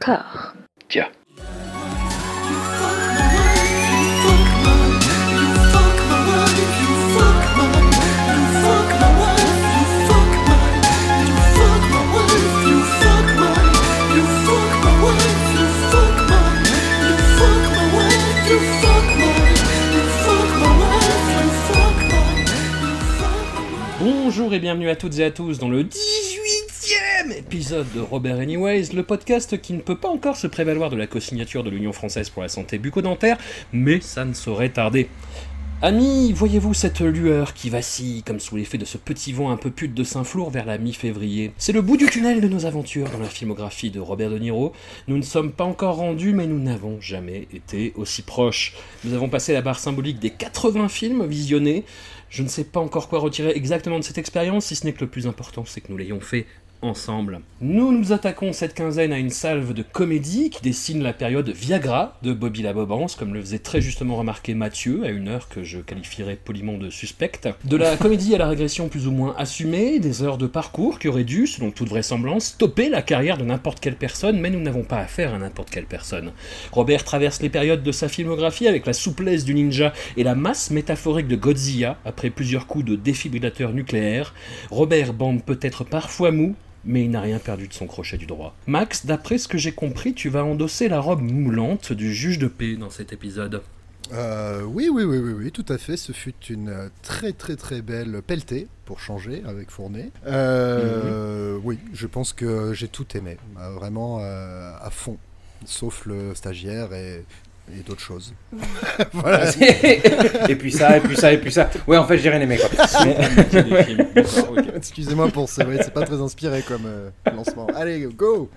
corps. Tiens. Bonjour et bienvenue à toutes et à tous dans le 18e épisode de Robert Anyways, le podcast qui ne peut pas encore se prévaloir de la co-signature de l'Union française pour la santé bucco-dentaire, mais ça ne saurait tarder. Amis, voyez-vous cette lueur qui vacille comme sous l'effet de ce petit vent un peu pute de Saint-Flour vers la mi-février? C'est le bout du tunnel de nos aventures dans la filmographie de Robert De Niro. Nous ne sommes pas encore rendus, mais nous n'avons jamais été aussi proches. Nous avons passé la barre symbolique des 80 films visionnés. Je ne sais pas encore quoi retirer exactement de cette expérience, si ce n'est que le plus important, c'est que nous l'ayons fait ensemble. Nous nous attaquons cette quinzaine à une salve de comédie qui dessine la période Viagra de Bobby la Bobance, comme le faisait très justement remarquer Mathieu, à une heure que je qualifierais poliment de suspecte. De la comédie à la régression plus ou moins assumée, des heures de parcours qui auraient dû, selon toute vraisemblance, stopper la carrière de n'importe quelle personne, mais nous n'avons pas affaire à n'importe quelle personne. Robert traverse les périodes de sa filmographie avec la souplesse du ninja et la masse métaphorique de Godzilla, après plusieurs coups de défibrillateur nucléaire. Robert bande peut-être parfois mou, mais il n'a rien perdu de son crochet du droit. Max, d'après ce que j'ai compris, tu vas endosser la robe moulante du juge de paix dans cet épisode. Euh, oui, oui, oui, oui, oui, tout à fait. Ce fut une euh, très, très, très belle pelletée, pour changer, avec Fournet. Euh, Oui, je pense que j'ai tout aimé, euh, vraiment euh, à fond, sauf le stagiaire et, et d'autres choses. voilà. et puis ça, et puis ça, et puis ça. Ouais, en fait, j'ai rien aimé. Excusez-moi pour ça, ouais, c'est pas très inspiré comme euh, lancement. Allez, go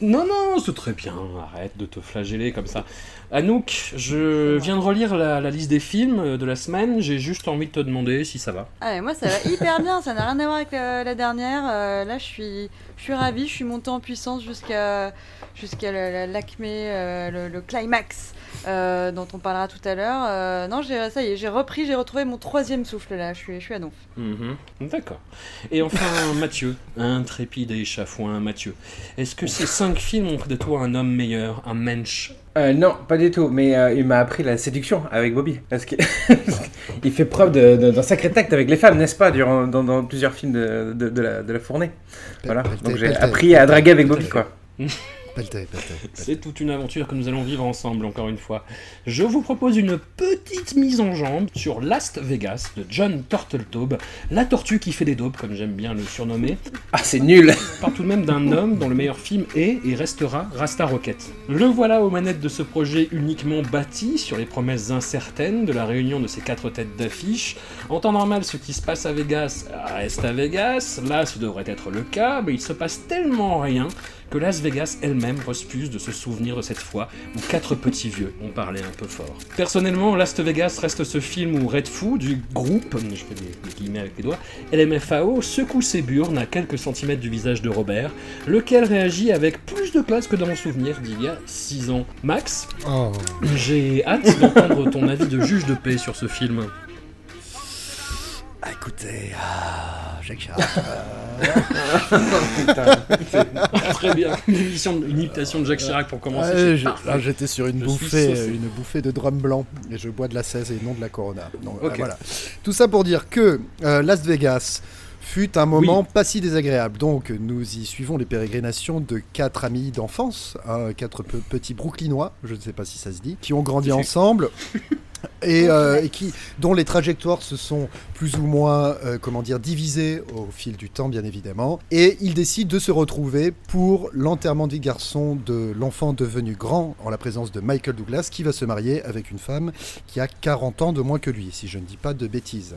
Non, non, c'est très bien, arrête de te flageller comme ça. Anouk, je viens de relire la, la liste des films de la semaine, j'ai juste envie de te demander si ça va. Ah, moi ça va hyper bien, ça n'a rien à voir avec la, la dernière. Euh, là je suis, je suis ravie, je suis montée en puissance jusqu'à jusqu'à la- la- l'acmé, euh, le, le climax euh, dont on parlera tout à l'heure. Euh, non, j'ai- ça y est, j'ai repris, j'ai retrouvé mon troisième souffle là, je suis, je suis à donf. Mhm, D'accord. Et enfin, Mathieu, intrépide et chafouin Mathieu. Est-ce que ces cinq films ont fait de toi un homme meilleur, un mensch Euh, non, pas du tout. Mais euh, il m'a appris la séduction avec Bobby. Parce qu'il il fait preuve d'un sacré tact avec les femmes, n'est-ce pas, durant, dans, dans plusieurs films de, de, de la, de la fournée. Voilà. Donc j'ai appris à draguer avec Bobby, quoi. Pelleté, pelleté, pelleté. C'est toute une aventure que nous allons vivre ensemble, encore une fois. Je vous propose une petite mise en jambe sur Last Vegas de John Turtletaube, la tortue qui fait des daubes, comme j'aime bien le surnommer, Ah, c'est nul par tout de même d'un homme dont le meilleur film est et restera Rasta Rocket. Le voilà aux manettes de ce projet uniquement bâti sur les promesses incertaines de la réunion de ces quatre têtes d'affiche. En temps normal, ce qui se passe à Vegas reste à Vegas, là ce devrait être le cas, mais il se passe tellement rien que Las Vegas elle-même refuse de se souvenir de cette fois où quatre petits vieux ont parlé un peu fort. Personnellement, Las Vegas reste ce film où Red Foo du groupe, je fais des, des guillemets avec les doigts, LMFAO secoue ses burnes à quelques centimètres du visage de Robert, lequel réagit avec plus de classe que dans mon souvenir d'il y a 6 ans. Max, Oh. j'ai hâte d'entendre ton avis de juge de paix sur ce film. Ah, écoutez, ah, Jacques Chirac. Très bien, une, émission de- une imitation de Jacques Chirac pour commencer. Ouais, je- là, j'étais sur une Je bouffée, une bouffée de drum blanc et je bois de la 16 et non de la Corona. Donc, euh, voilà. Tout ça pour dire que euh, Las Vegas fut un moment pas si désagréable. Donc nous y suivons les pérégrinations de quatre amis d'enfance, hein, quatre pe- petits Brooklynois, je ne sais pas si ça se dit, qui ont grandi ensemble. Et, euh, et qui, dont les trajectoires se sont plus ou moins, euh, comment dire, divisées au fil du temps, bien évidemment. Et ils décident de se retrouver pour l'enterrement du garçon de l'enfant devenu grand en la présence de Michael Douglas, qui va se marier avec une femme qui a 40 ans de moins que lui, si je ne dis pas de bêtises.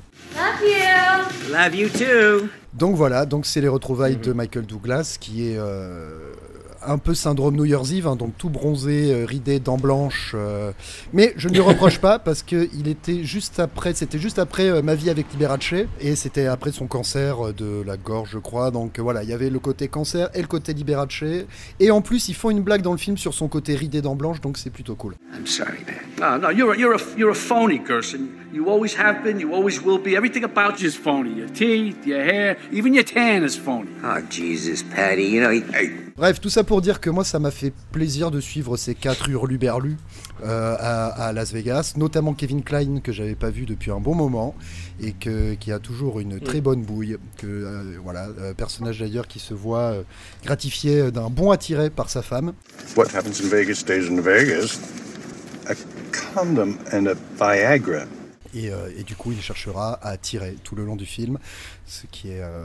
Love you too. Donc voilà, donc c'est les retrouvailles de Michael Douglas qui est euh, un peu syndrome New Year's Eve, hein, donc tout bronzé, euh, ridé, dents blanches. euh. Mais je ne lui reproche pas parce que il était juste après, c'était juste après euh, ma vie avec Liberace et c'était après son cancer de la gorge, je crois. Donc voilà, il y avait le côté cancer et le côté Liberace. Et en plus, ils font une blague dans le film sur son côté ridé, dents blanches, donc c'est plutôt cool. I'm sorry, man. No, no, you're a, you're a, you're a phony, Gerson. You always have been, you always will be. Everything about you is phony. Your teeth, your hair, even your tan is phony. Oh, Jesus, Patty. You know, he, Hey, Bref, tout ça pour dire que moi, ça m'a fait plaisir de suivre ces quatre hurluberlus euh, à, à Las Vegas, notamment Kevin Klein, que j'avais pas vu depuis un bon moment, et que, qui a toujours une très bonne bouille. Que, euh, voilà, euh, personnage d'ailleurs qui se voit euh, gratifié d'un bon attiré par sa femme. What happens in Vegas stays in Vegas. A condom and a Viagra. Et, euh, et du coup, il cherchera à tirer tout le long du film, ce qui est euh,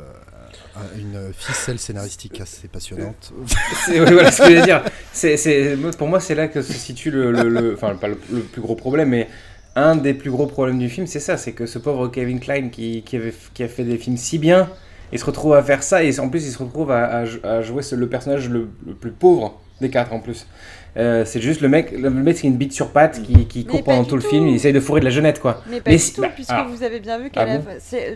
un- une ficelle scénaristique assez passionnante. C'est- ouais, voilà ce que je veux dire. C'est- moi, pour moi, c'est là que se situe le, le- enfin pas le, plus gros problème, mais un des plus gros problèmes du film, c'est ça, c'est que ce pauvre Kevin Klein qui, qui, avait, qui a fait des films si bien, il se retrouve à faire ça et en plus il se retrouve à, à jou- à jouer le personnage le plus pauvre des quatre en plus. Euh, c'est juste le mec, le mec c'est une bite sur patte qui, qui court pendant tout le film, il essaye de fourrer de la jeunette quoi. Mais pas Mais du tout, bah, puisque alors- vous avez bien vu qu'à Ah bon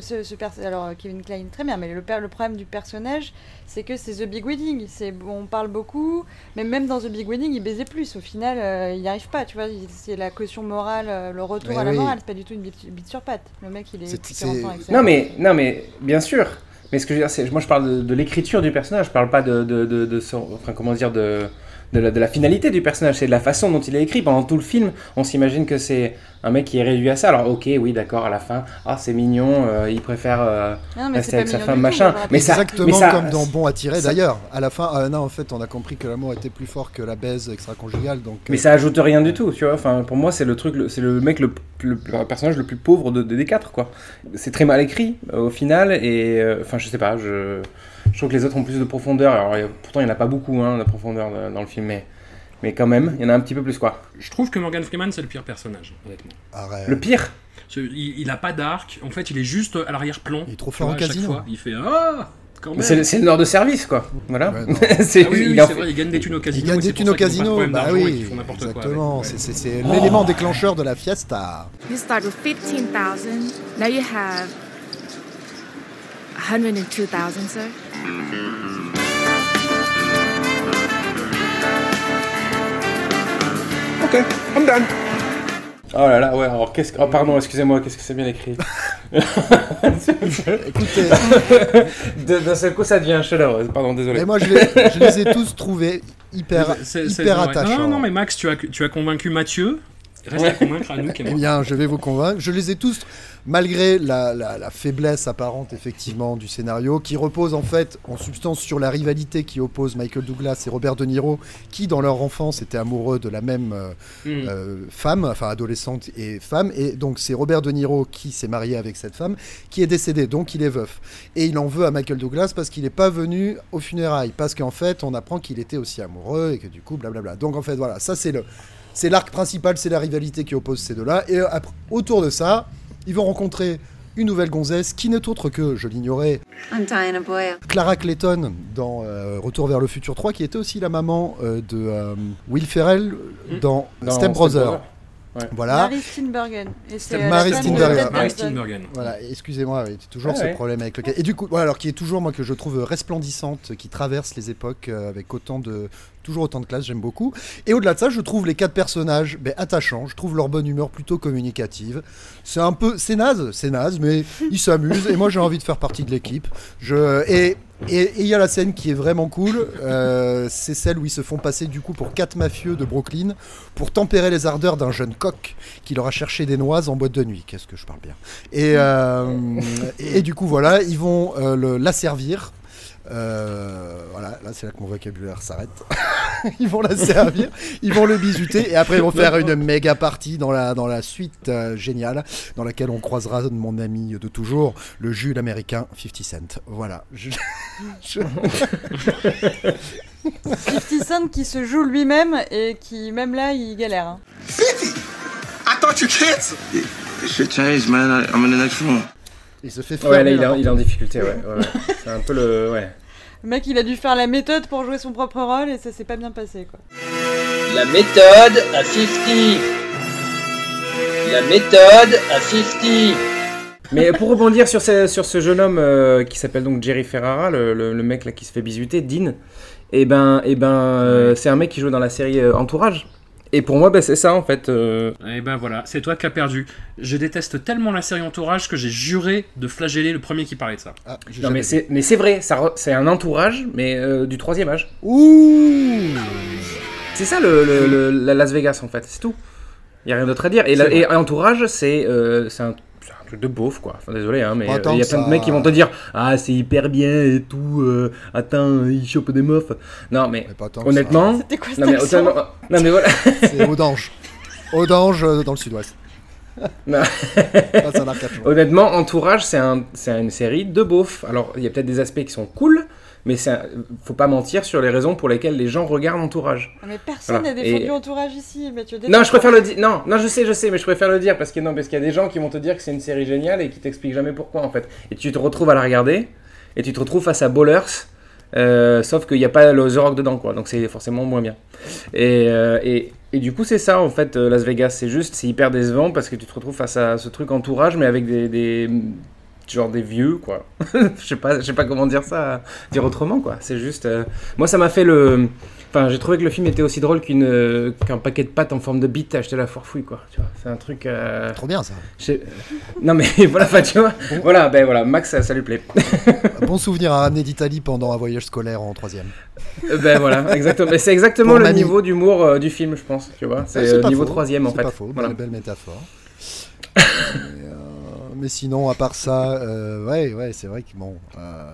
ce, ce perso- alors euh, Kevin Klein très bien, mais le, per- le problème du personnage, c'est que c'est The Big Wedding. C'est on parle beaucoup, mais même dans The Big Wedding, il baisait plus. Au final, euh, il n'y arrive pas, tu vois. il- C'est la caution morale, le retour Mais à la morale. C'est pas du tout une bite, bite sur patte. Le mec, il est. Avec Non mais, non mais bien sûr. Mais ce que je veux dire, c'est, moi je parle de, de l'écriture du personnage, je parle pas de, de, de, de son- enfin comment dire, de, de, la, de la finalité du personnage, c'est de la façon dont il est écrit. Pendant tout le film, on s'imagine que c'est un mec qui est réduit à ça. Alors ok, oui, d'accord, à la fin, ah c'est mignon, euh, il préfère euh, Non, mais rester avec sa femme, machin. Mais ça- Exactement mais ça- comme dans Bon à tirer ça- d'ailleurs. À la fin, ah, non, en fait, on a compris que l'amour était plus fort que la baise extra-conjugale. Donc, Mais euh, ça ajoute rien du tout, tu vois. Enfin, pour moi, c'est le truc, c'est le mec, le, le- le personnage le plus pauvre de, de- des quatre, quoi. C'est très mal écrit euh, au final, et euh, enfin, je sais pas, je, je trouve que les autres ont plus de profondeur. Alors, il y a- pourtant, il n'y en a pas beaucoup, hein, de profondeur dans le film, mais, mais quand même, il y en a un petit peu plus, quoi. Je trouve que Morgan Freeman, c'est le pire personnage, honnêtement. arrête. Le pire, Ce- Il, il a pas d'arc, en fait, il est juste à l'arrière-plan. Il est trop fort vois, en à chaque casino. fois, il fait Ah Quand même c'est le- nord de service, quoi. Voilà. Ouais, non. c'est Ah oui, oui, il en vrai, il gagne des thunes au casino. Il gagne des thunes au casino, bah oui, qu'ils font n'importe quoi avec. exactement. C'est l'élément déclencheur de la fiesta. You start with 15,000. Now you have 102,000, sir. Okay, I'm done. Oh là là, ouais, alors qu'est-ce que. Oh, pardon, excusez-moi, qu'est-ce que c'est bien écrit. Écoutez, De- D'un seul coup, ça devient un chef-d'œuvre. Pardon, désolé. mais moi je les, je les ai tous trouvés hyper, hyper attachants. Non, non, mais Max, tu as, tu as convaincu Mathieu. Reste à convaincre à nous Eh bien, je vais vous convaincre. Je les ai tous, malgré la, la- la faiblesse apparente effectivement du scénario, qui repose en fait en substance sur la rivalité qui oppose Michael Douglas et Robert De Niro, qui dans leur enfance étaient amoureux de la même euh, Mm. euh, femme, enfin adolescente et femme. Et donc c'est Robert De Niro qui s'est marié avec cette femme, qui est décédée, donc il est veuf. Et il en veut à Michael Douglas parce qu'il n'est pas venu aux funérailles, parce qu'en fait on apprend qu'il était aussi amoureux et que du coup blablabla. Donc en fait voilà, ça c'est le, c'est l'arc principal, c'est la rivalité qui oppose ces deux-là. Et euh, après, autour de ça, ils vont rencontrer une nouvelle gonzesse qui n'est autre que, je l'ignorais. Clara Clayton dans euh, Retour vers le futur 3, qui était aussi la maman euh, de euh, Will Ferrell dans, Dans Step Brother. Voilà. Marie Steenburgen. Et c'est Step- euh, Marie. Steenburgen. Voilà, excusez-moi, oui, c'est toujours Ah ce ouais. problème avec lequel. Et du coup, alors qui est toujours, moi, que je trouve resplendissante, qui traverse les époques euh, avec autant de. Toujours autant de classe, j'aime beaucoup. Et au-delà de ça, je trouve les quatre personnages ben, attachants, je trouve leur bonne humeur plutôt communicative. C'est un peu. C'est naze, c'est naze, mais ils s'amusent, et moi j'ai envie de faire partie de l'équipe. Et. Il y a la scène qui est vraiment cool, euh, c'est celle où ils se font passer du coup pour quatre mafieux de Brooklyn pour tempérer les ardeurs d'un jeune coq qui leur a cherché des noises en boîte de nuit. Qu'est-ce que je parle bien. Et, euh, du coup voilà, ils vont euh, la servir. Euh, voilà, là c'est là que mon vocabulaire s'arrête. ils vont la servir, ils vont le bisuter et après ils vont faire une méga partie dans la, dans la suite euh, géniale dans laquelle on croisera mon ami de toujours, le Jules américain 50 Cent. Voilà. Je- je- 50 Cent qui se joue lui-même et qui, même là, il galère. hein. 50! I thought you canceled. Shit changed, man. I'm in the next room. Il se fait Ouais, là, il est, en- il est en difficulté, ouais. ouais, ouais. C'est un peu le. Ouais. Le mec, il a dû faire la méthode pour jouer son propre rôle et ça s'est pas bien passé, quoi. La méthode à 50. La méthode à 50. Mais pour rebondir sur ce, sur ce jeune homme euh, qui s'appelle donc Jerry Ferrara, le, le- le mec là qui se fait bisuter, Dean, et ben, et ben euh, c'est un mec qui joue dans la série euh, Entourage. Et pour moi, bah, c'est ça en fait. euh, Et ben voilà, c'est toi qui as perdu. Je déteste tellement la série Entourage que j'ai juré de flageller le premier qui parlait de ça. Ah, Non mais c'est mais c'est vrai, ça re- c'est un entourage, mais euh, du troisième âge. Ouh C'est ça le, le- le- la Las Vegas en fait, c'est tout. Il y a rien d'autre à dire. Et, la- et entourage, c'est euh, c'est un truc de beauf quoi. Enfin désolé hein, mais euh, il y a plein de mecs qui vont te dire ah c'est hyper bien et tout. euh, attends, il chope des meufs. Non mais Mais pas tant que honnêtement, C'était quoi non cet mais, honnêtement- non mais voilà. C'est Audange. Audange euh, dans le sud-ouest. Non. Honnêtement, Entourage, c'est un, c'est une série de beauf. Alors, il y a peut-être des aspects qui sont cool, mais un- faut pas mentir sur les raisons pour lesquelles les gens regardent Entourage. Ah, Mais personne n'a Voilà. défendu Et- entourage ici, tu Non, je préfère le dire. Non, non, je sais, je sais, mais je préfère le dire parce que non, parce qu'il y a des gens qui vont te dire que c'est une série géniale et qui t'expliquent jamais pourquoi en fait. Et tu te retrouves à la regarder et tu te retrouves face à Ballers. euh, sauf qu'il n'y a pas le The Rock dedans, quoi. Donc c'est forcément moins bien. Et, euh, et, et du coup, c'est ça, en fait, euh, Las Vegas. C'est juste, c'est hyper décevant parce que tu te retrouves face à ce truc entourage, mais avec des. des genre des vieux, quoi. Je sais pas, je sais pas comment dire ça, dire autrement, quoi. C'est juste. euh, Moi, ça m'a fait le. Enfin, j'ai trouvé que le film était aussi drôle qu'une euh, qu'un paquet de pâtes en forme de bite acheté à la foire fouille, quoi. Tu vois, c'est un truc. euh, Trop bien ça. Non mais voilà, tu vois, voilà, ben voilà, Max ça, ça lui plaît. Bon souvenir à ramener d'Italie pendant un voyage scolaire en troisième. Ben voilà, exactement. Mais c'est exactement Pour le mamie. niveau d'humour du film, je pense, tu vois. C'est Ah, pas niveau troisième en C'est fait. pas faux, Voilà. belle, belle métaphore. Mais, euh, sinon, à part ça, euh, ouais, ouais, c'est vrai que bon. Euh,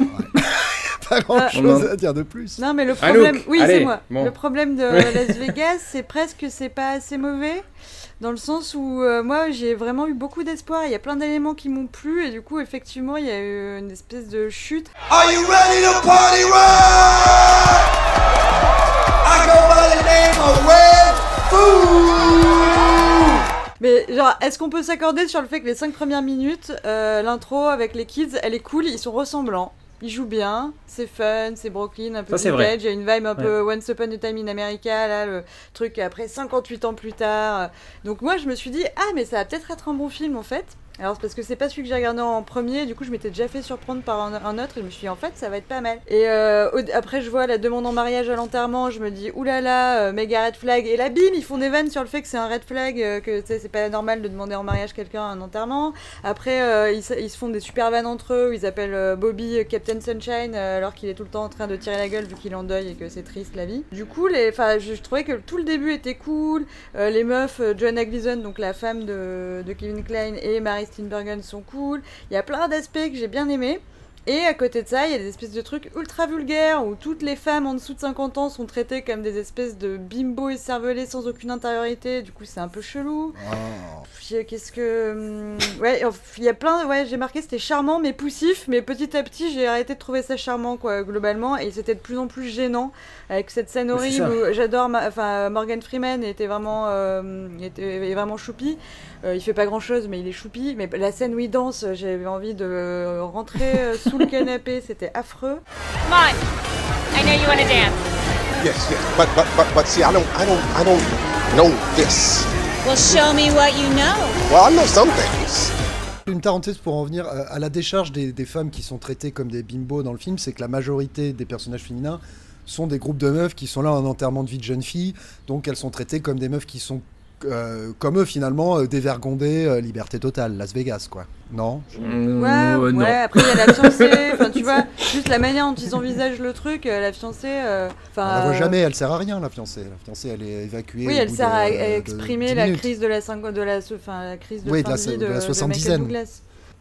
ouais. pas grand chose à dire de plus. Non, mais le Anouk, problème, oui, c'est moi. bon. Le problème de Las Vegas, c'est presque que c'est pas assez mauvais, dans le sens où euh, moi j'ai vraiment eu beaucoup d'espoir. Il y a plein d'éléments qui m'ont plu, et du coup, effectivement, il y a eu une espèce de chute. Are you ready to party rock? I go by the name of Red Food. Mais genre, est-ce qu'on peut s'accorder sur le fait que les 5 premières minutes, euh, l'intro avec les kids, elle est cool, ils sont ressemblants. Ils jouent bien, c'est fun, c'est Brooklyn, un peu Ça, c'est vrai. vintage, il y a une vibe un peu Once Upon a Time in America, là, le truc après 58 ans plus tard. Donc moi, je me suis dit, ah, mais ça va peut-être être un bon film en fait. Alors c'est parce que c'est pas celui que j'ai regardé en premier, du coup je m'étais déjà fait surprendre par un, autre et je me suis dit en fait ça va être pas mal. Et euh, après je vois la demande en mariage à l'enterrement, je me dis oulala, euh, méga red flag. Et là bim, ils font des vannes sur le fait que c'est un red flag, euh, que c'est pas normal de demander en mariage quelqu'un à un enterrement. Après euh, ils, se- font des super vannes entre eux, où ils appellent Bobby Captain Sunshine alors qu'il est tout le temps en train de tirer la gueule vu qu'il en deuil et que c'est triste la vie. Du coup, les, je, je trouvais que tout le début était cool. Les meufs, Joanna Gleason, donc la femme de, de Kevin Klein, et Mary Steenburgen sont cool. Il y a plein d'aspects que j'ai bien aimés. Et à côté de ça, il y a des espèces de trucs ultra vulgaires où toutes les femmes en dessous de 50 ans sont traitées comme des espèces de bimbos et cervelés sans aucune intériorité. Du coup, c'est un peu chelou. Puis, euh, Qu'est-ce que. hum, Ouais, il y a plein. Ouais, j'ai marqué c'était charmant mais poussif, mais petit à petit j'ai arrêté de trouver ça charmant, quoi, globalement. Et c'était de plus en plus gênant avec cette scène horrible où j'adore. ma- Enfin, Morgan Freeman était vraiment. euh, était, est vraiment choupi. Euh, il fait pas grand chose, mais il est choupi. Mais la scène où il danse, j'avais envie de rentrer euh, sous le canapé, c'était affreux. Come on. I know you want to dance. Yes, yes. But but but but see, I don't I don't I don't know this. Well, show me what you know. Well, I know some things. Une parenthèse pour en venir à à la décharge des, des femmes qui sont traitées comme des bimbos dans le film, c'est que la majorité des personnages féminins sont des groupes de meufs qui sont là en enterrement de vie de jeune fille, donc elles sont traitées comme des meufs qui sont euh, comme eux finalement euh, dévergondées, euh, liberté totale, Las Vegas quoi. Non? Mm, Ouais, euh, non. ouais, après il y a la fiancée, enfin tu vois, juste la manière dont ils envisagent le truc, euh, la fiancée, euh, On enfin... la voit jamais, elle sert à rien la fiancée. La fiancée elle est évacuée. Oui, au elle bout sert à, de- à de exprimer 10 la minutes. crise de la, cinq- de la, crise de Oui, fin de la, de de la soixante-dizaine.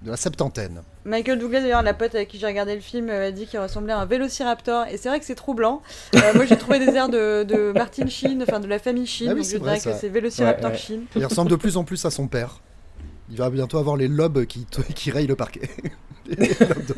De la septantaine. Michael Douglas, d'ailleurs, la pote avec qui j'ai regardé le film, euh, a dit qu'il ressemblait à un vélociraptor. Et c'est vrai que c'est troublant. Euh, moi, j'ai trouvé des airs de, de Martin Sheen, enfin de la famille Sheen. Ah oui, donc c'est je vrai, dirais que c'est Vélociraptor Ouais, ouais. Sheen. Il ressemble de plus en plus à son père. Il va bientôt avoir les lobes qui, qui rayent le parquet. Les lobes de-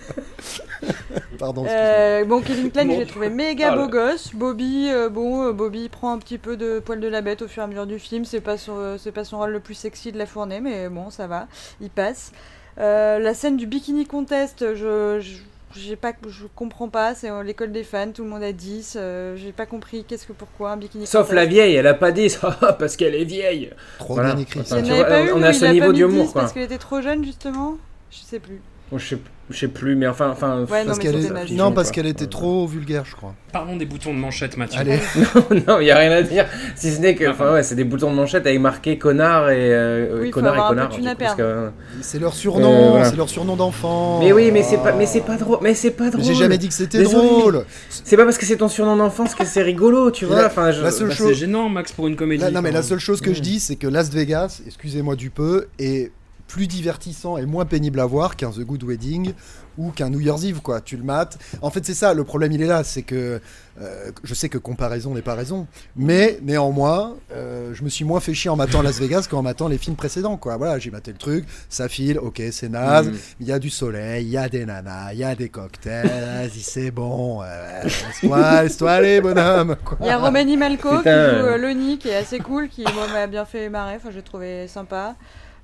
Pardon. Euh, bon, Kevin Klein, l'ai trouvé méga Ah, beau là. gosse. Bobby, euh, bon, Bobby prend un petit peu de poil de la bête au fur et à mesure du film. C'est pas son, c'est pas son rôle le plus sexy de la fournée, mais bon, ça va, il passe. Euh, la scène du bikini contest, je, je, j'ai pas, je comprends pas. C'est euh, l'école des fans, tout le monde a 10. euh, j'ai pas compris qu'est-ce que pourquoi un bikini Sauf contest. la vieille, elle a pas dit ça parce qu'elle est vieille. Trop Voilà. bien écrit. Il Enfin, vois, pas une on à il ce a niveau d'humour 10 parce qu'elle était trop jeune justement Je sais plus. Bon, je sais- Je sais plus, mais enfin. enfin Ouais, non, Parce qu'elle c'était est- naze. Non, parce quoi. qu'elle était trop vulgaire, je crois. Parlons des boutons de manchette, Mathieu. Allez. non, il y a rien à dire. Si ce n'est que, enfin, ouais, c'est des boutons de manchette avec marqué connard et euh, Oui, connard et connard. que- C'est leur surnom, Euh, voilà. c'est leur surnom d'enfant. Mais oui, mais c'est pas, mais c'est pas drôle. Mais c'est pas drôle. J'ai jamais dit que c'était Désolé. drôle. C'est pas parce que c'est ton surnom d'enfance que c'est rigolo, tu vois. La- Enfin, je- la seule Bah, chose- c'est gênant, Max, pour une comédie. La- non, mais la seule chose que Mm. je dis, c'est que Las Vegas, excusez-moi du peu, est plus divertissant et moins pénible à voir qu'un The Good Wedding ou qu'un New Year's Eve, quoi. Tu le mates. En fait, c'est ça, le problème, il est là. C'est que euh, je sais que comparaison n'est pas raison, mais néanmoins, euh, je me suis moins fait chier en matant Las Vegas qu'en matant les films précédents, quoi. Voilà, j'ai maté le truc, ça file, ok, c'est naze, Mm. il y a du soleil, il y a des nanas, il y a des cocktails, c'est bon, euh, laisse-toi laisse-toi aller, bonhomme. Il y a Romani Malco qui joue euh, Lonnie, qui est assez cool, qui moi, m'a bien fait marrer, enfin, j'ai trouvé sympa.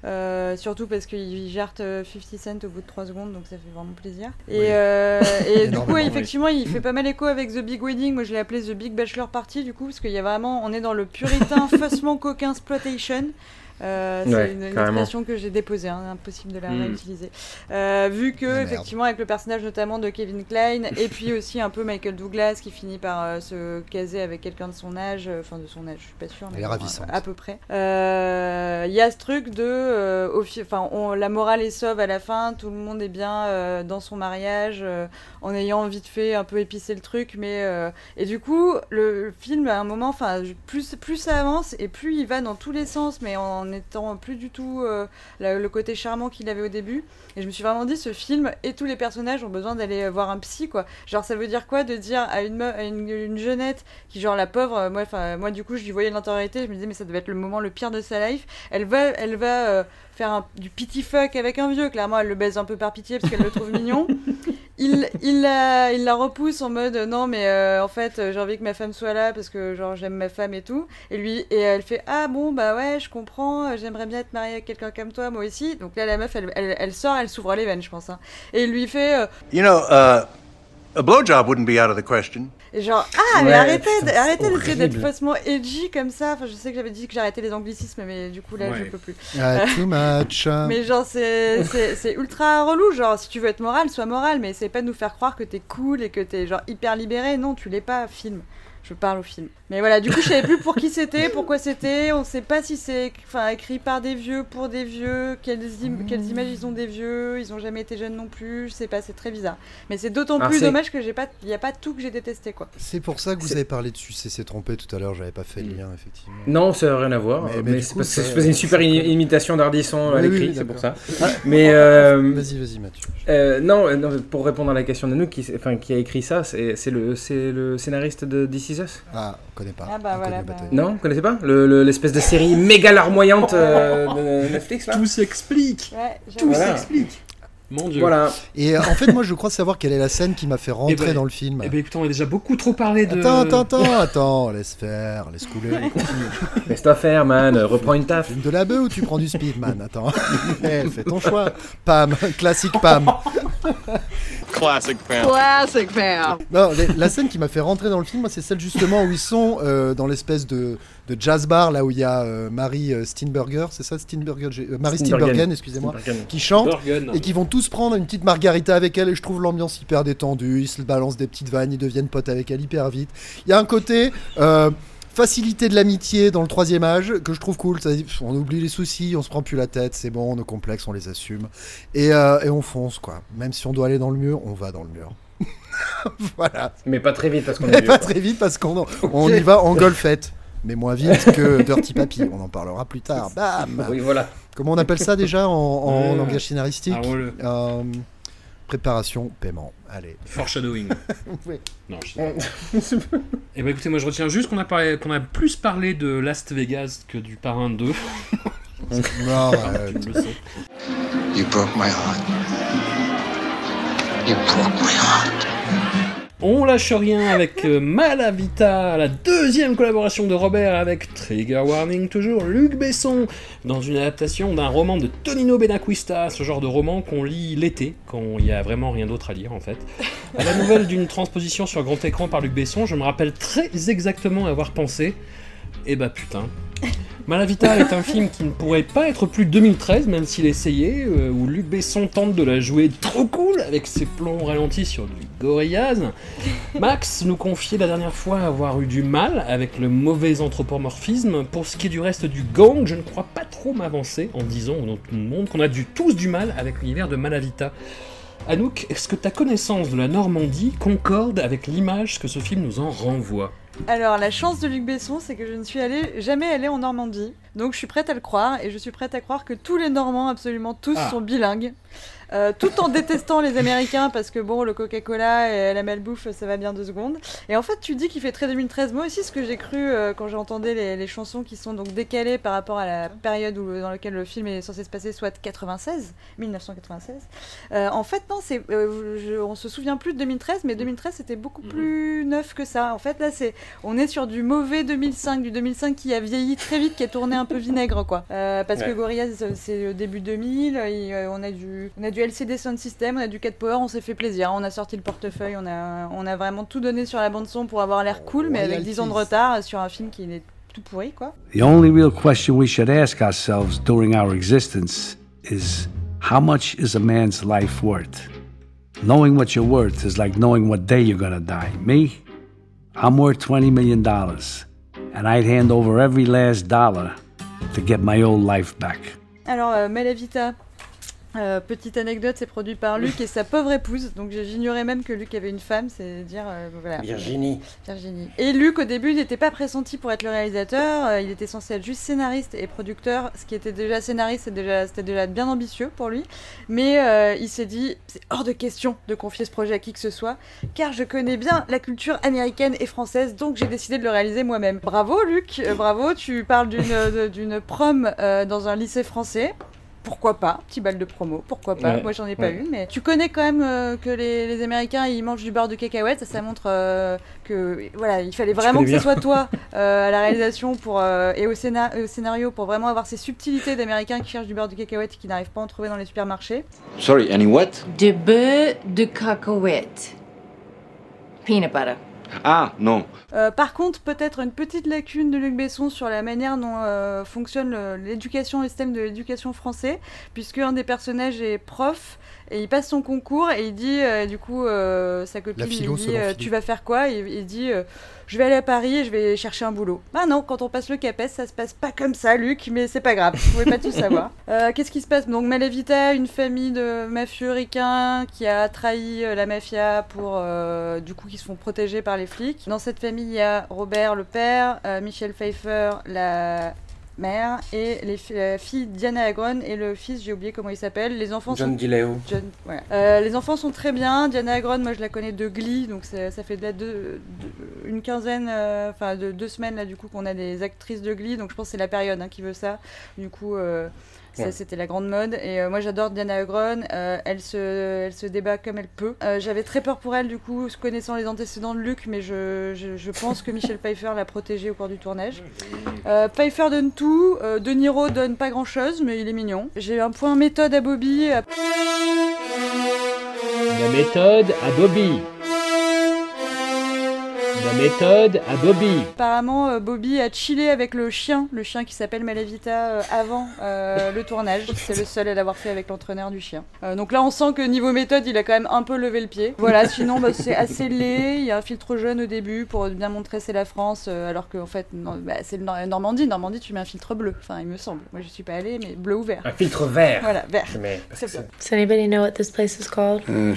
Euh, surtout parce qu'il gère euh, 50 Cent au bout de 3 secondes, donc ça fait vraiment plaisir. Et, euh, et du coup, oui. effectivement, il fait pas mal écho avec The Big Wedding. Moi, je l'ai appelé The Big Bachelor Party, du coup, parce qu'il y a vraiment, on est dans le puritain, faussement coquin exploitation. Euh, c'est Ouais, une, une expression que j'ai déposée, hein, impossible de la Mm. réutiliser. Euh, vu que, Merde. effectivement, avec le personnage notamment de Kevin Klein, et puis aussi un peu Michael Douglas qui finit par euh, se caser avec quelqu'un de son âge, enfin de son âge, je suis pas sûre, mais Elle est bon, ravissante. à, à peu près. Euh, Il y a ce truc de, enfin, la morale est sauve à la fin, tout le monde est bien euh, dans son mariage, euh, en ayant vite fait un peu épicé le truc, mais euh, et du coup, le, film à un moment, enfin, plus plus ça avance et plus il va dans tous les sens, mais en étant plus du tout euh, le côté charmant qu'il avait au début. Et je me suis vraiment dit, ce film et tous les personnages ont besoin d'aller voir un psy, quoi. Genre, ça veut dire quoi de dire à une, une, une jeunette qui, genre, la pauvre, euh, moi, moi, du coup, je lui voyais l'intériorité, je me disais, mais ça devait être le moment le pire de sa life. Elle va, elle va euh, faire du pity fuck avec un vieux. Clairement, elle le baise un peu par pitié parce qu'elle le trouve mignon. Il, il, la, repousse en mode non mais euh, en fait euh, j'ai envie que ma femme soit là parce que genre j'aime ma femme et tout et lui et elle fait ah bon bah ouais je comprends euh, j'aimerais bien être mariée avec quelqu'un comme toi moi aussi donc là la meuf elle, elle, sort elle s'ouvre les veines je pense hein. et il lui fait euh, You know, uh, a blowjob wouldn't be out of the question. Et genre ah mais Ouais, arrêtez putain, arrêtez d'essayer d'être faussement edgy comme ça enfin je sais que j'avais dit que j'arrêtais les anglicismes mais du coup là je Ouais. peux plus Ah, too much. mais genre, c'est- c'est c'est ultra relou. Genre, si tu veux être moral, sois moral, mais c'est pas de nous faire croire que t'es cool et que t'es genre hyper libéré. Non, tu l'es pas, film. Je parle au film. Mais voilà, du coup, je savais plus pour qui c'était, pourquoi c'était. On sait pas si c'est enfin, écrit par des vieux, pour des vieux, quelles, im- quelles images ils ont des vieux. Ils ont jamais été jeunes non plus. Je sais pas, c'est très bizarre. Mais c'est d'autant plus dommage que j'ai pas, il y a pas tout que j'ai détesté, quoi. C'est pour ça que vous avez parlé de sucer s'est trompé tout à l'heure, j'avais pas fait le lien, effectivement. Non, ça n'a rien à voir. Mais- Mais, mais du c'est coup, parce que ça- je faisais une super imitation d'Ardisson à oui, l'écrit, oui, c'est pour ça. Mais euh, Vas-y, vas-y, Mathieu. euh, non, euh, non, pour répondre à la question de nous, qui, enfin, qui a écrit ça, c'est c'est le, c'est le scénariste de This Is Us? Ah, on connaît pas. Ah bah On voilà, connaît bah- pas. Non, vous connaissez pas? Le- le- L'espèce de série méga larmoyante euh, de Netflix là? Tout s'explique. Ouais, Tout Voilà. s'explique. Mon dieu. Voilà. Et euh, en fait, moi, je crois savoir quelle est la scène qui m'a fait rentrer ben, dans le film. Eh ben écoute, on a déjà beaucoup trop parlé de. Attends, attends, attends, attends, laisse faire, laisse couler, continue. Laisse-toi faire, man. Reprends une taf. De la bœuf ou tu prends du speed, man? Attends, Eh, fais ton choix. Pam, classique Pam. Classic fam. Classic fam. Non, les- la scène qui m'a fait rentrer dans le film, moi, c'est celle justement où ils sont euh, dans l'espèce de, de jazz bar, là où il y a euh, Marie euh, Steenburgen, c'est ça euh, Marie. Steenburgen, excusez-moi, qui chante. Et qui vont tous prendre une petite margarita avec elle et je trouve l'ambiance hyper détendue, ils se balancent des petites vannes, ils deviennent potes avec elle hyper vite. Il y a un côté euh, facilité de l'amitié dans le troisième âge que je trouve cool, on oublie les soucis, on se prend plus la tête, c'est bon, nos complexes on les assume et, euh, et on fonce quoi. Même si on doit aller dans le mur, on va dans le mur. voilà. Mais pas très vite parce qu'on pas quoi. très vite parce qu'on on y va en golfette. Mais moins vite que Dirty Papi, on en parlera plus tard. Bam Oui, voilà. Comment on appelle ça déjà en, en Euh, langage scénaristique? Euh, Préparation, paiement. Allez. Foreshadowing. Oui. Non, je sais pas. Eh ben écoutez, moi je retiens juste qu'on a, parlé- qu'on a plus parlé de Las Vegas que du Parrain 2. Non, ouais. Tu le sais. You broke my heart. You broke my heart. On lâche rien avec euh, Malavita, la deuxième collaboration de Robert avec Trigger Warning toujours, Luc Besson, dans une adaptation d'un roman de Tonino Benacquista, ce genre de roman qu'on lit l'été, quand il n'y a vraiment rien d'autre à lire en fait. À la nouvelle d'une transposition sur grand écran par Luc Besson, je me rappelle très exactement avoir pensé, eh bah putain, Malavita est un film qui ne pourrait pas être plus 2013, même s'il essayait, euh, où Luc Besson tente de la jouer trop cool avec ses plans ralentis sur du Gorillaz. Max nous confiait la dernière fois avoir eu du mal avec le mauvais anthropomorphisme. Pour ce qui est du reste du gang, je ne crois pas trop m'avancer en disant dans tout le monde qu'on a du, tous du mal avec l'univers de Malavita. Anouk, est-ce que ta connaissance de la Normandie concorde avec l'image que ce film nous en renvoie? Alors, la chance de Luc Besson, c'est que je ne suis allée, jamais allée en Normandie. Donc, je suis prête à le croire, et je suis prête à croire que tous les Normands, absolument tous, Ah. sont bilingues. Euh, tout en détestant les Américains parce que bon, le Coca-Cola et la malbouffe, ça va bien deux secondes. Et en fait, tu dis qu'il fait très 2013. Moi aussi, ce que j'ai cru euh, quand j'entendais les, les chansons qui sont donc décalées par rapport à la période où, dans laquelle le film est censé se passer, soit 96, 1996. Euh, en fait, non, c'est, je- on se souvient plus de 2013, mais 2013 c'était beaucoup plus neuf que ça. En fait, là, c'est, on est sur du mauvais 2005, du 2005 qui a vieilli très vite, qui a tourné un peu vinaigre, quoi. Parce que. Gorillaz, c'est le début 2000. et, euh, on a du, on a du LCD Sound System, on a du 4 Power, on s'est fait plaisir. On a sorti le portefeuille, on a, on a vraiment tout donné sur la bande son pour avoir l'air cool, mais avec 10 ans de retard sur un film qui est tout pourri, quoi. The only real question we should ask ourselves during our existence is how much is a man's life worth? Knowing what you're worth is like knowing what day you're gonna die. Me, I'm worth $20 million, and I'd hand over every last dollar to get my old life back. Alors, euh, Malavita, euh, petite anecdote, c'est produit par Luc et sa pauvre épouse. Donc, j'ignorais même que Luc avait une femme, c'est dire. euh, voilà. Virginie. Virginie. Et Luc, au début, il n'était pas pressenti pour être le réalisateur. euh, il était censé être juste scénariste et producteur. Ce qui était déjà scénariste, c'était déjà, déjà bien ambitieux pour lui. Mais il s'est dit, c'est hors de question de confier ce projet à qui que ce soit, car je connais bien la culture américaine et française, donc j'ai décidé de le réaliser moi-même. Bravo, Luc. bravo. Tu parles d'une, prom dans un lycée français. Pourquoi pas Petit bal de promo, pourquoi pas Ouais, Moi j'en ai pas ouais. eu, mais tu connais quand même euh, que les, les Américains ils mangent du beurre de cacahuète, ça, ça montre euh, que voilà, il fallait vraiment que ce soit toi euh, à la réalisation pour, euh, et au, scénar- au scénario pour vraiment avoir ces subtilités d'Américains qui cherchent du beurre de cacahuète et qui n'arrivent pas à en trouver dans les supermarchés. Sorry, any what? De beurre de cacahuète. Peanut butter. Ah, non. Euh, par contre, peut-être une petite lacune de Luc Besson sur la manière dont euh, fonctionne l'éducation, le système de l'éducation français, puisque un des personnages est prof et il passe son concours et il dit, euh, du coup, euh, sa copine philo lui dit, euh, tu vas faire quoi Et il dit, je vais aller à Paris et je vais chercher un boulot. Ah non, quand on passe le CAPES, ça se passe pas comme ça, Luc, mais c'est pas grave, vous pouvez pas tout savoir. Qu'est-ce qui se passe? Donc Malavita, une famille de mafieux ricains qui a trahi la mafia pour, du coup, qui se font protéger par les flics. Dans cette famille, il y a Robert le père, Michel Pfeiffer la mère et les la fille Diana Agron et le fils, j'ai oublié comment il s'appelle. Les enfants John sont DiLeo. John, voilà. Euh, les enfants sont très bien. Diana Agron, moi je la connais de Glee, donc ça, ça fait de la deux- de- une quinzaine, euh, enfin de deux semaines là du coup qu'on a des actrices de Glee, donc je pense que c'est la période hein, qui veut ça. Du coup, euh, ça, Ouais. c'était la grande mode. Et euh, moi j'adore Diana Agron. Euh, elle se, elle se débat comme elle peut. Euh, J'avais très peur pour elle du coup, connaissant les antécédents de Luc, mais je, je, je pense que Michel Pfeiffer l'a protégée au cours du tournage. Euh, Pfeiffer donne tout, euh, De Niro donne pas grand chose, mais il est mignon. J'ai un point méthode à Bobby. La méthode à Bobby. La méthode à Bobby. Apparemment, euh, Bobby a chillé avec le chien, le chien qui s'appelle Malavita, euh, avant euh, le tournage. C'est le seul à l'avoir fait avec l'entraîneur du chien. Euh, donc là, on sent que niveau méthode, il a quand même un peu levé le pied. Voilà, sinon, bah, c'est assez laid. Il y a un filtre jaune au début pour bien montrer c'est la France, euh, alors qu'en fait, bah, c'est Normandie. Normandie, tu mets un filtre bleu. Enfin, il me semble. Moi, je suis pas allée, mais bleu ou vert. Un filtre vert. Voilà, vert. Bleu. Does anybody know what this place is called? Uh,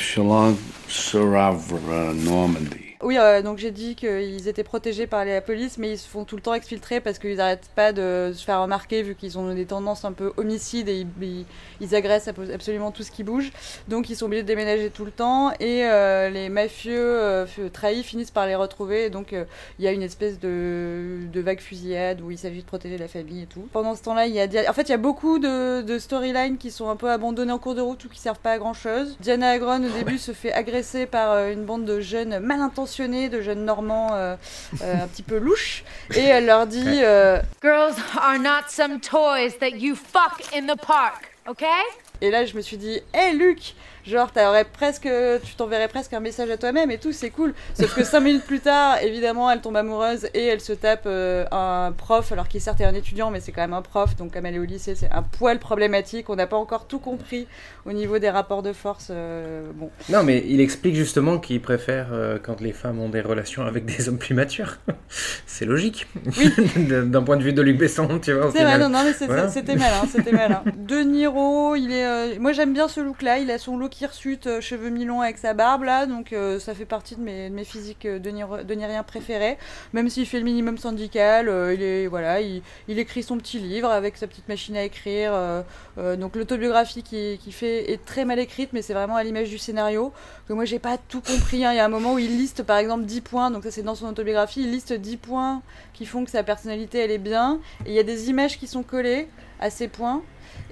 Normandy. Oui, euh, donc j'ai dit qu'ils étaient protégés par la police, mais ils se font tout le temps exfiltrer parce qu'ils n'arrêtent pas de se faire remarquer vu qu'ils ont des tendances un peu homicides et ils, agressent absolument tout ce qui bouge. Donc ils sont obligés de déménager tout le temps et euh, les mafieux euh, trahis finissent par les retrouver. Et donc il y a une espèce de, vague fusillade où il s'agit de protéger la famille et tout. Pendant ce temps-là, il y a en fait il y a beaucoup de, storylines qui sont un peu abandonnées en cours de route ou qui servent pas à grand chose. Diana Agron au début se fait agresser par une bande de jeunes mal intentionnés, de jeunes normands euh, euh, un petit peu louches, et elle leur dit euh, Girls are not some toys that you fuck in the park, okay? Et là, je me suis dit, hé Luc, Genre, t'aurais presque, tu t'enverrais presque un message à toi-même et tout, c'est cool. Sauf que cinq minutes plus tard, évidemment, elle tombe amoureuse et elle se tape euh, un prof, alors qu'il certes est un étudiant, mais c'est quand même un prof. Donc, comme elle est au lycée, c'est un poil problématique. On n'a pas encore tout compris au niveau des rapports de force. euh, bon. Non, mais il explique justement qu'il préfère euh, quand les femmes ont des relations avec des hommes plus matures. c'est logique. D'un point de vue de Luc Besson, tu vois. C'est vrai, non, non, mais c'est- Voilà. c'était malin, c'était malin. De Niro, il est. moi j'aime bien ce look-là, il a son look hirsute, euh, cheveux mi-longs avec sa barbe là, donc euh, ça fait partie de mes, de mes physiques euh, de, Niro, de Nirien préférés. Même s'il fait le minimum syndical, il voilà, il, écrit son petit livre avec sa petite machine à écrire. donc l'autobiographie qu'il qui fait est très mal écrite, mais c'est vraiment à l'image du scénario. Que moi j'ai pas tout compris. hein. Il y a un moment où il liste par exemple 10 points, donc ça c'est dans son autobiographie, il liste 10 points qui font que sa personnalité elle est bien. Et il y a des images qui sont collées à ces points.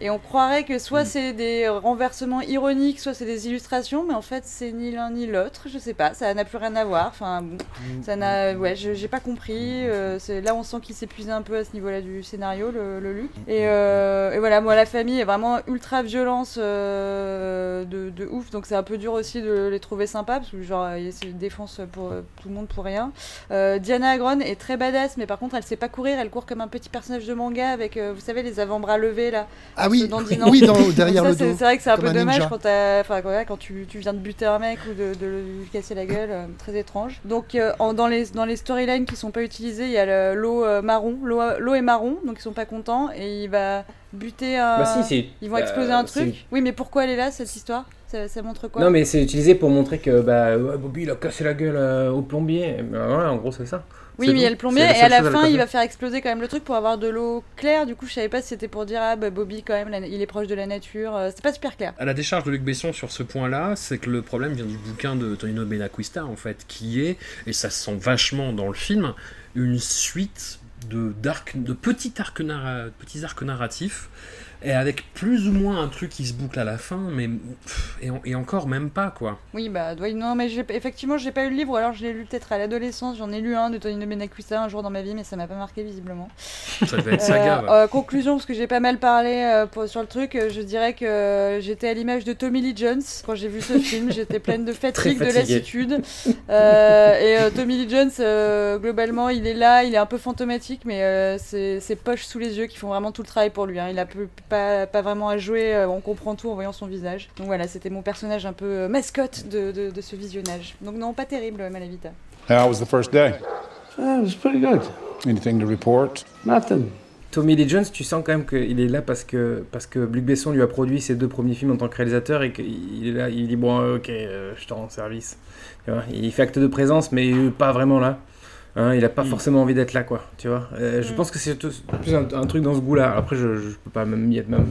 Et on croirait que soit c'est des renversements ironiques, soit c'est des illustrations, mais en fait c'est ni l'un ni l'autre. Je sais pas, ça n'a plus rien à voir. Enfin, bon, ça n'a, ouais, j'ai pas compris. euh, c'est- là, on sent qu'il s'épuisait un peu à ce niveau-là du scénario, le, le Luc. Et, euh, et voilà, moi la famille est vraiment ultra violence euh, de, de ouf, donc c'est un peu dur aussi de les trouver sympas parce que genre a cette défense pour euh, tout le monde pour rien. Euh, Diana Agron est très badass, mais par contre elle sait pas courir, elle court comme un petit personnage de manga avec, euh, vous savez, les avant-bras levés là. Ah oui, oui, dans- derrière ça, le c'est- dos, C'est vrai que c'est un peu un dommage ninja. quand, enfin, tu, tu viens de buter un mec ou de, de lui casser la gueule, euh, très étrange. Donc euh, en- dans les, dans les storylines qui sont pas utilisées, il y a le- l'eau euh, marron, l'eau est marron, donc ils sont pas contents et il va buter un. Bah si, ils vont euh, exploser un truc. Oui, mais pourquoi elle est là cette histoire? Ça, ça montre quoi? Non, mais c'est utilisé pour montrer que bah, Bobby il a cassé la gueule euh, au plombier. Voilà, en gros, c'est ça. Oui, C'est mais il y a le plombier C'est et à la fin il va faire exploser quand même le truc pour avoir de l'eau claire. Du coup, je savais pas si c'était pour dire ah bah Bobby quand même la- il est proche de la nature. Euh, C'était pas super clair. À la décharge de Luc Besson sur ce point-là, c'est que le problème vient du bouquin de Tonino Benacquista, en fait, qui est, et ça se sent vachement dans le film, une suite de, d'arcs- de petits, arcs narra- petits arcs narratifs, et avec plus ou moins un truc qui se boucle à la fin, mais pff, et, en- et encore même pas, quoi. Oui, bah, oui, non, mais j'ai- effectivement, j'ai pas eu le livre, alors je l'ai lu peut-être à l'adolescence. J'en ai lu un de Tonino Benacquista un jour dans ma vie, mais ça m'a pas marqué visiblement. Ça devait être saga, Euh, euh, conclusion, parce que j'ai pas mal parlé euh, pour- sur le truc, je dirais que j'étais à l'image de Tommy Lee Jones quand j'ai vu ce film. J'étais pleine de fatigue, de lassitude. Et Tommy Lee Jones, globalement, il est là, il est un peu fantomatique, mais c'est ses poches sous les yeux qui font vraiment tout le travail pour lui. hein. Il a peu- pas, pas vraiment à jouer, euh, on comprend tout en voyant son visage. Donc voilà, c'était mon personnage un peu euh, mascotte de, de- de ce visionnage. Donc non, pas terrible, Malavita. How was the first day? Uh, it was pretty good. Anything to report? Nothing. Tommy Lee Jones, tu sens quand même qu'il est là parce que, parce que Luc Besson lui a produit ses deux premiers films en tant que réalisateur et qu'il est là, il dit bon, ok, euh, je te rends service. Il fait acte de présence, mais euh, pas vraiment là. Hein, il a pas forcément envie d'être là, quoi. Tu vois. Euh, Je Mm. pense que c'est plus un, un truc dans ce goût-là. Après, je, je peux pas même y, être même,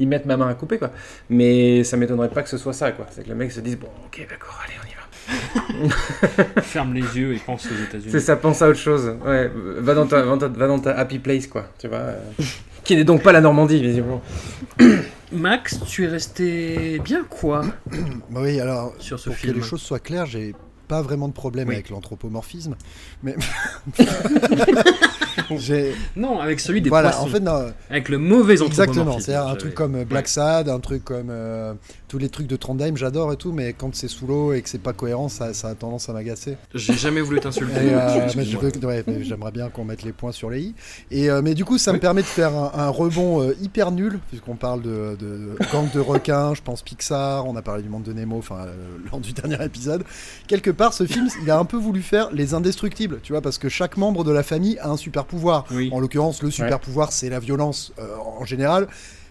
y mettre ma main à couper, quoi. Mais ça m'étonnerait pas que ce soit ça, quoi. C'est que le mec se dise bon, ok, d'accord, allez, on y va. Ferme les yeux et pense aux États-Unis. C'est ça, pense à autre chose. Ouais, va dans ta, va dans ta, va dans ta happy place, quoi. Tu vois. euh, qui n'est donc pas la Normandie, visiblement. Max, tu es resté bien quoi Bah oui, alors, Sur ce pour film. que les choses soient claires, j'ai pas vraiment de problème Oui. avec l'anthropomorphisme, mais j'ai Non, avec celui des voilà, poissons. en fait, non. Avec le mauvais Exactement, anthropomorphisme, c'est un truc comme Black Sad, un truc comme euh, tous les trucs de Trondheim, j'adore et tout, mais quand c'est sous l'eau et que c'est pas cohérent, ça, ça a tendance à m'agacer. J'ai jamais voulu t'insulter. Euh, ouais, j'aimerais bien qu'on mette les points sur les i. Et euh, mais du coup, ça me permet de faire un, un rebond euh, hyper nul, puisqu'on parle de, de, de gang de requins, je pense Pixar, on a parlé du monde de Nemo, enfin euh, lors du dernier épisode. Quelque part, ce film, il a un peu voulu faire les indestructibles, tu vois, parce que chaque membre de la famille a un super pouvoir. En l'occurrence, le super pouvoir, c'est la violence euh, en général.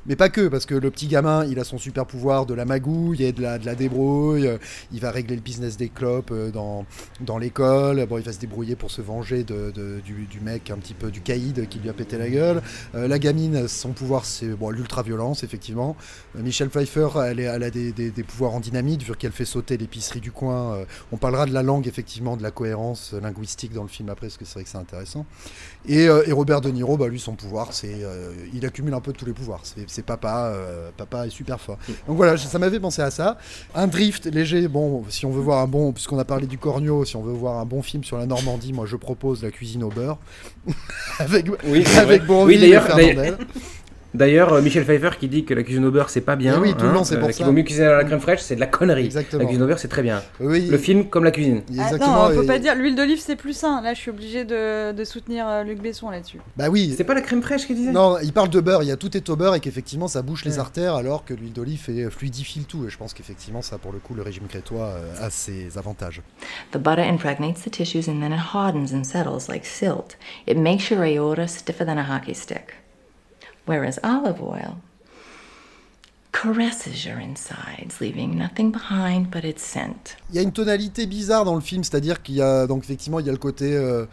Mais pas que, parce que le petit gamin, il a son super pouvoir de la magouille et de la, de la débrouille. Il va régler le business des clopes euh, dans, dans l'école. Bon, il va se débrouiller pour se venger de, du, mec, un petit peu du caïd qui lui a pété la gueule. Euh, la gamine, son pouvoir, c'est bon, l'ultra-violence, effectivement. Euh, Michelle Pfeiffer, elle, a des, des- pouvoirs en dynamite, vu qu'elle fait sauter l'épicerie du coin. Euh, on parlera de la langue, effectivement, de la cohérence linguistique dans le film après, parce que c'est vrai que c'est intéressant. Et, et Robert De Niro, bah, lui, son pouvoir, c'est. il accumule un peu tous les pouvoirs. C'est papa, euh, papa est super fort. Donc voilà, ça m'avait pensé à ça. Un drift léger, bon, si on veut voir un bon. Puisqu'on a parlé du corneau, si on veut voir un bon film sur la Normandie, moi je propose La cuisine au beurre. avec Oui, avec Oui, et Fernandel. D'ailleurs, euh, Michel Pfeiffer qui dit que la cuisine au beurre c'est pas bien. Oui, tout le hein, long, c'est pour Qu'il ça. vaut mieux cuisiner à la crème fraîche, c'est de la connerie. Exactement. La cuisine au beurre c'est très bien. Oui. Le film comme la cuisine. Ah, Exactement. non, on peut pas dire l'huile d'olive c'est plus sain. Là, je suis obligé de, de soutenir euh, Luc Besson là-dessus. Bah oui. C'est pas la crème fraîche qu'il disait? Non, il parle de beurre, il y a tout est au beurre et qu'effectivement ça bouche les artères alors que l'huile d'olive fait- fluidifie le tout. Et je pense qu'effectivement ça pour le coup le régime crétois euh, a ses avantages. The butter impregnates the tissues and then it hardens and settles like silt. It makes your aorta stiffer than a hockey stick. Whereas olive oil caresses your insides, leaving nothing behind but its scent. Il y a une tonalité bizarre dans le film, c'est-à-dire qu'il y a donc effectivement il y a le côté euh,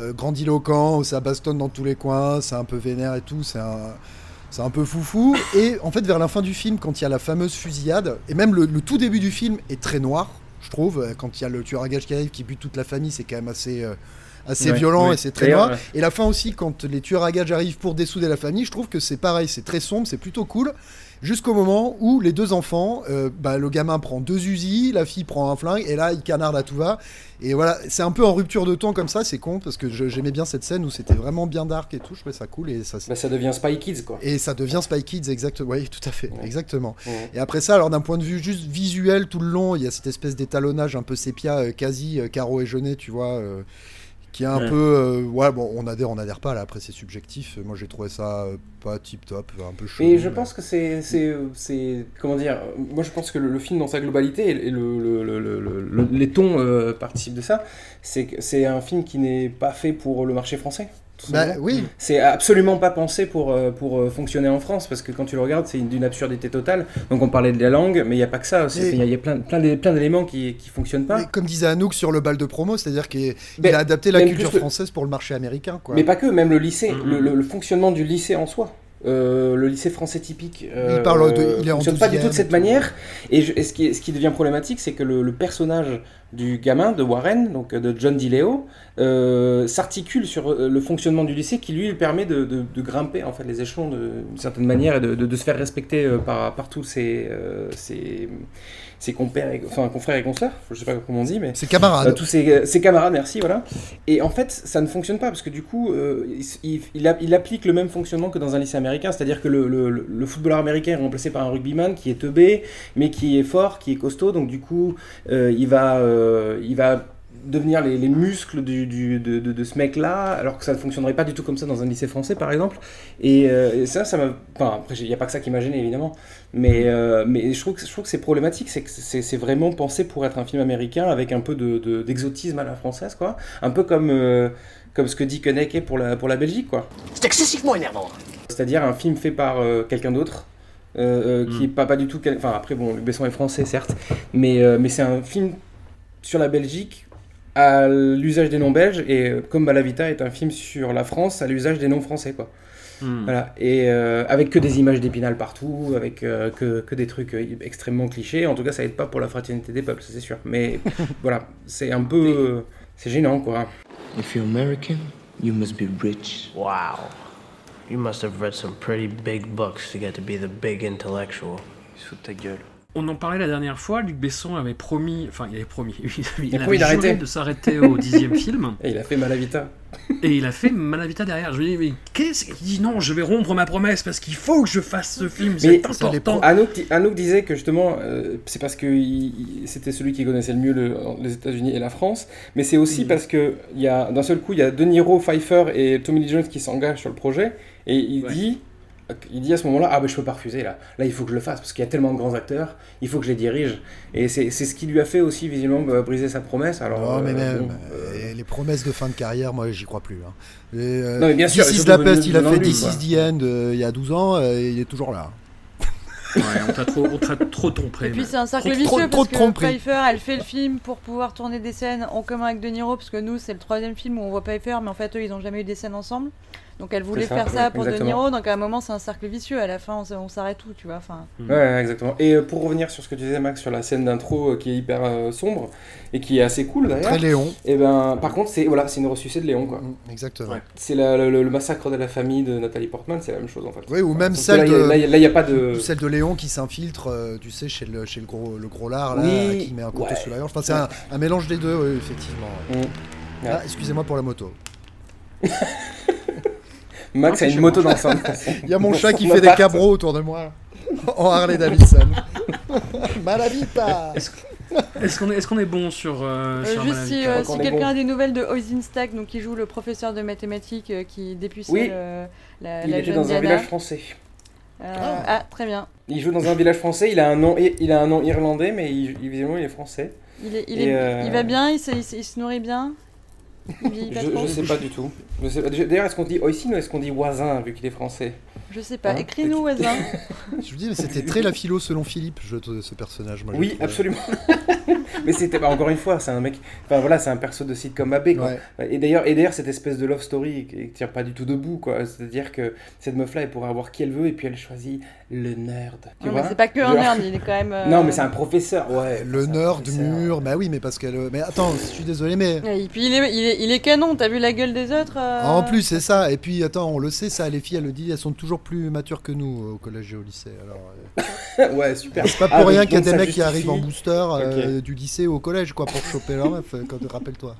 euh, grandiloquent où ça bastonne dans tous les coins, c'est un peu vénère et tout, c'est un peu foufou. Et en fait, vers la fin du film, quand il y a la fameuse fusillade, et même le, tout début du film est très noir, je trouve. Quand il y a le tueur à gage qui arrive, qui bute toute la famille, c'est quand même assez, euh, assez Ouais, violent oui. et c'est très noir. ouais. Et la fin aussi, quand les tueurs à gages arrivent pour dessouder la famille, je trouve que c'est pareil, c'est très sombre, c'est plutôt cool. Jusqu'au moment où les deux enfants, euh, bah, le gamin prend deux Uzi, la fille prend un flingue, et là il canarde à tout va. Et voilà, c'est un peu en rupture de ton comme ça, c'est con, parce que j'aimais bien cette scène où c'était vraiment bien dark et tout, je trouvais ça cool. Et ça, Bah, ça devient Spy Kids quoi. et ça devient Spy Kids, exactement. Oui, tout à fait, exactement. Ouais. Et après ça, alors d'un point de vue juste visuel, tout le long, il y a cette espèce d'étalonnage un peu sépia, euh, quasi euh, Caro et Jeunet, tu vois, euh, qui est un Ouais. peu. euh, ouais, bon, on adhère, on adhère pas, là, après c'est subjectif. Moi j'ai trouvé ça euh, pas tip top, un peu chaud. Et je pense que c'est, c'est, c'est- comment dire, moi je pense que le, le film dans sa globalité et le, le- le- le- le- le- les tons euh, participent de ça, c'est c'est un film qui n'est pas fait pour le marché français. Bah, oui. C'est absolument pas pensé pour, euh, pour euh, fonctionner en France parce que quand tu le regardes, c'est d'une absurdité totale. Donc on parlait de la langue, mais il n'y a pas que ça Il y a, il y a plein, plein, d'é- plein d'éléments qui, qui fonctionnent pas. Mais comme disait Anouk sur le bal de promo, c'est-à-dire qu'il a adapté la culture française pour le marché américain, quoi. Mais pas que, même le lycée, le, le- le fonctionnement du lycée en soi. Euh, le lycée français typique euh, Il parle de- il est en fonctionne pas du tout de 12e cette manière et, je- et ce, qui, est- ce qui devient problématique c'est que le, le personnage du gamin de Warren donc euh, de John DiLeo euh, s'articule sur euh, le fonctionnement du lycée qui lui permet de, de- de grimper en fait les échelons d'une certaine manière et de, se faire respecter par, par tous ses, euh, ses, ses compères et, enfin confrères et consoeurs je sais pas comment on dit mais Ses camarades. euh, tous ses, ses camarades, merci, voilà. Et en fait, ça ne fonctionne pas parce que du coup, il, il- il a- il applique le même fonctionnement que dans un lycée américain, c'est-à-dire que le, le- le- le footballeur américain est remplacé par un rugbyman qui est teubé, mais qui est fort, qui est costaud, donc du coup, il va, il va devenir les, les muscles du, du- de, de- de ce mec-là, alors que ça ne fonctionnerait pas du tout comme ça dans un lycée français, par exemple. Et, euh, et ça, ça m'a... Enfin, après, il n'y a pas que ça qui m'a gêné, évidemment. Mais, euh, mais je trouve que, je trouve que c'est problématique, c'est que c'est vraiment pensé pour être un film américain avec un peu de- de- d'exotisme à la française, quoi. Un peu comme, euh, comme ce que dit Koenig est pour la, pour la Belgique, quoi. C'est excessivement énervant. C'est-à-dire un film fait par euh, quelqu'un d'autre. euh, euh, Mm. qui est pas, pas du tout quel- enfin après bon Luc Besson est français certes mais, euh, mais c'est un film sur la Belgique à l'usage des noms belges et euh, comme Malavita est un film sur la France à l'usage des noms français quoi Hmm. voilà et euh, avec que des images d'épinal partout avec euh, que, que des trucs euh, extrêmement clichés en tout cas ça aide pas pour la fraternité des peuples c'est sûr mais voilà c'est un peu euh, c'est gênant quoi If you're American, you must be rich. Wow. You must have read some pretty big books to get to be the big intellectual. Sous ta gueule. On en parlait la dernière fois, Luc Besson avait promis, enfin il avait promis, il, a promis avait d'arrêter. juré de s'arrêter au dixième film. et il a fait Malavita Et il a fait Malavita derrière. Je lui dis, mais qu'est-ce qu'il dit? Non, je vais rompre ma promesse parce qu'il faut que je fasse ce film, c'est important. Anouk, Anouk disait que justement, euh, c'est parce que il- il- c'était celui qui connaissait le mieux le- les États-Unis et la France, mais c'est aussi Mm. parce que il y a d'un seul coup, il y a De Niro, Pfeiffer et Tommy Lee Jones qui s'engagent sur le projet, et il dit. Il dit à ce moment-là, ah ben je peux pas refuser là, là il faut que je le fasse parce qu'il y a tellement de grands acteurs, il faut que je les dirige. Et c'est c'est ce qui lui a fait aussi visiblement bah, briser sa promesse. Alors, mais euh, même, bon, euh, les promesses de fin de carrière, moi j'y crois plus. Hein. Et, euh, Non, mais bien sûr, This ils is sont la peste, il a fait This is the End euh, il y a 12 ans, euh, et il est toujours là. Ouais, on t'a trop, trompé. Et puis c'est un cercle Trop- vicieux trop- parce trop que. Pfeiffer, elle fait le film pour pouvoir tourner des scènes en commun avec De Niro, parce que nous c'est le troisième film où on voit Pfeiffer, mais en fait eux ils ont jamais eu des scènes ensemble. Donc elle voulait ça, faire ça pour De. Niro, donc à un moment c'est un cercle vicieux. À la fin on, s'arrête tout, tu vois. Enfin. Mm. Ouais, exactement. Et euh, pour revenir sur ce que tu disais, Max, sur la scène d'intro euh, qui est hyper euh, sombre et qui est assez cool d'ailleurs. Très Léon. Et ben, par contre, c'est voilà, c'est une ressucée de Léon, quoi. Exactement. C'est le, le massacre de la famille de Nathalie Portman, c'est la même chose en fait. Oui, ou même celle là, il y a- de, là, il y a- là, il y a pas de. celle de Léon qui s'infiltre, euh, tu sais, chez le, chez le gros, le gros lard, là, Oui, qui met un couteau ouais. sous la gorge. Enfin, c'est un, un mélange des deux, oui, effectivement. ouais. Mm. Ah, excusez-moi pour la moto. Max Ah, a une moto dans son. Il y a mon chat qui fait des cabros autour de moi. En Harley Davidson. Malavita Est-ce qu'on est, est, qu'on est bon sur, euh, Euh, sur juste Malavita si, euh, si quelqu'un bon. a des nouvelles de Oisinstack, donc qui joue le professeur de mathématiques euh, qui dépucelle Oui. la, Il la était jeune dans un village français. Euh, ah. très bien. Il joue dans un village français. Il a un nom, il a un nom irlandais, mais il, il- évidemment il est français. Il, est, il, Et, est- euh, il va bien, il se, il se- il se nourrit bien? Je, je sais pas du tout. D'ailleurs, est-ce qu'on dit Oisin ou est-ce qu'on dit Voisin vu qu'il est français? Je sais pas. Hein Écris-nous, Wazin. Je vous dis, mais c'était très la philo selon Philippe, je, ce personnage. Moi, Oui, absolument. mais c'était bah, encore une fois, c'est un mec. Enfin voilà, c'est un perso de sitcom AB quoi. Ouais. Et d'ailleurs, et d'ailleurs, cette espèce de love story qui tient pas du tout debout quoi. C'est-à-dire que cette meuf-là, elle pourrait avoir qui elle veut et puis elle choisit le nerd. Tu vois c'est pas que un Genre- nerd, il est quand même. euh, Non, mais c'est un professeur. Ouais. Le nerd mûr, bah oui, mais parce qu'elle. Mais attends, je suis désolé, mais. Et puis il est, il est, il est canon, t'as vu la gueule des autres euh, En plus, c'est ça. Et puis, attends, on le sait, ça, les filles, elles le disent, elles sont toujours plus matures que nous euh, au collège et au lycée. Alors, euh, ouais, super. c'est pas Ah, pour rien donc- qu'il y a des mecs qui arrivent en booster euh, du lycée au collège, quoi, pour choper leur meuf. euh, Quand, rappelle-toi.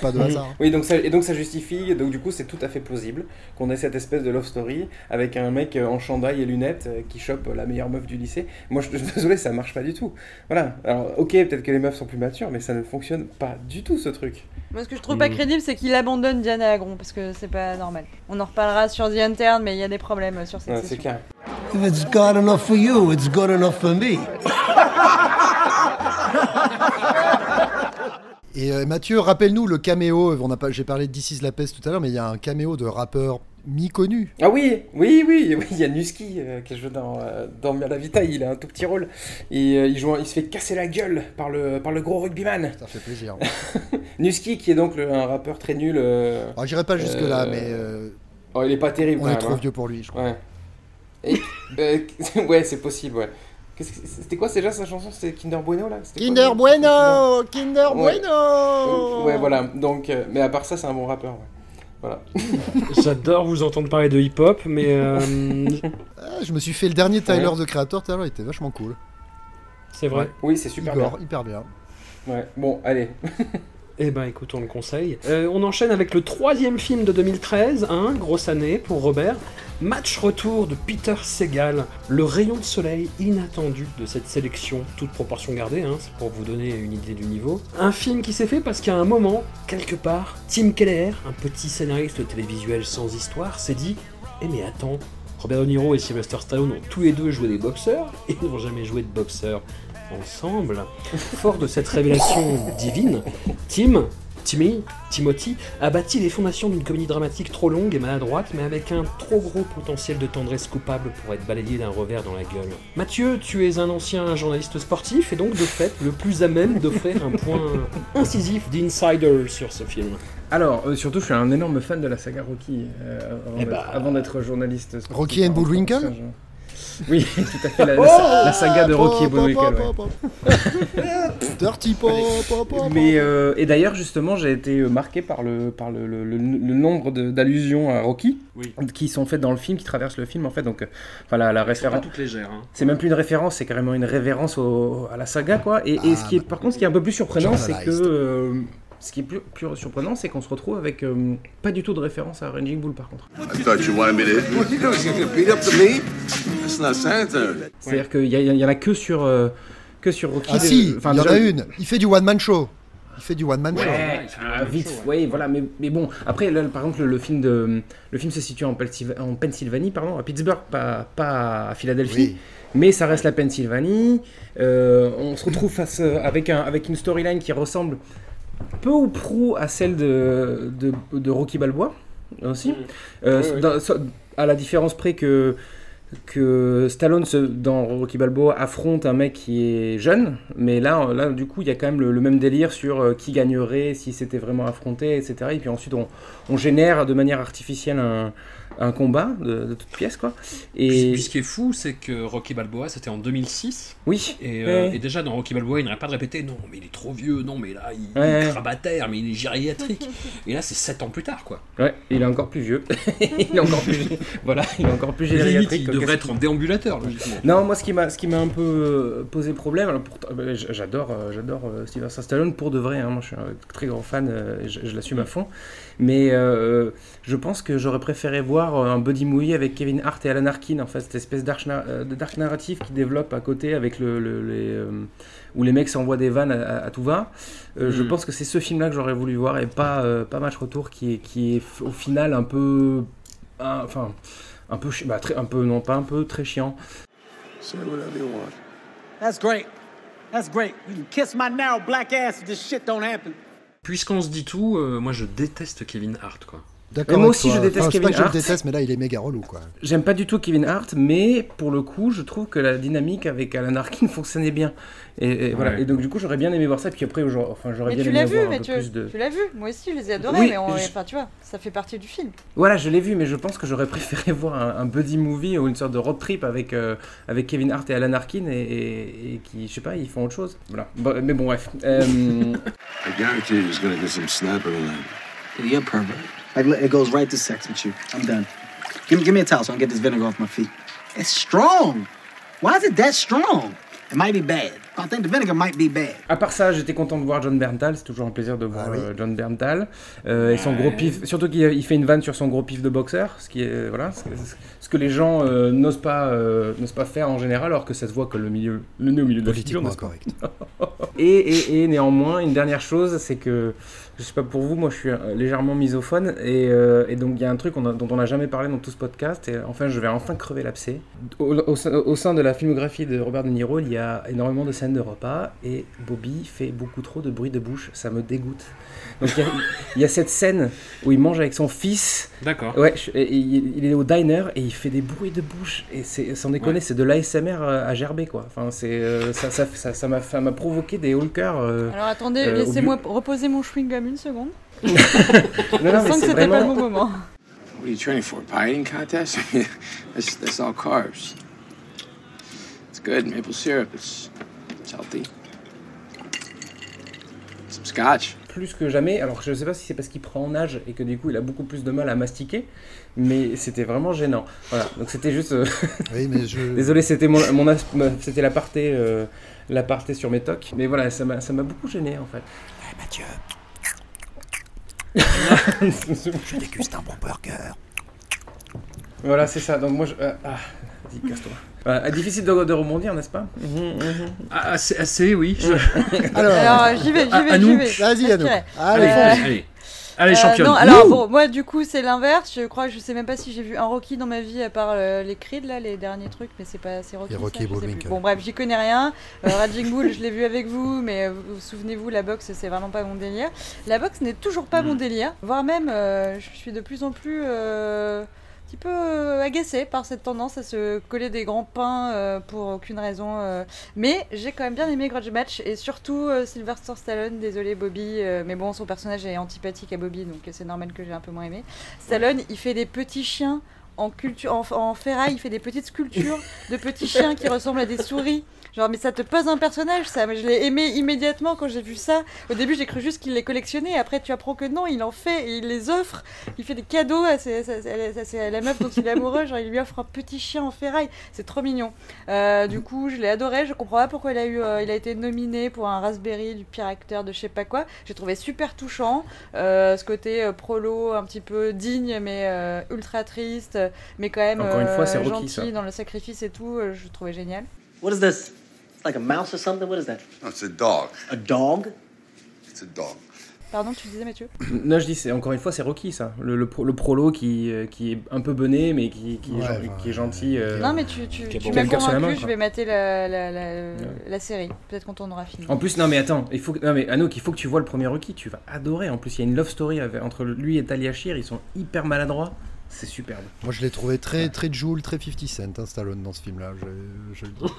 Pas de hasard. Oui, donc ça, et donc ça justifie, donc du coup c'est tout à fait plausible qu'on ait cette espèce de love story avec un mec euh, en chandail et lunettes euh, qui chope la meilleure meuf du lycée. Moi je, je suis désolé, ça marche pas du tout. Voilà, alors ok, peut-être que les meufs sont plus matures, mais ça ne fonctionne pas du tout ce truc. Moi, ce que je trouve pas Mm. crédible, c'est qu'il abandonne Diana Agron, parce que c'est pas normal. On en reparlera sur The Intern, mais il y a des problèmes euh, sur cette Ouais, c'est clair. If it's good enough for you, it's good enough for me. Et euh, Mathieu, rappelle-nous le caméo. On a pas, j'ai parlé de This is la peste tout à l'heure, mais il y a un caméo de rappeur mi-connu. Ah oui, oui, oui, oui, il y a Nusky euh, qui joue dans, euh, dans Miravita, il a un tout petit rôle. Et euh, il, joue, il se fait casser la gueule par le, par le gros rugbyman. Ça fait plaisir. Nusky qui est donc le- un rappeur très nul. euh, Alors, j'irai pas jusque-là, euh, mais euh, Oh, il est pas terrible. on est même, trop hein. vieux pour lui, je crois. Ouais. Et, euh, ouais, c'est possible, ouais. C'était quoi déjà sa chanson? C'était Kinder Bueno là? Kinder Bueno Kinder Ouais. Bueno Ouais, voilà. Donc, euh, mais à part ça, c'est un bon rappeur. Ouais. Voilà. J'adore vous entendre parler de hip-hop, mais euh, Ah, je me suis fait le dernier Tyler Ouais. The Creator tout à l'heure, il était vachement cool. c'est vrai. Oui, c'est super Igor, bien. hyper bien. Ouais. Bon, allez. Eh ben écoute, on le conseille. Euh, on enchaîne avec le troisième film de 2013, hein, grosse année pour Robert. Match retour de Peter Segal, le rayon de soleil inattendu de cette sélection, toute proportion gardée, hein, c'est pour vous donner une idée du niveau. Un film qui s'est fait parce qu'à un moment, quelque part, Tim Keller, un petit scénariste télévisuel sans histoire, s'est dit Eh mais attends, Robert De Niro et Sylvester Stallone ont tous les deux joué des boxeurs et n'ont jamais joué de boxeurs ensemble. Fort de cette révélation divine, Tim, Timmy, Timothy, a bâti les fondations d'une comédie dramatique trop longue et maladroite, mais avec un trop gros potentiel de tendresse coupable pour être balayé d'un revers dans la gueule. Mathieu, tu es un ancien journaliste sportif et donc de fait le plus à même d'offrir un point incisif d'insider sur ce film. Alors, euh, surtout, je suis un énorme fan de la saga Rocky. euh, avant Eh d'être- bah. avant d'être journaliste. sportif. Rocky and Bullwinkle Oui, tout à fait. La, la- Oh la saga de Rocky et Pop, pop, Bullwinkle. pop, pop, pop. Dirty pop, pop, pop, Mais euh, et d'ailleurs justement j'ai été euh, marqué par le par le, le- le- le nombre de- d'allusions à Rocky Oui. qui sont faites dans le film qui traversent le film en fait donc euh, voilà la Pas référence légères. Hein. c'est même plus une référence c'est carrément une révérence au- à la saga quoi et, et Ah, ce qui est par contre ce qui est un peu plus surprenant c'est que euh, ce qui est plus, plus surprenant c'est qu'on se retrouve avec euh, pas du tout de référence à Raging Bull par contre I thought you wanted me to. What you doing? You gonna beat up the meat? That's not sanitary. c'est à dire qu'il y, en a que sur euh, que sur Rocky Ah de- si, il y en a une. Il fait du one-man show. Il fait du one-man show. Ouais, ah, vite, oui, voilà, mais, mais bon, après, là, par exemple, le, film, de, le film se situe en, Pennsylva- en Pennsylvanie, pardon, à Pittsburgh, pas, pas à Philadelphie, Oui. mais ça reste la Pennsylvanie. Euh, on se retrouve face euh, avec, un, avec une storyline qui ressemble peu ou prou à celle de, de, de Rocky Balboa aussi, Euh, Oui, oui. dans- so- à la différence près que que Stallone se- dans Rocky Balboa affronte un mec qui est jeune, mais là, là du coup, il y a quand même le, le même délire sur euh, qui gagnerait, si c'était vraiment affronté, etc. Et puis ensuite, on, on génère de manière artificielle un, un combat de, de toute pièce, quoi. Et... Puis ce qui est fou, c'est que Rocky Balboa, c'était en 2006. oui, Et, euh, Ouais. et déjà dans Rocky Balboa, il n'arrête pas de répéter non, mais il est trop vieux, non, mais là, il, Ouais. il est crabataire, mais il est gériatrique. et là, c'est 7 ans plus tard, quoi. ouais, il est encore plus vieux. il est encore plus, voilà, il est encore plus Limite, gériatrique il devrait être en déambulateur, logiquement. Non, moi ce qui m'a ce qui m'a un peu euh, posé problème, alors pourtant, euh, j'adore j'adore Sylvester Stallone pour de vrai. hein, moi je suis un très grand fan, et je, je l'assume à fond. Mais euh, je pense que j'aurais préféré voir euh, un buddy movie avec Kevin Hart et Alan Arkin en fait, cette espèce d'arc na- euh, de dark narrative qui développe à côté avec le, le- les euh, où les mecs s'envoient des vannes à, à- à tout va. Euh, Je Mm. pense que c'est ce film-là que j'aurais voulu voir et pas euh, pas Match Retour qui est qui est au final un peu un- enfin un peu bah, très, un peu non pas un peu très chiant. Say whatever you want. That's great. That's great. You can kiss my narrow black ass if this shit don't happen. Puisqu'on se dit tout, euh, moi je déteste Kevin Hart, quoi. D'accord. Moi aussi, toi. je déteste Enfin, c'est pas Kevin que je le Hart. déteste, mais là, il est méga relou, quoi. J'aime pas du tout Kevin Hart, mais pour le coup, je trouve que la dynamique avec Alan Arkin fonctionnait bien. Et, et voilà. Et donc du coup, j'aurais bien aimé voir ça. Puis après, j'aurais- enfin, j'aurais Mais bien tu aimé l'as vu, avoir un mais peu tu, plus de. tu l'as vu. Moi aussi, je les ai adorés, Oui, mais on- je- enfin, tu vois, ça fait partie du film. Voilà, je l'ai vu, mais je pense que j'aurais préféré voir un, un buddy movie ou une sorte de road trip avec, euh, avec Kevin Hart et Alan Arkin et, et- et qui, je sais pas, ils font autre chose. Voilà. Bon, mais bon, bref. Euh, I guarantee you he's gonna get some You're a pervert. Like, look, it goes right to sex with you. I'm done. Give me, give me a towel so I can get this vinegar off my feet. It's strong. Why is it that strong? It might be bad. I think the vinegar might be bad. À part ça, j'étais content de voir John Berntal. C'est toujours un plaisir de voir euh, John Berntal euh, et son gros pif. Surtout qu'il il fait une vanne sur son gros pif de boxeur, ce qui est voilà, ce que, ce que les gens euh, n'osent pas euh, n'osent pas faire en général, alors que ça se voit que le milieu, le nez au milieu de la figure. Pas et, et, et néanmoins, une dernière chose, c'est que je sais pas pour vous, moi je suis euh, légèrement misophone et, euh, et donc il y a un truc on a- dont on n'a jamais parlé dans tout ce podcast et enfin je vais enfin crever l'abcès. Au, au sein- au sein de la filmographie de Robert De Niro, il y a énormément de scènes de repas et Bobby fait beaucoup trop de bruit de bouche, ça me dégoûte. Donc il y a, il y a cette scène où il mange avec son fils. D'accord. Ouais, je- et il, il est au diner et il fait des bruits de bouche et c'est sans déconner, Ouais. c'est de l'ASMR à gerber quoi. Enfin c'est euh, ça ça ça ça m'a ça m'a provoqué des hulkers. euh, Alors attendez, euh, laissez-moi reposer mon chewing-gum une seconde. non, Je mais sens que c'est c'était vraiment- pas le bon moment. What are you training for? A pie eating contest? that's, that's all carbs. It's good. Maple syrup. It's, it's healthy. Some scotch. plus que jamais. Alors je sais pas si c'est parce qu'il prend en âge et que du coup il a beaucoup plus de mal à mastiquer, mais c'était vraiment gênant. Voilà, donc c'était juste. euh, Oui, mais je- Désolé, c'était mon, mon as- c'était l'aparté, euh, l'aparté sur mes tocs, mais voilà, ça m'a, ça m'a beaucoup gêné en fait. Mathieu. je déguste un bon burger. Voilà, c'est ça. Donc moi, je, ah, ah, vas-y, casse-toi. Voilà, difficile de, de rebondir, n'est-ce pas? Ah, assez, assez, oui. Alors, Alors, j'y vais, j'y Ah, vais, j'y vais. Vas-y, Je Anouk. Allez, Euh, Allez, allez. Allez, Euh, championne. non, alors bon, moi du coup c'est l'inverse. Je crois, je sais même pas si j'ai vu un Rocky dans ma vie à part euh, les Creed là, les derniers trucs, mais c'est pas c'est Rocky. Et Rocky ça, je sais Bullwinkle. plus. Bon bref, j'y connais rien. Euh, Raging Bull, je l'ai vu avec vous, mais euh, vous, vous souvenez-vous, la boxe c'est vraiment pas mon délire. La boxe n'est toujours pas mon délire, voire même euh, je suis de plus en plus euh, petit peu euh, agacée par cette tendance à se coller des grands pains euh, pour aucune raison. euh. Mais j'ai quand même bien aimé Grudge Match et surtout Sylvester Stallone. Désolé Bobby, mais bon, son personnage est antipathique à Bobby, donc c'est normal que j'ai un peu moins aimé. Stallone, il fait des petits chiens. En, culture, en, en ferraille, il fait des petites sculptures de petits chiens qui ressemblent à des souris. Genre, mais ça te pose un personnage, ça. Mais je l'ai aimé immédiatement quand j'ai vu ça. Au début, j'ai cru juste qu'il les collectionnait. Après, tu apprends que non, il en fait et il les offre. Il fait des cadeaux à, ses- à ses- à ses- à la meuf dont il est amoureux. Genre, il lui offre un petit chien en ferraille. C'est trop mignon. Euh, du coup, je l'ai adoré. Je comprends pas pourquoi il a, eu, euh, il a été nominé pour un Raspberry du pire acteur de je sais pas quoi. J'ai trouvé super touchant. Euh, ce côté euh, prolo, un petit peu digne, mais euh, ultra triste. Mais quand même Encore une fois, c'est euh, Rocky, gentil ça. dans le sacrifice et tout. euh, je trouvais génial. What is this? Like a mouse or something? What is that? No, it's a dog. A dog? It's a dog. Pardon, tu disais Mathieu? Non, je dis, c'est encore une fois, c'est Rocky, ça. Le, le, pro- le prolo qui, euh, qui est un peu bené, mais qui, qui, est, Ouais, gen- enfin, qui est gentil. euh, Non, mais tu, tu, tu bon- m'as sur la convaincu, main, je quoi. vais mater la, la, la, la série. Peut-être quand on aura fini. En plus, non, mais attends, il faut que, non, mais Anouk, il faut que tu vois le premier Rocky, tu vas adorer. En plus, il y a une love story avec- entre lui et Talia Shire, ils sont hyper maladroits. C'est superbe. Moi, je l'ai trouvé très, très Joule, très 50 Cent, hein, Stallone, dans ce film-là. Je, je le dis.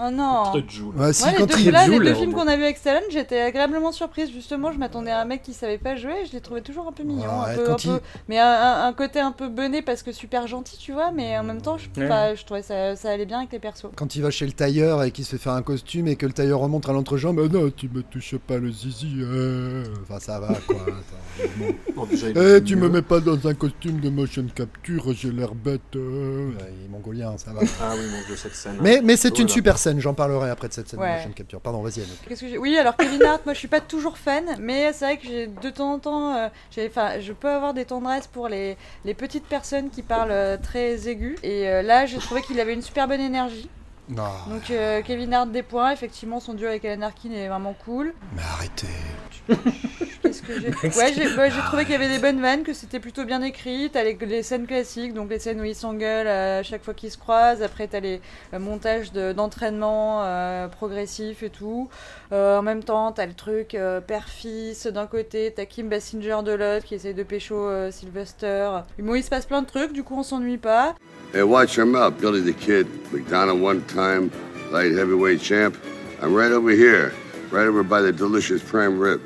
Oh non Très Joule. Ouais, si, Ouais, les quand deux, il- là, les deux films qu'on a vus avec Stallone, j'étais agréablement surprise. Justement, je m'attendais à un mec qui savait pas jouer. Je l'ai trouvé toujours un peu mignon, Ouais, un peu, mais un, côté un peu bené parce que super gentil, tu vois. Mais en même temps, je, je trouvais ça, ça allait bien avec les persos. Quand il va chez le tailleur et qu'il se fait faire un costume et que le tailleur remonte à l'entrejambe, Ah non, tu me touches pas le zizi. euh. Enfin, ça va quoi. Attends, bon. Bon, déjà, Eh, tu mieux. me mets pas dans un costume de motion capture, j'ai l'air bête. euh. Ouais, il est mongolien, ça va. Ah oui, mon dieu, cette scène. Mais, mais c'est une Voilà. super scène, j'en parlerai après de cette scène Ouais. de motion capture. Pardon, vas-y que Oui, alors Kevin Hart, moi je suis pas toujours fan, mais c'est vrai que j'ai de temps en temps, euh, je peux avoir des tendresses pour les, les petites personnes qui parlent euh, très aigus. Et euh, là, j'ai trouvé qu'il avait une super bonne énergie. Non, Donc euh, Kevin Hart des points, effectivement son duo avec Alan Arkin est vraiment cool. mais arrêtez. Qu'est-ce que j'ai Ouais, j'ai ouais, j'ai trouvé qu'il y avait des bonnes vannes, que c'était plutôt bien écrit. T'as les, les scènes classiques, donc les scènes où ils s'engueulent à chaque fois qu'ils se croisent. Après, t'as les montages de- d'entraînement euh, progressif et tout. Euh, en même temps, t'as le truc euh, père-fils d'un côté, t'as Kim Basinger de l'autre qui essaye de pécho euh, Sylvester. Bon, il se passe plein de trucs, du coup, on s'ennuie pas. Hey, watch your mouth, Billy the Kid. McDonough one-time light heavyweight champ. I'm right over here, right over by the delicious prime rib.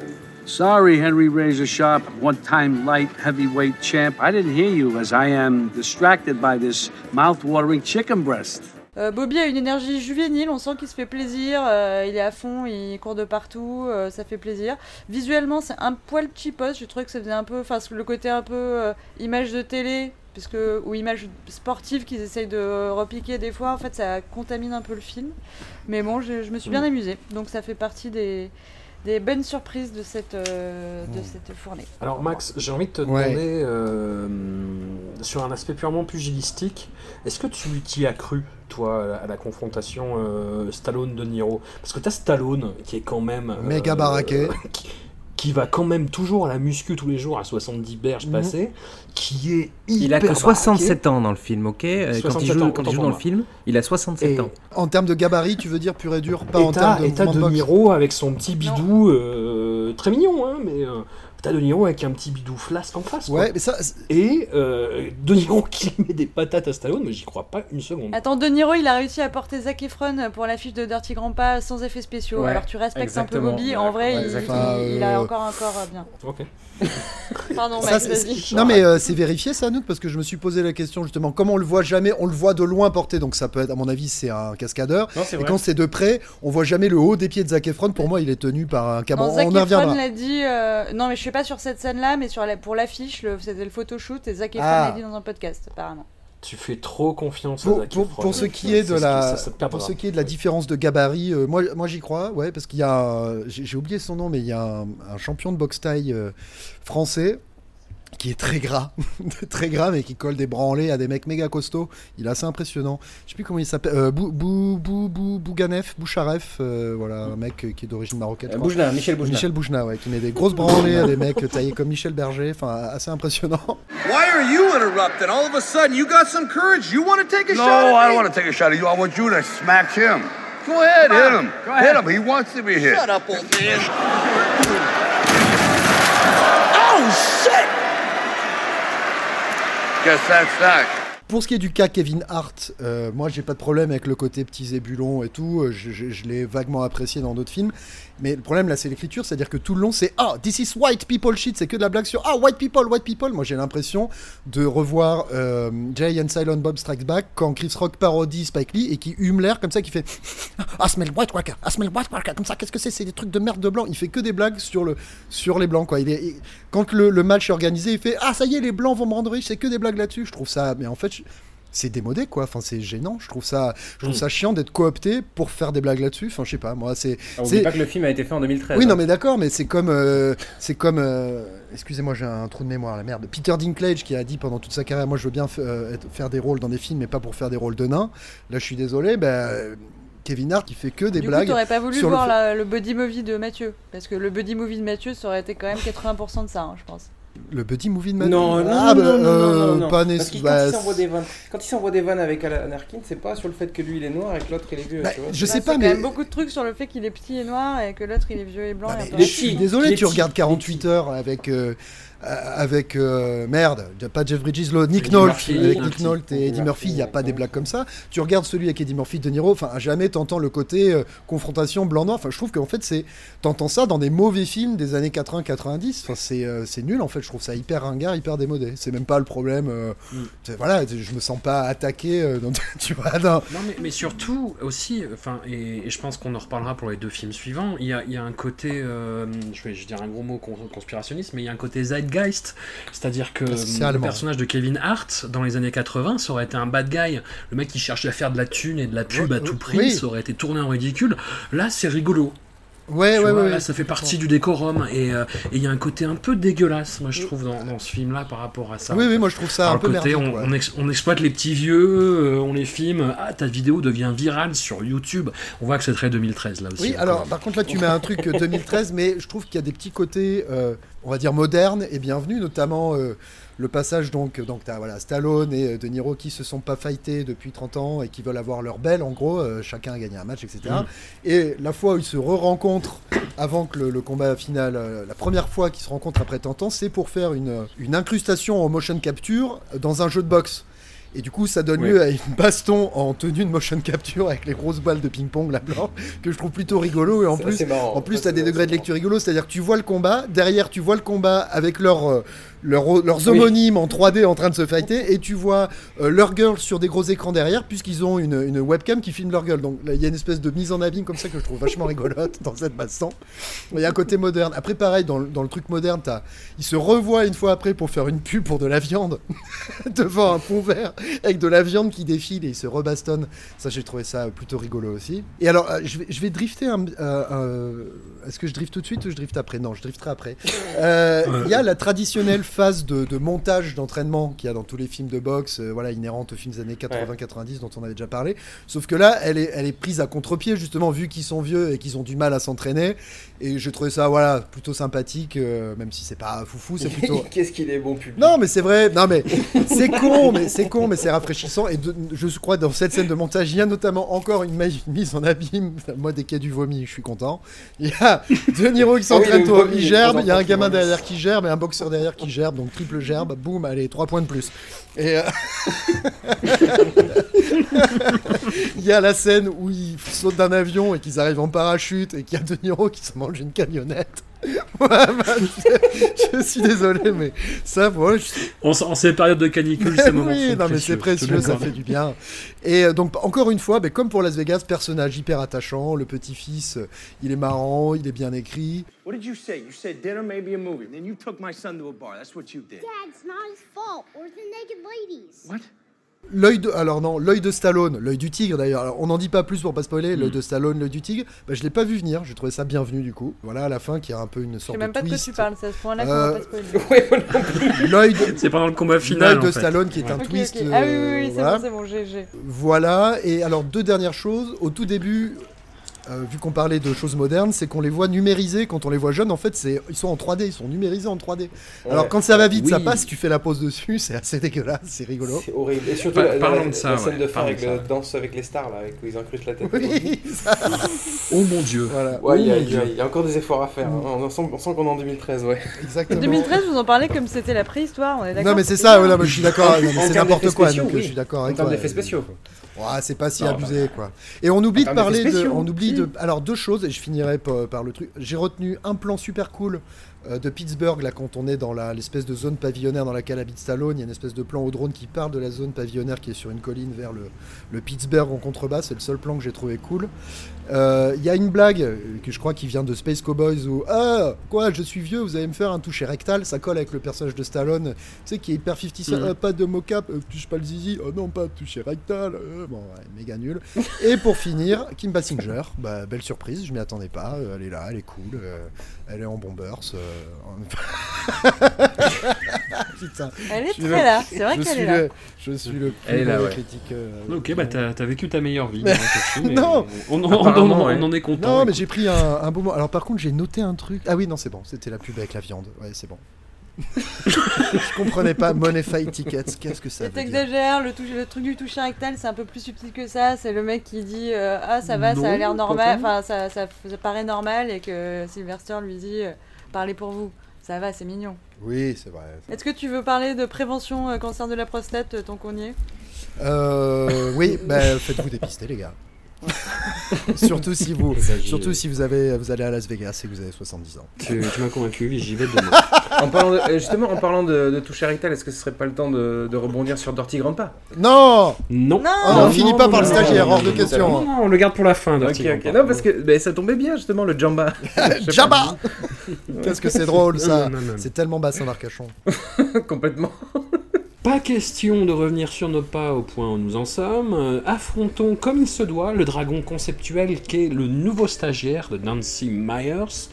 Sorry, Henry Razor Sharp, one time light heavyweight champ. I didn't hear you as I am distracted by this mouth-watering chicken breast. Euh, Bobby a une énergie juvénile, on sent qu'il se fait plaisir, euh, il est à fond, il court de partout, euh, ça fait plaisir. Visuellement, c'est un poil cheapos, je trouvais que ça faisait un peu, enfin, le côté un peu euh, image de télé, puisque, ou image sportive qu'ils essayent de repiquer des fois, en fait, ça contamine un peu le film. Mais bon, je, je me suis bien Mm. amusée, donc ça fait partie des, des bonnes surprises de cette, euh, de Mm. cette fournée. Alors Max, j'ai envie de te Ouais. demander, euh, sur un aspect purement pugilistique, est-ce que tu t'y as cru, toi, à la confrontation euh, Stallone-De Niro? Parce que t'as Stallone, qui est quand même... euh, Méga baraqué. qui, qui va quand même toujours à la muscu tous les jours à 70 berges Mhm. passées, qui est Il a hyper que 67 baraqué. ans dans le film, ok Euh, Quand il 67 joue, ans, quand il autant joue pour dans le film, il a 67 Et- ans. En termes de gabarit, tu veux dire pur et dur, pas Et en termes de et t'as De. Niro avec son petit bidou euh, très mignon, hein, mais euh, t'as De Niro avec un petit bidou flasque en face. quoi. Ouais, mais ça, Et euh, De Niro qui met des patates à Stallone, mais j'y crois pas une seconde. Attends, De Niro, il a réussi à porter Zac Efron pour l'affiche de Dirty Grandpa sans effets spéciaux. Ouais, Alors tu respectes un peu. Bobby, Ouais, en vrai, ouais, il, il- il a Euh, encore un corps bien. Ok. Pardon, Ça, vas-y. non mais euh, c'est vérifié ça Anouk parce que je me suis posé la question justement comment on le voit jamais on le voit de loin porter donc ça peut être à mon avis c'est un cascadeur Non, c'est et vrai. quand c'est de près on voit jamais le haut des pieds de Zac Efron pour moi il est tenu par un Non, caban Zac on y reviendra Efron l'a dit. euh, Non, mais je suis pas sur cette scène-là, mais sur la... pour l'affiche, le... c'était le photoshoot et Zac Efron Ah. l'a dit dans un podcast, apparemment. Tu fais trop confiance à pour, Zac pour, Efron. pour ce qui est de la pour ce qui est de la différence de gabarit euh, moi moi j'y crois ouais parce qu'il y a un- j'ai j'ai oublié son nom mais il y a un, un champion de boxe taille euh, français qui est très gras, très gras, mais qui colle des branlés à des mecs méga costauds. Il est assez impressionnant. Je sais plus comment il s'appelle. Euh, Bou, Bou, Bou, Bou- Bouganef, Boucharef, euh, voilà, un mec euh, qui est d'origine marocaine. Euh. Boujna, Michel Boujna. Michel Boujna, ouais, qui met des grosses branlées à des mecs taillés comme Michel Berger. Enfin, assez impressionnant. Why are you interrupting? All of a sudden, you got some courage. You want to take a No, shot? at I don't want to take a shot at you. I want you to smack him. Go ahead, Come hit on, him. go ahead. Hit him. He wants to be hit. Shut up, old man. Oh, shit! Guess that's that. Pour ce qui est du cas Kevin Hart, euh, moi j'ai pas de problème avec le côté petit zébulon et tout, euh, je, l'ai vaguement apprécié dans d'autres films, mais le problème là c'est l'écriture, c'est-à-dire que tout le long c'est Ah, this is white people shit, c'est que de la blague sur Ah, white people, white people. Moi j'ai l'impression de revoir euh, Jay and Silent Bob Strikes Back quand Chris Rock parodie Spike Lee et qui hume l'air comme ça, qui fait Ah, smell white worker, ah, smell white worker, comme ça, qu'est-ce que c'est? C'est des trucs de merde de blanc. Il fait que des blagues sur, le, sur les blancs quoi. Quand le, le match est organisé, il fait Ah, ça y est, les blancs vont me rendre riche, c'est que des blagues là-dessus. Je trouve ça, mais en fait. C'est démodé quoi enfin c'est gênant je trouve ça je trouve Mm. ça chiant d'être coopté pour faire des blagues là-dessus enfin je sais pas moi c'est Ah, c'est- pas que le film a été fait en 2013. oui hein. non mais d'accord mais c'est comme euh, c'est comme euh, excusez-moi j'ai un trou de mémoire la merde Peter Dinklage qui a dit pendant toute sa carrière moi je veux bien euh, être- faire des rôles dans des films mais pas pour faire des rôles de nains là je suis désolé ben Kevin Hart il fait que des du blagues coup, t'aurais pas voulu le voir fait- la- le buddy movie de Mathieu Parce que le buddy movie de Mathieu, ça aurait été quand même 80% de ça, hein, je pense. Le buddy movie de Mad- Non, non, ah, non, bah, non, non, euh, non, non. pas Parce que bah, quand il s'envoie des vannes, quand il s'envoie des vannes avec Alan Arkin, c'est pas sur le fait que lui il est noir et que l'autre il est vieux. Bah, tu vois, je sais Bah, pas, mais- quand même beaucoup de trucs sur le fait qu'il est petit et noir et que l'autre il est vieux et blanc. et un peu Je suis désolé, il tu petit, regardes 48 heures avec, euh, avec euh, merde, pas Jeff Bridges, l'autre, Nick Nolte, Murphy, avec Nick Nolte et Eddie Murphy, il n'y a pas des blagues comme ça. Tu regardes celui avec Eddie Murphy, De Niro, enfin, à jamais t'entends le côté euh, confrontation blanc-noir. Enfin, je trouve qu'en fait, c'est, t'entends ça dans des mauvais films des années 80-90. Enfin, c'est, euh, nul, en fait. Je trouve ça hyper ringard, hyper démodé. C'est même pas le problème. euh, Mm. Voilà, je me sens pas attaqué, euh, dans- tu vois, dans- Non, mais, mais surtout aussi, enfin, et, et je pense qu'on en reparlera pour les deux films suivants. Il y a, il y a un côté, euh, je vais je vais dire un gros mot con- conspirationniste, mais il y a un côté c'est-à-dire que C'est euh, le personnage de Kevin Hart dans les années 80, ça aurait été un bad guy, le mec qui cherche à faire de la thune et de la pub à tout oui. prix, ça aurait été tourné en ridicule. Là, c'est rigolo. Ouais, Tu ouais, vois, ouais, Là, ouais. ça fait partie du décorum et euh, et il y a un côté un peu dégueulasse, moi je trouve, dans, dans ce film-là par rapport à ça. Oui, oui, moi, je trouve ça Par un peu côté, merdique, on, ouais. on ex- on exploite les petits vieux, euh, on les filme. Ah, ta vidéo devient virale sur YouTube. On voit que c'est très 2013 là aussi. Oui, alors par contre là tu mets un truc euh, 2013, mais je trouve qu'il y a des petits côtés, euh, on va dire modernes et bienvenus, notamment euh, le passage donc, donc t'as voilà, Stallone et euh, De Niro qui se sont pas fightés depuis 30 ans et qui veulent avoir leur belle en gros, euh, chacun a gagné un match, etc. Mhm. Et la fois où ils se re-rencontrent avant que le, le combat final, euh, la première fois qu'ils se rencontrent après 30 ans, c'est pour faire une, une incrustation en motion capture dans un jeu de boxe. Et du coup, ça donne Ouais. lieu à une baston en tenue de motion capture avec les grosses balles de ping-pong là blanc que je trouve plutôt rigolo. Et en plus, marrant. en plus, t'as des degrés de lecture rigolos, c'est-à-dire que tu vois le combat, derrière tu vois le combat avec leur, leur- leurs homonymes en 3D en train de se fighter, et tu vois euh, leur gueule sur des gros écrans derrière, puisqu'ils ont une, une webcam qui filme leur gueule. Donc il y a une espèce de mise en abîme comme ça que je trouve vachement rigolote dans cette baston. Il y a un côté moderne. Après, pareil, dans, le- dans le truc moderne, t'as- ils se revoient une fois après pour faire une pub pour de la viande devant un pont vert avec de la viande qui défile et ils se rebastonnent. Ça, j'ai trouvé ça plutôt rigolo aussi. Et alors, euh, je, vais, je vais drifter un. euh, euh, Est-ce que je drift tout de suite ou je drift après? Non, je drifterai après. Euh, Il y a la traditionnelle phase de, de montage d'entraînement qu'il y a dans tous les films de boxe, euh, voilà, inhérente aux films des années 80-90 dont on avait déjà parlé. Sauf que là, elle est, elle est prise à contre-pied, justement, vu qu'ils sont vieux et qu'ils ont du mal à s'entraîner. Et j'ai trouvé ça, voilà, plutôt sympathique, euh, même si c'est pas foufou, c'est plutôt. Qu'est-ce qu'il est bon public. Non, mais c'est vrai. Non, mais c'est con, mais c'est con, mais c'est rafraîchissant. Et de- je crois dans cette scène de montage, il y a notamment encore une, mise en abîme. Moi, dès qu'il y a du vomi, je suis content. Il y a De Niro qui Ah s'entraîne il gerbe. Il y a un gamin derrière qui gerbe et un boxeur derrière qui gerbe. Donc triple gerbe, boum, allez, trois points de plus. Et euh, il y a la scène où ils sautent d'un avion et qu'ils arrivent en parachute et qu'il y a De Niro qui se mange une camionnette. Bah, je, suis désolé, mais ça, voilà, je- En, en ces périodes de canicule, ces moments oui, non, mais c'est précieux, ça fait du bien. Et euh, donc, encore une fois, ben, comme pour Las Vegas, personnage hyper attachant, le petit-fils, euh, il est marrant, il est bien écrit. What did you say? You said dinner, maybe a movie. Then you took my son to a bar. That's what you did. Dad, it's not his fault. Where's the naked ladies? What? L'œil de, alors non, l'œil de Stallone, l'œil du tigre d'ailleurs. On n'en dit pas plus pour pas spoiler. L'œil Mm. de Stallone, l'œil du tigre. Bah, je l'ai pas vu venir. J'ai trouvé ça bienvenu du coup. Voilà, à la fin, qui a un peu une Je sais sorte même de pas de quoi tu parles, c'est à ce point-là qu'on Euh, va pas spoiler. L'œil de, C'est pendant le combat final. l'œil de en fait. Stallone qui est Ouais. un twist. Ah oui, oui, euh, oui, c'est voilà. bon, c'est bon, j'ai. Voilà, et alors deux dernières choses. Au tout début, euh, vu qu'on parlait de choses modernes, c'est qu'on les voit numérisés. Quand on les voit jeunes, en fait, c'est ils sont en 3D, ils sont numérisés en 3D. Alors quand ça va vite, ça passe, tu fais la pause dessus, c'est assez dégueulasse, c'est rigolo. C'est horrible. Et surtout Par- la, la- parlons la- de ça, la scène ouais, de fin avec ça. danse avec les stars là, avec où ils incrustent la tête. Oui, ça- Oh mon dieu. voilà. Il y, a- Oh y y encore des efforts à faire. hein. On, sent, on sent qu'on est en 2013, ouais. Exactement. 2013, vous en parlez comme c'était la préhistoire, on est d'accord Non mais c'est ça, ouais, mais je suis d'accord, En c'est termes n'importe quoi, donc je suis d'accord En avec termes toi. d'effets spéciaux. Ouais, c'est pas si Non, abusé quoi. Et on oublie de parler de, on oublie de, alors deux choses et je finirai par, par le truc. J'ai retenu un plan super cool euh, de Pittsburgh là quand on est dans l'espèce de zone pavillonnaire dans laquelle habite Stallone. Il y a une espèce de plan au drone qui part de la zone pavillonnaire qui est sur une colline vers le, le Pittsburgh en contrebas. C'est le seul plan que j'ai trouvé cool. Euh, Il y a une blague euh, que je crois qui vient de Space Cowboys où ah quoi je suis vieux vous allez me faire un toucher rectal ça colle avec le personnage de Stallone tu sais qui est hyper 50 Cent, Mhm. Ah, pas de mocap euh, touche pas le zizi oh non pas toucher rectal euh, bon ouais, méga nul et pour finir Kim Basinger bah, belle surprise je m'y attendais pas euh, elle est là elle est cool euh, elle est en bombers euh, en- Putain, Elle est très le- là, c'est vrai qu'elle est là. le- je suis le plus Elle est là, mauvais ouais. critique euh, Ok, bah t'as vécu ta meilleure vie. hein, Non. on, on- on- on- ouais. on en est content. Non, mais écoute. j'ai pris un, un bon moment. Alors, par contre, j'ai noté un truc. Ah oui, non, c'est bon. C'était la pub avec la viande. Ouais, c'est bon. je comprenais pas. Money Fight Tickets. Qu'est-ce que ça veut dire T'exagères, le, touche- le truc du toucher rectal c'est un peu plus subtil que ça. C'est le mec qui dit euh, Ah, ça va, Non, ça a l'air normal, enfin, ça, ça, ça paraît normal, et que Sylvester lui dit euh, Parlez pour vous, ça va, c'est mignon. Oui, c'est vrai. Est-ce que tu veux parler de prévention euh, cancer de la prostate tant qu'on y est? Euh, oui, bah, faites-vous dépister, les gars. surtout si vous, surtout si vous avez, vous allez à Las Vegas et que vous avez 70 ans. Tu, tu m'as convaincu, j'y vais demain. En parlant de- euh, justement, en parlant de, de touche Hérital, est-ce que ce serait pas le temps de, de rebondir sur Dirty Grandpa? Non Non. Non Oh non, on finit pas par le stagiaire, hors de non, question. Non, on le garde pour la fin. Dirty ok. Grandpa. Non, parce que ben, ça tombait bien justement le Jamba. Jabba Qu'est-ce que c'est drôle ça. C'est tellement bassin d'Arcachon. Complètement. Pas question de revenir sur nos pas au point où nous en sommes. Euh, affrontons comme il se doit le dragon conceptuel qu'est le nouveau stagiaire de Nancy Myers.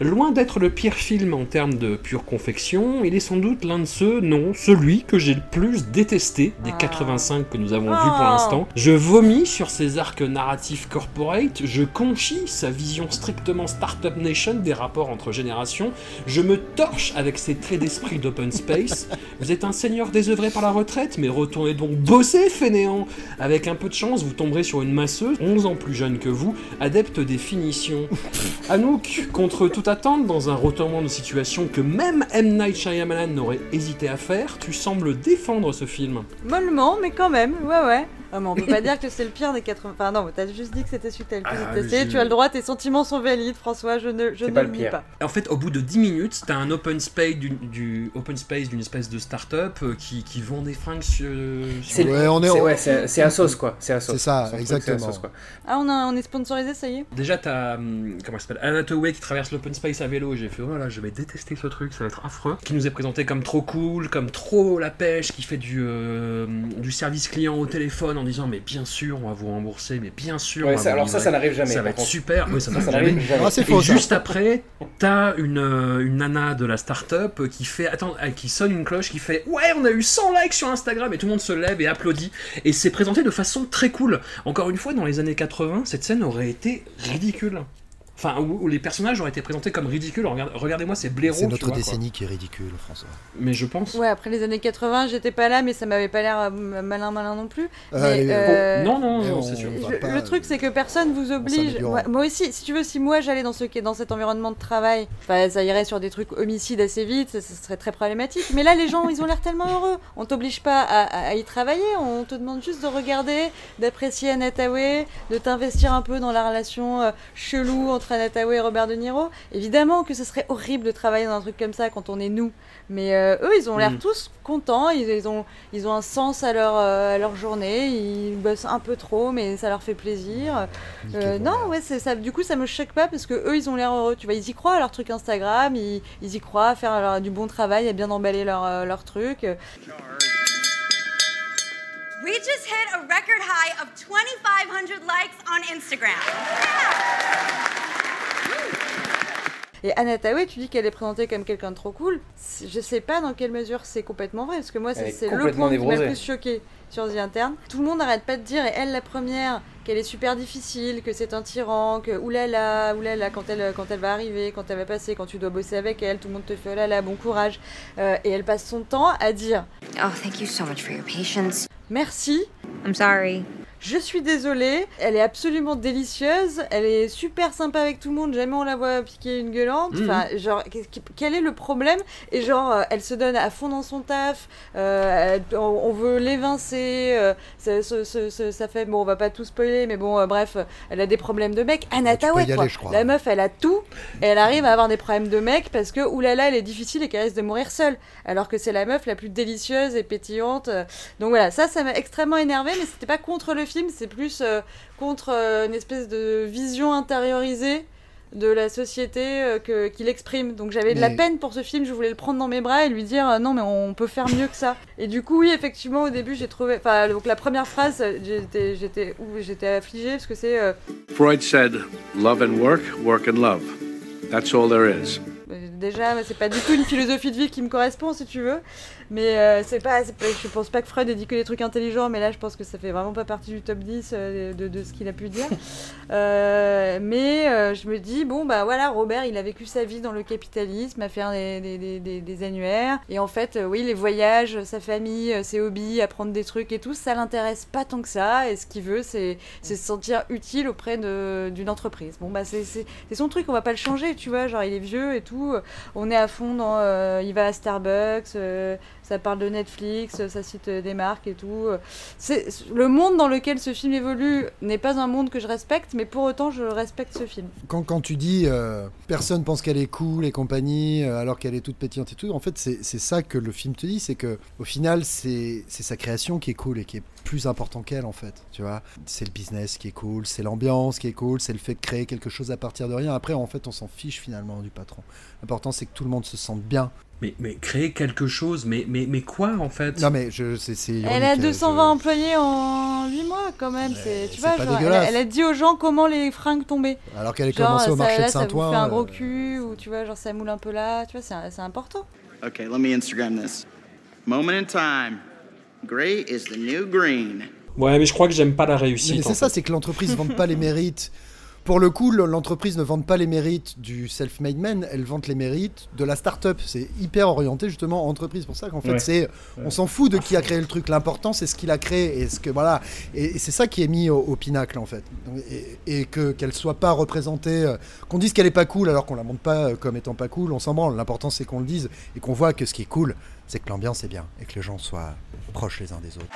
Loin d'être le pire film en termes de pure confection, il est sans doute l'un de ceux, non, celui que j'ai le plus détesté des 85 que nous avons vus pour Oh. l'instant. Je vomis sur ses arcs narratifs corporate, je conchis sa vision strictement Startup Nation des rapports entre générations, je me torche avec ses traits d'esprit d'open space. Vous êtes un seigneur par la retraite, mais retournez donc bosser, fainéant Avec un peu de chance, vous tomberez sur une masseuse, 11 ans plus jeune que vous, adepte des finitions. Anouk, contre toute attente, dans un retournement de situation que même M. Night Shyamalan n'aurait hésité à faire, tu sembles défendre ce film. Mollement, mais quand même, ouais, ouais. Ah, mais on peut pas dire que c'est le pire des 80. Enfin, non, t'as juste dit que c'était celui que t'as le plus Ah, détesté. Tu as le droit, tes sentiments sont valides, François, je ne, je ne pas le nie pire. pas. En fait, au bout de 10 minutes, t'as un open space d'une du, open space d'une espèce de start-up euh, qui, qui vend des fringues sur. sur- C'est Ouais, on est- c'est- ouais, c'est c'est à sauce quoi. C'est à sauce. C'est ça, truc, exactement. sauce, quoi. Ah, on, a, on est sponsorisé, ça y est? Déjà, t'as. hum, Comment ça s'appelle? Anna Hathaway qui traverse l'open space à vélo. J'ai fait, oh là, je vais détester ce truc, ça va être affreux. Qui nous est présenté comme trop cool, comme trop la pêche, qui fait du, euh, du service client au téléphone en disant, mais bien sûr, on va vous rembourser, mais bien sûr. Ouais, on va ça- vous alors ça, livrer. ça n'arrive jamais, Ça va être contre. super. Oui, ça Ça, n'arrive ça jamais. jamais. Ah, c'est Et faux ça. juste après, t'as une, euh, une nana de la start-up qui fait, attends, euh, qui sonne une cloche, qui fait Ouais, on a eu 100 likes sur Instagram, et tout le monde se lève et applaudit. Et c'est présenté de façon très cool. Encore une fois, dans les années 80, cette scène aurait été ridicule. Enfin, où, où les personnages auraient été présentés comme ridicules. Regarde- Regardez-moi ces blaireaux. C'est notre vois, quoi. décennie qui est ridicule, François. Mais je pense. Ouais, après les années 80, j'étais pas là, mais ça m'avait pas l'air euh, malin malin non plus. Euh, Mais, allez, euh, Non, non, non, on- c'est sûr. Je- pas- le truc, c'est que personne vous oblige. moi aussi, si tu veux, si moi j'allais dans, ce, dans cet environnement de travail, enfin, ça irait sur des trucs homicides assez vite, ça, ça serait très problématique. Mais là, les gens, ils ont l'air tellement heureux. On t'oblige pas à, à- à y travailler, on te demande juste de regarder, d'apprécier Anne Hathaway, de t'investir un peu dans la relation euh, chelou entre Anne Hathaway et Robert De Niro. Évidemment que ce serait horrible de travailler dans un truc comme ça quand on est nous. Mais euh, eux, ils ont l'air Mm. tous contents, ils, ils ont, ils ont un sens à leur, euh, à leur journée, ils bossent un peu trop, mais ça leur fait plaisir. Euh, non, ouais, c'est ça. Du coup, ça me choque pas parce que eux, ils ont l'air heureux. Tu vois, ils y croient à leur truc Instagram, ils, ils y croient à faire leur- du bon travail, à bien emballer leur, euh, leur truc. We just hit a record high of 2,500 likes on Instagram. Et Anna Hathaway, tu dis qu'elle est présentée comme quelqu'un de trop cool. Je sais pas dans quelle mesure c'est complètement vrai, parce que moi, c'est est c'est le point qui m'a plus choqué sur The Interne. Tout le monde n'arrête pas de dire, et elle la première, qu'elle est super difficile, que c'est un tyran, que oulala, oulala, quand elle, quand elle va arriver, quand elle va passer, quand tu dois bosser avec elle, tout le monde te fait oh là là, bon courage. Euh, et elle passe son temps à dire Oh, thank you so much for your patience. Merci. I'm sorry. Je suis désolée, elle est absolument délicieuse, elle est super sympa avec tout le monde, jamais on la voit piquer une gueulante. Mhm. Enfin, genre, quel est le problème? Et genre, euh, elle se donne à fond dans son taf, euh, elle- on, on veut l'évincer, euh, ça, ça- ça- fait, bon, on va pas tout spoiler, mais bon, euh, bref, elle a des problèmes de mec. Aller, quoi. La meuf, elle a tout, et elle arrive à avoir des problèmes de mec parce que, oulala, elle est difficile et qu'elle risque de mourir seule. Alors que c'est la meuf la plus délicieuse et pétillante. euh, donc voilà, ça, ça m'a extrêmement énervé, mais c'était pas contre le film, c'est plus euh, contre euh, une espèce de vision intériorisée de la société euh, que- qu'il exprime. Donc j'avais de la Mais- peine pour ce film, je voulais le prendre dans mes bras et lui dire euh, non mais on peut faire mieux que ça. Et du coup oui effectivement au début j'ai trouvé, enfin donc la première phrase j'étais j'étais j'étais affligée parce que c'est euh, Freud said, love and work, work and love. That's all there is. Déjà, c'est pas du tout une philosophie de vie qui me correspond, si tu veux. Mais euh, c'est pas, je pense pas que Freud ait dit que des trucs intelligents, mais là je pense que ça fait vraiment pas partie du top 10 euh, de, de ce qu'il a pu dire. Euh, mais euh, je me dis, bon bah voilà, Robert il a vécu sa vie dans le capitalisme, à faire des, des, des, des- des annuaires. Et en fait, oui, les voyages, sa famille, ses hobbies, apprendre des trucs et tout, ça l'intéresse pas tant que ça. Et ce qu'il veut, c'est se sentir utile auprès d'une entreprise. Bon bah c'est son truc, on va pas le changer, tu vois. Genre il est vieux et tout. On est à fond dans. il va à Starbucks, ça parle de Netflix, ça cite euh, des marques et tout. C'est le monde dans lequel ce film évolue n'est pas un monde que je respecte, mais pour autant je respecte ce film. Quand, quand tu dis euh, personne pense qu'elle est cool et compagnie, euh, alors qu'elle est toute pétillante et tout, en fait, c'est ça que le film te dit, c'est que au final, c'est sa création qui est cool et qui est plus important qu'elle, en fait. Tu vois, c'est le business qui est cool, c'est l'ambiance qui est cool, c'est le fait de créer quelque chose à partir de rien. Après, en fait, on s'en fiche finalement du patron. L'important, c'est que tout le monde se sente bien. Mais, mais créer quelque chose, mais, mais, mais quoi en fait? Non, mais je, c'est, c'est Elle a ironique, euh, 220 employés en 8 mois quand même. C'est, tu c'est vois, pas genre, elle, a- dégueulasse. elle a dit aux gens comment les fringues tombaient. je- Alors qu'elle est commencée au ça, marché là, de ça vous Saint-Ouen. fait un euh, gros cul ou tu vois, genre ça moule un peu là. Tu vois, c'est, c'est important. Okay, let me Instagram this. Moment in time. Gray is the new green. Ouais, mais je crois que j'aime pas la réussite. mais c'est ça, fait. c'est que l'entreprise ne vende pas les mérites. Pour le coup, le- l'entreprise ne vend pas les mérites du self-made man, elle vend les mérites de la start-up. C'est hyper orienté justement entreprise. pour ça qu'en fait, Ouais. c'est, on s'en fout de qui a créé le truc. L'important, c'est ce qu'il a créé et ce que voilà. Et, et c'est ça qui est mis au, au pinacle en fait. Et, et que qu'elle soit pas représentée, euh, qu'on dise qu'elle est pas cool alors qu'on la montre pas euh, comme étant pas cool, on s'en branle. L'important, c'est qu'on le dise et qu'on voit que ce qui est cool, c'est que l'ambiance est bien et que les gens soient proches les uns des autres.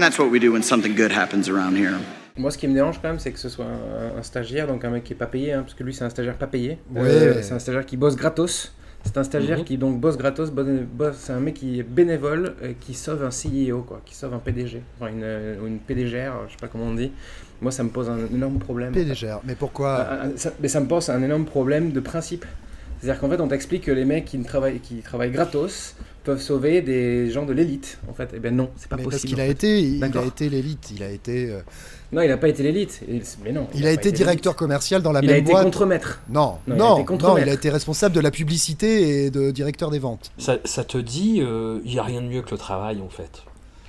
And that's what we do when something good happens around here. Moi, ce qui me dérange quand même, c'est que ce soit un, un stagiaire, donc un mec qui est pas payé, hein, parce que lui, c'est un stagiaire pas payé. Ouais. Euh, c'est un stagiaire qui bosse gratos. C'est un stagiaire Mhm. qui donc bosse gratos. bosse- c'est un mec qui est bénévole, euh, qui sauve un CEO, quoi, qui sauve un PDG, enfin une, euh, ou une PDGR, je sais pas comment on dit. Moi, ça me pose un énorme problème. PDGR, mais pourquoi Ah, ah, ça- mais ça me pose un énorme problème de principe. C'est-à-dire qu'en fait, on t'explique que les mecs qui, ne travaillent, qui travaillent gratos peuvent sauver des gens de l'élite. En fait, eh bien non, c'est pas Mais possible. parce qu'il a été, il a été l'élite, il a été. euh, Non, il n'a pas été l'élite. Mais non. Il a été directeur commercial dans la Il même a été boîte. contremaître. Non, Non, non, il a non, été il, contremaître. a été responsable de la publicité et de directeur des ventes. Ça, ça te dit, il n'y a rien de mieux que le travail en fait.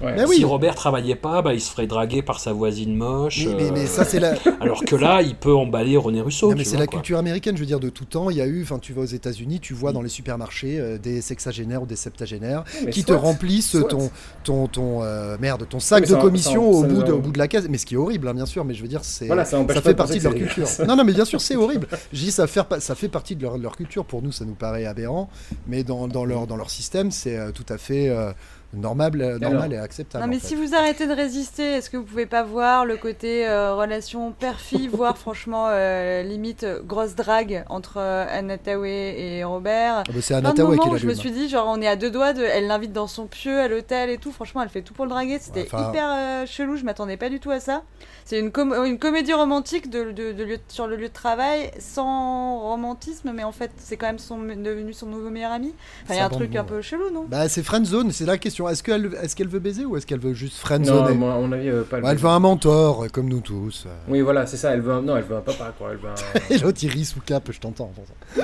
Ouais. Mais si. Robert travaillait pas, bah, il se ferait draguer par sa voisine moche. Mais- mais- euh, mais ça, c'est la- Alors que là, il peut emballer René Russo. Non, mais c'est la quoi. culture américaine, je veux dire, de tout temps. Il y a eu, enfin, tu vas aux États-Unis, tu vois dans les supermarchés euh, des sexagénaires ou des septagénaires mais qui soit, te remplissent soit. ton, ton, ton euh, merde, ton sac de ça- commission ça- au, ça bout de, a- au bout de la case. Mais ce qui est horrible, hein, bien sûr, mais je veux dire, c'est Voilà, ça fait de partie de leur culture. non, non, mais bien sûr, c'est horrible. Je dis, ça fait, ça fait partie de leur, leur culture. Pour nous, ça nous paraît aberrant, mais dans, dans leur, dans leur système, c'est tout à fait euh, normal, euh, normal alors et acceptable. Non mais en fait. si vous arrêtez de résister, est-ce que vous pouvez pas voir le côté euh, relation père-fille, voire franchement euh, limite grosse drague entre euh, Anna Tawai et Robert? Ah bah, c'est Tawai qui où je me suis dit genre on est à deux doigts de, elle l'invite dans son pieu à l'hôtel et tout. Franchement elle fait tout pour le draguer. C'était Enfin- hyper euh, chelou. Je m'attendais pas du tout à ça. C'est une, com- une comédie romantique de, de- de lieu- sur le lieu de travail sans romantisme, mais en fait c'est quand même son, devenu son nouveau meilleur ami. Enfin il y a un truc bon, un peu chelou non? Bah, c'est friendzone, c'est la question. Est-ce qu'elle est veut baiser ou est-ce qu'elle veut juste Non, friendzoner moi, à mon avis, euh, pas le Bah, Elle veut un mentor, comme nous tous. Oui, voilà, c'est ça. Elle veut un... Non, elle veut un papa, quoi. Elle veut un... Et l'autre, il rit sous cap, je t'entends.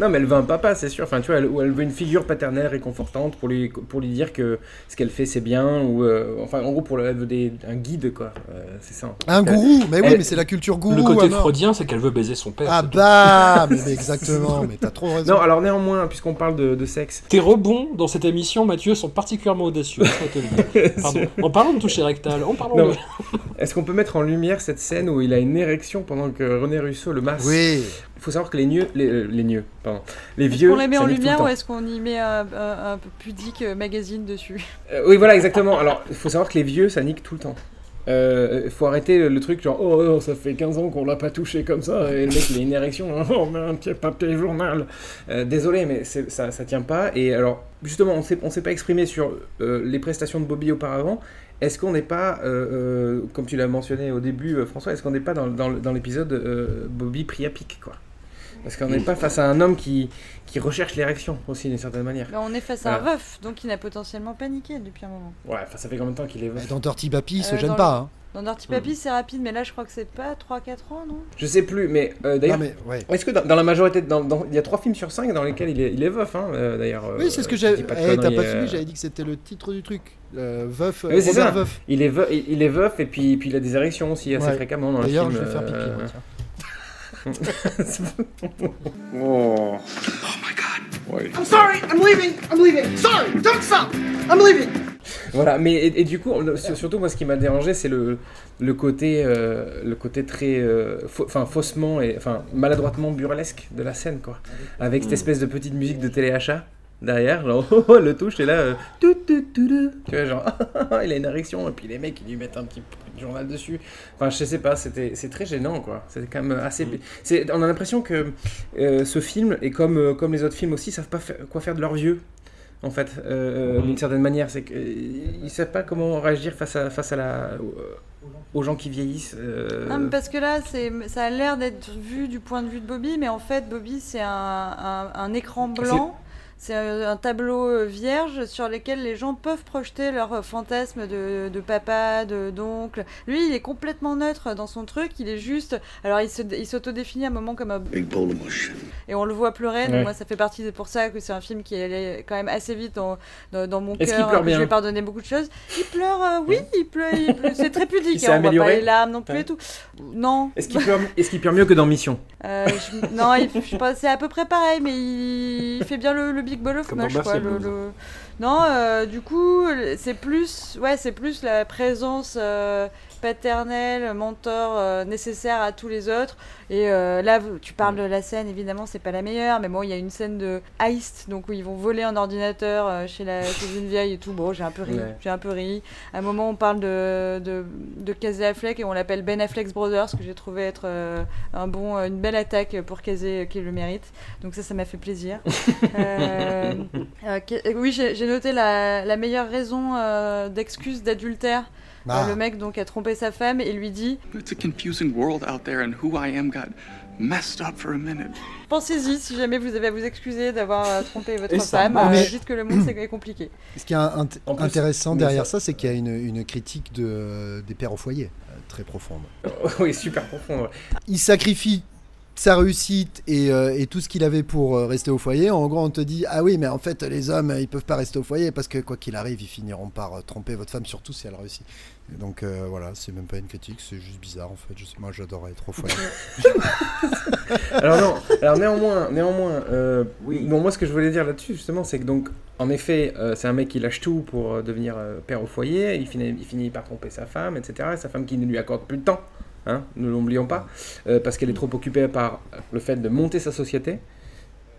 non, mais elle veut un papa, c'est sûr. Enfin, tu vois, elle, ou elle veut une figure paternelle réconfortante pour lui, pour lui dire que ce qu'elle fait, c'est bien. Ou, euh, enfin, en gros, pour le, elle veut des, un guide, quoi. Euh, c'est ça. Un gourou, mais oui, Elle- mais c'est la culture gourou. Le côté freudien, c'est qu'elle veut baiser son père. Ah bah, mais, mais exactement, mais t'as trop raison. Non, alors néanmoins, puisqu'on parle de, de sexe, Tes rebonds dans cette émission, Mathieu, sont particulièrement audacieux. En parlant de toucher rectal, en parlant de... Est-ce qu'on peut mettre en lumière cette scène où il a une érection pendant que René Russo le masse Oui. Il faut savoir que les vieux, les, euh, les vieux, pardon, les Est-ce vieux. qu'on les met en lumière ou est-ce qu'on y met un, un- un peu pudique magazine dessus? Euh, oui, voilà, exactement. Alors, il faut savoir que les vieux, ça nique tout le temps. Il faut arrêter le, truc genre oh, oh, ça fait 15 ans qu'on l'a pas touché comme ça et le mec il a une érection oh mais un petit papier journal Euh, désolé mais ça ça tient pas et alors justement on s'est on s'est pas exprimé sur euh, les prestations de Bobby auparavant. Est-ce qu'on n'est pas euh, euh, comme tu l'as mentionné au début euh, François est-ce qu'on n'est pas dans, dans, l'épisode euh, Bobby pris à pic quoi? Parce qu'on n'est pas face à un homme qui, qui recherche l'érection aussi d'une certaine manière. Mais on est face à un veuf, donc il n'a potentiellement paniqué depuis un moment. Ouais, enfin ça fait combien de temps qu'il est veuf Dans Dirty Papi, il se Euh, gêne dans pas. le- hein. Dans Dirty Papi, c'est rapide, mais là, je crois que c'est pas 3-4 ans, non? Je sais plus, mais euh, d'ailleurs, Non, mais, ouais. est-ce que dans, dans la majorité, dans, dans- il y a trois films sur cinq dans lesquels il est, il est veuf, hein, euh, d'ailleurs. Oui, c'est ce que j'avais. je dis pas de Eh, T'as conneries, pas euh, suivi, j'avais dit que c'était le titre du truc. Euh, veuf, Oui, c'est Robert ça. Veuf. Il est veuf, il il est veuf et puis, puis il a des érections aussi assez Ouais. fréquemment dans le film. D'ailleurs, je vais faire pipi, moi, tiens. Oh. I'm sorry, I'm leaving, I'm leaving. Sorry, don't stop. I'm leaving. Voilà, mais et, et du coup, surtout moi, ce qui m'a dérangé, c'est le, le côté, euh, le côté très, euh, enfin faussement et enfin maladroitement burlesque de la scène, quoi, avec cette espèce de petite musique de téléachat derrière, genre oh, oh, le touche et là, euh, tout, tout, tout, tout. tu vois, genre il a une érection et puis les mecs ils lui mettent un petit journal dessus. Enfin, je sais pas, c'était, c'est très gênant, quoi. C'était quand même assez, c'est, on a l'impression que euh, ce film et comme, euh, comme les autres films aussi, savent pas faire- quoi faire de leurs vieux en fait, euh, d'une certaine manière. C'est qu'ils ne savent pas comment réagir face à, face à la, aux gens qui vieillissent. euh, Non, mais parce que là, c'est, ça a l'air d'être vu du point de vue de Bobby, mais en fait, Bobby, c'est un, un- un écran blanc. C'est un, tableau euh, vierge sur lequel les gens peuvent projeter leurs euh, fantasmes de, de papa, de d'oncle. Lui, il est complètement neutre dans son truc. Il est juste. Alors, il, se, il s'autodéfinit à un moment comme un. Big bowl of mush. Et on le voit pleurer. Donc Ouais. moi, ça fait partie de pour ça que c'est un film qui est quand même assez vite dans, dans, dans mon Est-ce qu'il cœur. Je ai pardonné beaucoup de choses. Il pleure, euh, oui, il pleure. C'est très pudique. Il hein, on voit pas les larmes non plus Ouais. et tout. Non. Est-ce qu'il pleure, est-ce qu'il pleure mieux que dans Mission? Euh, je- non, c'est à peu près pareil, mais il, il fait bien le, le Big Ball of dans quoi. Le- le- Non, euh, du coup, c'est plus, ouais, c'est plus la présence euh, paternelle, mentor euh, nécessaire à tous les autres. Et euh, là, tu parles de la scène, évidemment, c'est pas la meilleure, mais bon, il y a une scène de heist, donc où ils vont voler un ordinateur euh, chez, la, chez une vieille et tout. Bon, j'ai un peu ri, Ouais. j'ai un peu ri. À un moment, on parle de, de, de Casey Affleck et on l'appelle Ben Affleck's Brothers, que j'ai trouvé être un bon, une belle attaque pour Casey qui le mérite. Donc ça, ça m'a fait plaisir. Oui, j'ai noté la, la meilleure raison d'excuse d'adultère. Ah. Euh, le mec donc a trompé sa femme et lui dit It's a confusing world out there, and who I am got messed up for a minute. Pensez-y si jamais vous avez à vous excuser d'avoir euh, trompé votre Et ça femme. euh, Mais- dites que le monde c'est compliqué. Ce qui est int- En plus, intéressant derrière ça- ça, c'est qu'il y a une, une critique de, des pères au foyer, très profonde. oui, super profond. ouais. Il sacrifie sa réussite et, euh, et tout ce qu'il avait pour euh, rester au foyer. En gros, on te dit Ah oui, mais en fait, les hommes, ils peuvent pas rester au foyer parce que quoi qu'il arrive, ils finiront par euh, tromper votre femme, surtout si elle réussit. Et donc euh, voilà, c'est même pas une critique, c'est juste bizarre en fait. Je sais- moi, j'adorais être au foyer. Alors non, alors néanmoins, néanmoins, euh, bon, moi ce que je voulais dire là-dessus justement, c'est que donc, en effet, euh, c'est un mec qui lâche tout pour devenir euh, père au foyer, il finit, il finit par tromper sa femme, etc. Et sa femme qui ne lui accorde plus de temps, hein, ne l'oublions pas, euh, parce qu'elle est trop occupée par le fait de monter sa société.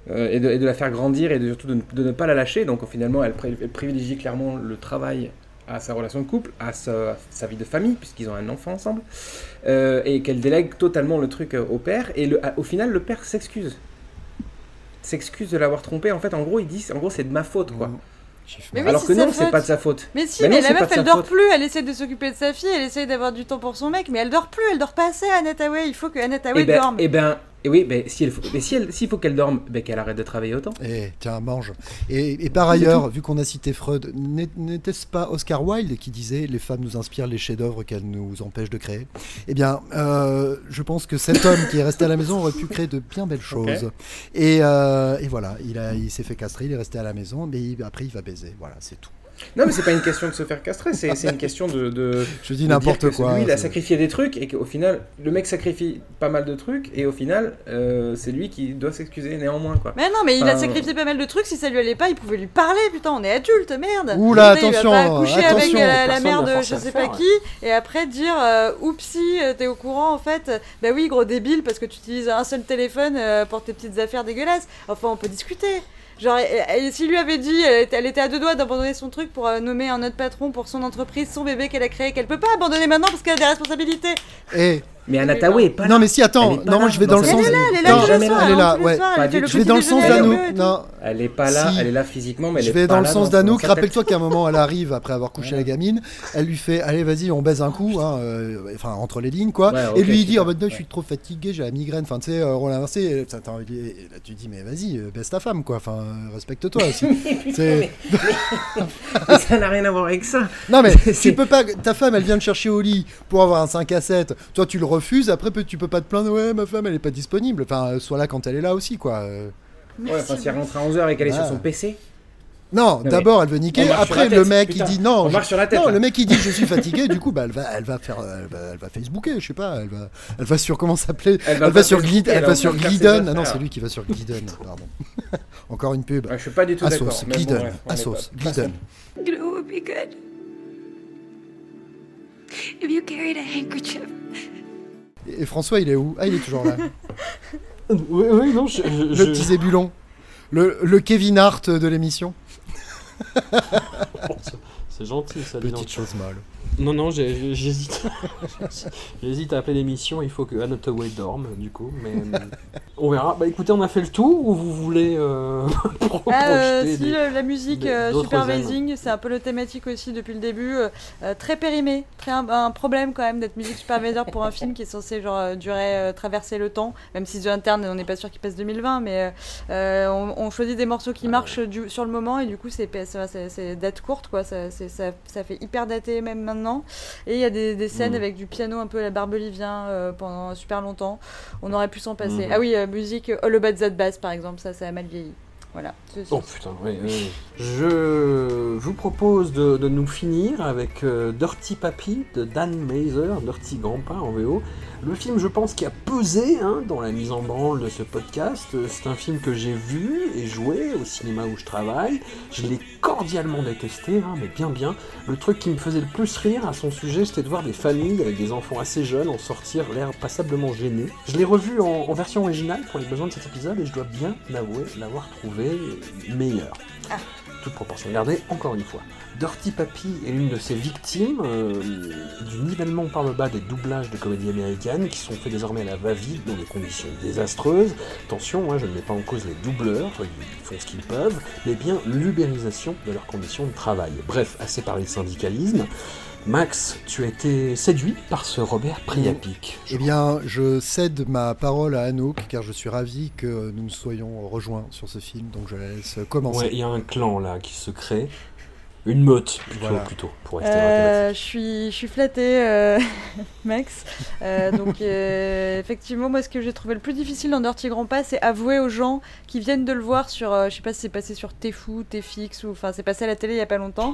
euh, et, de, la faire grandir et de, surtout de, ne- pas la lâcher. Donc finalement, elle, pri- elle privilégie clairement le travail à sa relation de couple, à sa, vie de famille, puisqu'ils ont un enfant ensemble, euh, et qu'elle délègue totalement le truc au père. Et au final, le père s'excuse. S'excuse de l'avoir trompé. En fait, en gros, il dit, en gros, c'est de ma faute, quoi. Mais oui, Alors c'est que non, c'est pas de sa faute. Mais si, Mais mais, non, la meuf elle dort faute. plus, elle essaie de s'occuper de sa fille, elle essaie d'avoir du temps pour son mec, mais elle dort plus, elle dort pas assez, Annette Hathaway. Il faut que Annette Hathaway Eh ben, dorme. eh ben, eh oui, si elle, faut- mais si elle, s'il faut qu'elle dorme, ben, qu'elle arrête de travailler autant. Et tiens, mange. Et, et par ailleurs, vu qu'on a cité Freud, n'était-ce pas Oscar Wilde qui disait Les femmes nous inspirent les chefs-d'œuvre qu'elles nous empêchent de créer? Eh bien, euh, je pense que cet homme qui est resté à la maison aurait pu créer de bien belles choses. Et, euh, et voilà, il, a- il s'est fait castrer, il est resté à la maison, mais il- après il va baiser. Voilà, c'est tout. Non, mais c'est pas une question de se faire castrer, c'est c'est une question de. de Je dis n'importe quoi, Lui, il a sacrifié des trucs et qu'au final, le mec sacrifie pas mal de trucs et au final, euh, c'est lui qui doit s'excuser néanmoins, quoi. Mais non, mais il a sacrifié pas mal de trucs, si ça lui allait pas, il pouvait lui parler, putain, on est adulte, merde Oula, attention, Il va pas coucher avec attention, la, la mère de je sais pas faire, qui, et après dire, euh, oupsie, euh, t'es au courant, en fait, bah oui, gros débile, parce que tu utilises un seul téléphone euh, pour tes petites affaires dégueulasses. Enfin, on peut discuter. Genre, s'il lui avait dit, elle était, à deux doigts d'abandonner son truc pour euh, nommer un autre patron pour son entreprise, son bébé qu'elle a créé, qu'elle peut pas abandonner maintenant parce qu'elle a des responsabilités. Et Mais Anatawe est pas là. Non, mais si, attends. Elle est pas Non, moi je vais dans dans le sens. Elle est là, elle est là. Elle est là, ouais. Je vais dans le sens d'Anouk. Non. Elle est pas là, Si. elle est là physiquement, mais elle Je est vais pas dans le sens dans d'Anouk. Rappelle-toi qu'à un moment, elle arrive après avoir couché la gamine. Elle lui fait Allez, vas-y, on baise un coup. hein, euh, Enfin, entre les lignes, quoi. Ouais, Et lui, il dit. Oh, maintenant, je suis trop fatigué, j'ai la migraine. Enfin, tu sais, euh, rôle inversé. Envie- et là, tu dis Mais vas-y, euh, baise ta femme, quoi. Enfin, euh, respecte-toi aussi. Ça n'a rien à voir avec ça. Non mais tu peux pas. Ta femme, elle vient te chercher au lit pour avoir un 5 à 7. Toi, tu le refuses. Après, peut- tu peux pas te plaindre. Ouais, ma femme, elle est pas disponible. Enfin, euh, sois là quand elle est là aussi, quoi. Euh, Ouais, enfin, si elle rentre à 11h et qu'elle est sur son PC. Non, d'abord, elle veut niquer. Après, le mec, putain. il dit non. Je- tête, le mec, il dit je suis fatigué. du coup, bah, elle va, elle va faire, elle va, elle va Facebooker. Je sais pas. Elle va, elle va sur comment ça s'appelait? Elle Elle va sur Glid, elle va sur Glidden. Ah non, c'est lui qui va sur Glidden. Pardon. Encore une pub. Ouais, je suis pas du tout d'accord, bon, Glidden, bref, on est Asos, pas- Glidden. If you carried a handkerchief. Et François, il est où? Ah, il est toujours là. Oui, oui, non, je. je- le petit Zébulon. Le, le Kevin Hart de l'émission. C'est gentil, ça. Petite chose molle. Non, non, j'hésite. j'hésite à appeler l'émission. Il faut que Anotaway dorme, du coup. Mais euh, on verra. Bah écoutez, on a fait le tour ou vous voulez euh, Ah, euh, si, des- la musique des- d'autres supervising, c'est un peu le thématique aussi depuis le début. euh, très périmé, très un, un problème quand même d'être musique supervisor pour un film qui est censé genre durer, traverser le temps. Même si The Interne, on n'est pas sûr qu'il passe 2020, mais on, on choisit des morceaux qui marchent du- sur le moment et du coup c'est date courte quoi. Ça, ça, ça fait hyper daté même maintenant. Et il y a des, des scènes Mhm. avec du piano un peu à la barbelivien euh, pendant super longtemps. On aurait pu s'en passer. Mhm. Ah oui, euh, musique All About That Bass par exemple, ça, ça a mal vieilli. Voilà. C'est- Oh putain, oui, oui. Je vous propose de, de nous finir avec euh, Dirty Papi de Dan Mazer, Dirty Grandpa en VO. Le film, je pense, qui a pesé hein, dans la mise en branle de ce podcast. C'est un film que j'ai vu et joué au cinéma où je travaille. Je l'ai cordialement détesté, hein, mais bien bien. Le truc qui me faisait le plus rire à son sujet, c'était de voir des familles avec des enfants assez jeunes en sortir l'air passablement gênés. Je l'ai revu en, en version originale pour les besoins de cet épisode et je dois bien avouer l'avoir trouvé meilleur. Toute proportion gardée, encore une fois. Dirty Papi est l'une de ces victimes euh, du nivellement par le bas des doublages de comédies américaines qui sont faits désormais à la va-vite dans des conditions désastreuses. Attention, hein, je ne mets pas en cause les doubleurs, ils font ce qu'ils peuvent, mais bien l'ubérisation de leurs conditions de travail. Bref, assez parlé de syndicalisme. Max, tu as été séduit par ce Robert Priapic. Eh bien, je cède ma parole à Anouk car je suis ravi que nous nous soyons rejoints sur ce film, donc je la laisse commencer. Ouais, il y a un clan là qui se crée. Une meute, plutôt, Voilà. plutôt pour rester dans la thématique. Euh, je suis, je suis flattée, euh, Max. Euh, donc, euh, effectivement, moi, ce que j'ai trouvé le plus difficile dans Dirty Grandpa, c'est avouer aux gens qui viennent de le voir sur, euh, je sais pas si c'est passé sur Tfou, Tfix, ou enfin, c'est passé à la télé il y a pas longtemps.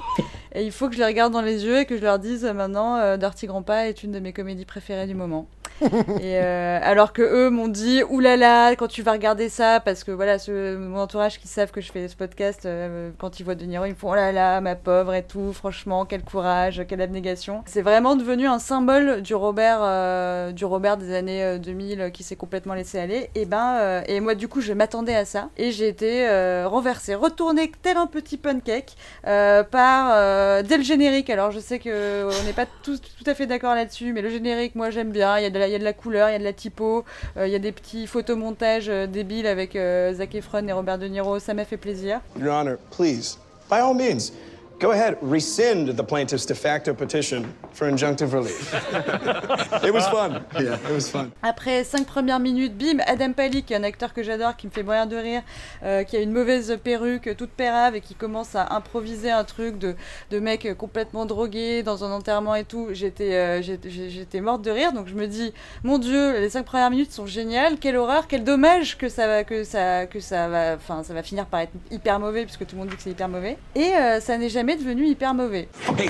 Et il faut que je les regarde dans les yeux et que je leur dise maintenant, euh, Dirty Grandpa est une de mes comédies préférées du moment. Et euh, alors que eux m'ont dit oulala quand tu vas regarder ça parce que voilà ce, mon entourage qui savent que je fais ce podcast euh, quand ils voient De Niro ils me font là ma pauvre et tout franchement quel courage quelle abnégation. C'est vraiment devenu un symbole du Robert euh, du Robert des années euh, 2000 euh, qui s'est complètement laissé aller. Et ben et moi du coup je m'attendais à ça. Et j'ai été renversée retournée tel un petit pancake par dès le générique alors je sais que on n'est pas tous tout à fait d'accord là-dessus mais le générique moi j'aime bien. Il y a de la, il y a de la couleur il y a de la typo euh, il y a des petits photomontages euh, débiles avec euh, Zac Efron et Robert De Niro. Ça m'a fait plaisir. Your Honor, please, by all means, go ahead, rescind the plaintiff's de facto petition for injunctive relief. it was fun. Yeah, it was fun. Après cinq premières minutes, bim, Adam Pally, qui est un acteur que j'adore, qui me fait mourir de rire, euh, qui a une mauvaise perruque toute pérave et qui commence à improviser un truc de, de mec complètement drogué dans un enterrement et tout. J'étais euh, j'étais- morte de rire, donc je me dis, mon Dieu, les cinq premières minutes sont géniales, quelle horreur, quel dommage que ça va, que ça, que ça va, enfin, ça va finir par être hyper mauvais puisque tout le monde dit que c'est hyper mauvais. Et euh, ça n'est jamais devenu hyper mauvais. Hey,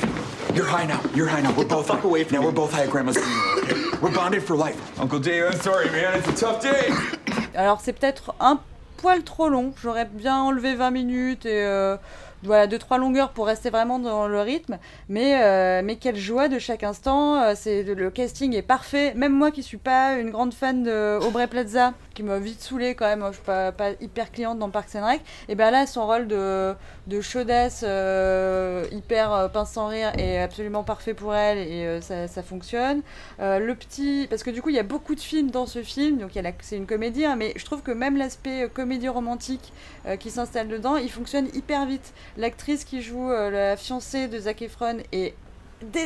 you're high now. You're high now. We're both fuck away from now. We're both high at Grandma's funeral. Okay? We're bonded for life. Uncle Dave, I'm sorry, man. It's a tough day. Alors c'est peut-être un poil trop long. J'aurais bien enlevé 20 minutes et euh, voilà deux trois longueurs pour rester vraiment dans le rythme. Mais euh, mais quelle joie de chaque instant. Euh, C'est le casting est parfait. Même moi qui suis pas une grande fan de Aubrey Plaza, qui m'a vite saoulée quand même. Je suis pas, hyper cliente dans Parks and Rec. Et ben là, son rôle de, de chaudesse euh, hyper euh, pince sans rire est absolument parfait pour elle et euh, ça, fonctionne. Le petit, parce que du coup, il y a beaucoup de films dans ce film, donc c'est une comédie, hein, mais je trouve que même l'aspect comédie romantique qui s'installe dedans, il fonctionne hyper vite. L'actrice qui joue la fiancée de Zac Efron est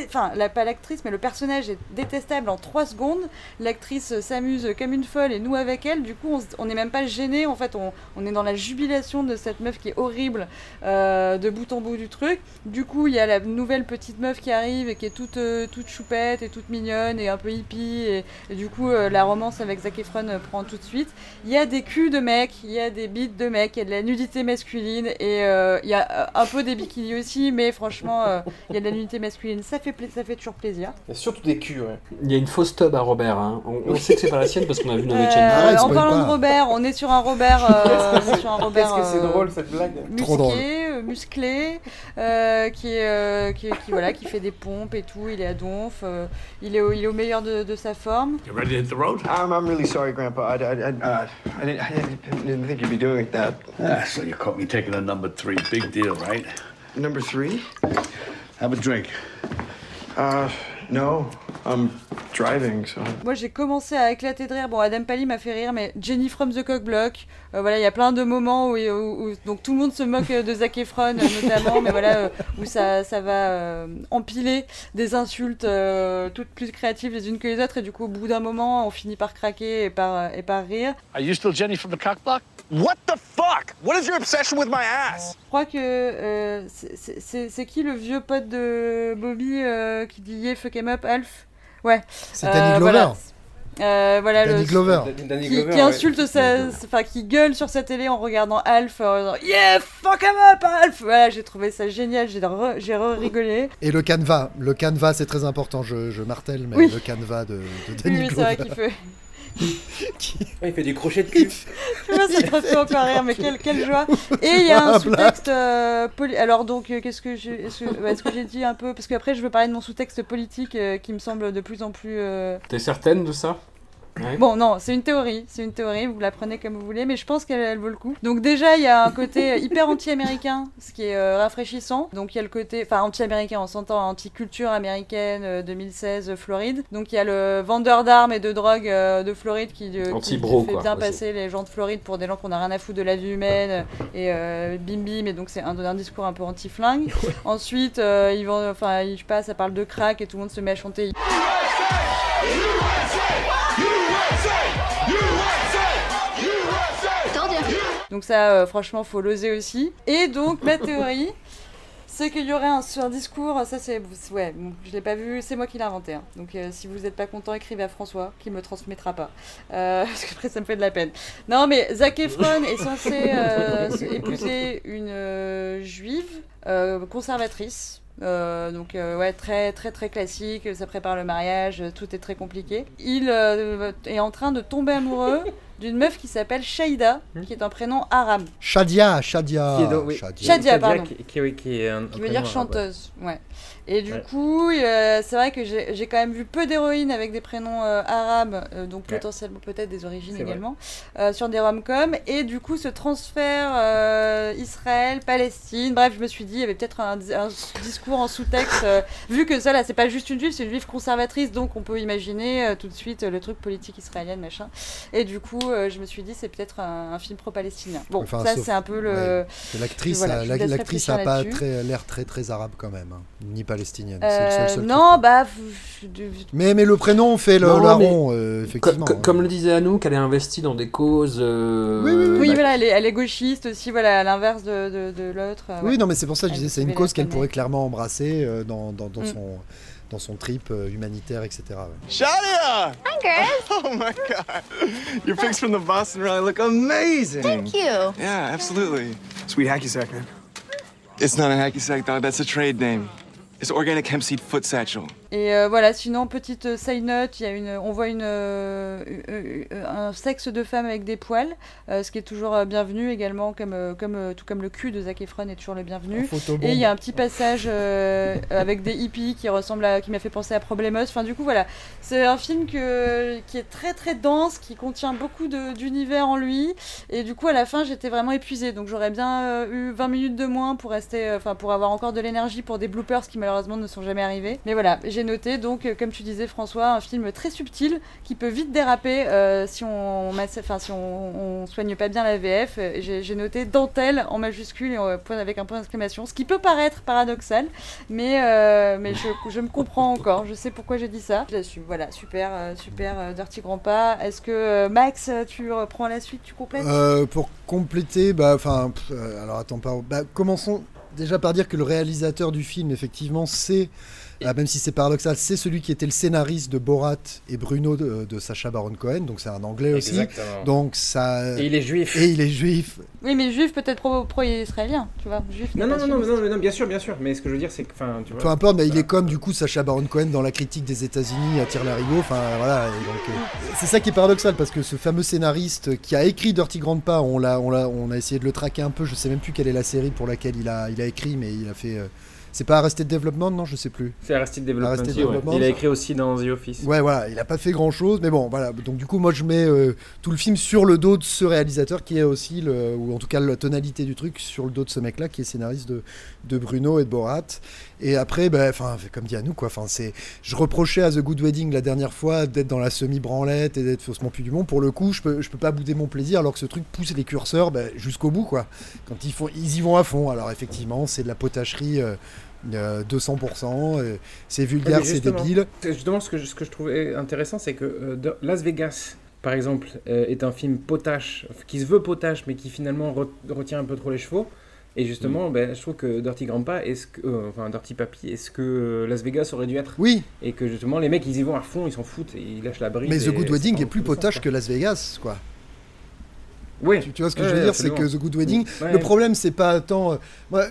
Enfin, la, pas l'actrice, mais le personnage est détestable en 3 secondes. L'actrice euh, s'amuse comme une folle et nous avec elle. Du coup, on n'est même pas gêné. En fait, on, est dans la jubilation de cette meuf qui est horrible euh, de bout en bout du truc. Du coup, il y a la nouvelle petite meuf qui arrive et qui est toute, euh, toute choupette et toute mignonne et un peu hippie. Et, du coup, euh, la romance avec Zac Efron prend tout de suite. Il y a des culs de mecs, il y a des bites de mecs, il y a de la nudité masculine et il y a un peu des bikinis aussi, mais franchement, il y a de la nudité masculine. Ça fait, pla- ça fait toujours plaisir. Il y a surtout des culs, ouais. Il y a une fausse tub à Robert. hein. On, on sait que c'est pas la sienne parce qu'on a vu No Way Euh, Change. en parlant de Robert, on est sur un Robert. euh, on est sur un Robert. Qu'est-ce que c'est euh, drôle cette blague? Trop drôle. musqué, euh, musclé, euh, qui, euh, qui, qui, voilà, qui fait des pompes et tout. Il est à donf. euh, il, est au, il est au meilleur de, de sa forme. You ready to hit the road? I'm, I'm really sorry, Grandpa. I, I, I, uh, I, didn't, I didn't- didn't think you'd be doing that. Ah, so you caught me taking a number three. Big deal, right? Number three? Have a drink. Uh, no. I'm driving, so. Moi j'ai commencé à éclater de rire. Bon, Adam Pally m'a fait rire, mais Jenny from the Cock Block. euh, voilà, il y a plein de moments où, où- où- donc tout le monde se moque euh, de Zac Efron euh, notamment, mais voilà euh, où ça, ça va euh, empiler des insultes euh, toutes plus créatives les unes que les autres et du coup au bout d'un moment on finit par craquer et par et par rire. Are you still Jenny from the cock block? What the fuck? What is your obsession with my ass? Je crois que euh, c'est- qui le vieux pote de Bobby euh, qui dit yeah fuck him up Alf? Ouais. C'est Danny Glover. Voilà, Euh, voilà Danny le, Glover. Danny qui, Glover, qui insulte sa, enfin qui gueule sur sa télé en regardant Alf, en disant, yeah fuck him up Alf. Voilà, j'ai trouvé ça génial, j'ai re- j'ai re-rigolé. Et le canevas, le canevas c'est très important, je, je martèle, mais Oui. le canevas de, de Oui, Danny oui, c'est Glover. vrai qu'il fait. Ouais, il fait du crochet de cul. Tu vois, ça te fait encore rire, mais quelle, quelle joie. Et il y a un sous-texte euh, poli- Alors donc, euh, qu'est-ce que j'ai, est-ce que, ouais, est-ce que j'ai dit un peu Parce qu'après, je veux parler de mon sous-texte politique euh, qui me semble de plus en plus. euh, T'es certaine de ça? Ouais. Bon, non, c'est une théorie, c'est une théorie, vous la prenez comme vous voulez, mais je pense qu'elle elle vaut le coup. Donc déjà, il y a un côté hyper anti-américain, ce qui est euh, rafraîchissant. Donc il y a le côté, enfin anti-américain, on s'entend anti-culture américaine euh, 2016 euh, Floride. Donc il y a le vendeur d'armes et de drogue euh, de Floride qui, euh, fait quoi, bien aussi. passer les gens de Floride pour des gens qu'on a rien à foutre de la vie humaine euh, et euh, bim bim, et donc c'est un, un discours un peu anti-flingue. Ensuite, euh, ils vont, enfin, je sais pas, ça parle de crack et tout le monde se met à chanter. Donc ça, euh, franchement, faut l'oser aussi. Et donc, ma théorie, c'est qu'il y aurait un, un discours, ça c'est... Ouais, bon, je l'ai pas vu, c'est moi qui l'ai inventé. hein. Donc euh, si vous n'êtes pas content, écrivez à François, qui me transmettra pas. Euh, parce que après, ça me fait de la peine. Non, mais Zac Efron est censé euh, se- épouser une euh, juive euh, conservatrice. Euh, donc euh, ouais très très très classique ça prépare le mariage tout est très compliqué. Il euh, est en train de tomber amoureux d'une meuf qui s'appelle Shaida qui est un prénom arabe Shadia, Shadia. Qui est donc- oui. Shadia. Shadia, pardon. Qui, qui- oui, qui est un, qui un veut dire prénom arabe, ouais. chanteuse, ouais. Et du Ouais. coup, euh, c'est vrai que j'ai quand même vu peu d'héroïnes avec des prénoms euh, arabes, euh, donc Ouais. potentiellement peut-être des origines également, euh, sur des rom-coms. Et du coup, ce transfert euh, Israël-Palestine, bref, je me suis dit, il y avait peut-être un, un discours en sous-texte, euh, vu que ça là, c'est pas juste une juive, c'est une juive conservatrice, donc on peut imaginer euh, tout de suite euh, le truc politique israélien, machin. Et du coup, euh, je me suis dit, c'est peut-être un, un film pro-palestinien. Bon, Enfin, ça c'est un peu le. ouais. L'actrice voilà, a- je la- vous laisse l'actrice a réfléchir pas très- l'air très très arabe quand même, hein. ni palestinienne. seul- Euh, truc. non, bah. vous- je- Mais, mais le prénom fait le larron, euh, effectivement. co- Comme le disait Anouk, elle est investie dans des causes. euh, Oui, bah, voilà, elle est, elle est gauchiste aussi, voilà, à l'inverse de, de, de l'autre. euh, Oui, ouais. non, mais c'est pour ça que je disais, c'est une cause qu'elle pourrait clairement embrasser euh, dans, dans, dans Mm. son, dans son trip euh, humanitaire, etc. ouais. Shadia! Hi, girl. Oh my god. Your pics from the Boston rally look amazing. Thank you. Yeah, absolutely. Sweet hacky sack, man. It's not a hacky sack, dog. That's a trade name. It's organic hemp seed foot satchel. Et euh, voilà, sinon, petite euh, side note, y a une, on voit une, euh, un sexe de femme avec des poils, euh, ce qui est toujours bienvenu également, comme, comme, tout comme le cul de Zac Efron est toujours le bienvenu. Et il y a un petit passage avec des hippies qui ressemble à, qui m'a fait penser à Problemos. Enfin, du coup, voilà, c'est un film que, qui est très très dense, qui contient beaucoup d'univers en lui. Et du coup, à la fin, j'étais vraiment épuisée. Donc, j'aurais bien eu 20 minutes de moins pour rester, enfin, pour avoir encore de l'énergie pour des bloopers qui malheureusement ne sont jamais arrivés. Mais voilà, j'ai noté donc, euh, comme tu disais, François, un film très subtil qui peut vite déraper euh, si on, enfin, si on, soigne pas bien la VF. Euh, J'ai j'ai noté dentelle en majuscule et avec un point d'exclamation, ce qui peut paraître paradoxal, mais, mais je, me comprends encore. Je sais pourquoi j'ai dit ça. Voilà, super, super Dirty Grandpa. Est-ce que Max, tu reprends la suite, tu complètes? Pour compléter, bah, enfin, alors attends, par- bah, commençons déjà par dire que le réalisateur du film, effectivement, c'est, euh, même si c'est paradoxal, c'est celui qui était le scénariste de Borat et Bruno de, de Sacha Baron Cohen, donc c'est un anglais aussi. Exactement. Donc ça. Et il est juif. Et il est juif. Oui, mais juif peut-être pro- pro-israélien, tu vois. Juif Non, non, non, non, non, non, bien sûr, bien sûr. Mais ce que je veux dire, c'est que, tu vois. Peu importe, mais il est comme du coup Sacha Baron Cohen dans la critique des États-Unis à tire larigot. Enfin voilà, euh, c'est ça qui est paradoxal parce que ce fameux scénariste qui a écrit Dirty Grandpa, on l'a, on l'a, on a essayé de le traquer un peu. Je sais même plus quelle est la série pour laquelle il a, il a écrit, mais il a fait. euh, c'est pas Arrested Development, non, je sais plus. C'est Arrested Development. Arrested aussi, ouais. Il a écrit aussi dans The Office. Ouais, voilà, il a pas fait grand chose, mais bon, voilà. Donc, du coup, moi, je mets euh, tout le film sur le dos de ce réalisateur qui est aussi, le, ou en tout cas, la tonalité du truc sur le dos de ce mec-là qui est scénariste de, de Bruno et de Borat. Et après, ben, enfin, comme dit à nous, quoi. Enfin, c'est, je reprochais à The Good Wedding la dernière fois d'être dans la semi-branlette et d'être faussement plus du monde. Pour le coup, je peux, je peux pas bouder mon plaisir alors que ce truc pousse les curseurs ben, jusqu'au bout, quoi. Quand ils font, ils y vont à fond. Alors, effectivement, c'est de la potacherie. euh, euh, 200%, euh, c'est vulgaire, c'est débile. Justement, ce que, je- ce que je trouvais intéressant, c'est que euh, Las Vegas, par exemple, euh, est un film potache, qui se veut potache, mais qui finalement re- retient un peu trop les chevaux. Et Mm. justement, ben, je trouve que Dirty Grandpa, est-ce que, euh, enfin Dirty Papi, est-ce que Las Vegas aurait dû être? Oui. Et que justement, les mecs, ils y vont à fond, ils s'en foutent, et ils lâchent la bride. Mais The Good Wedding est plus potache sens, que Las Vegas, quoi. Oui. Tu, tu vois ce que Ouais, je veux ouais, dire, c'est que. The Good Wedding, Ouais. le problème, c'est pas tant. moi,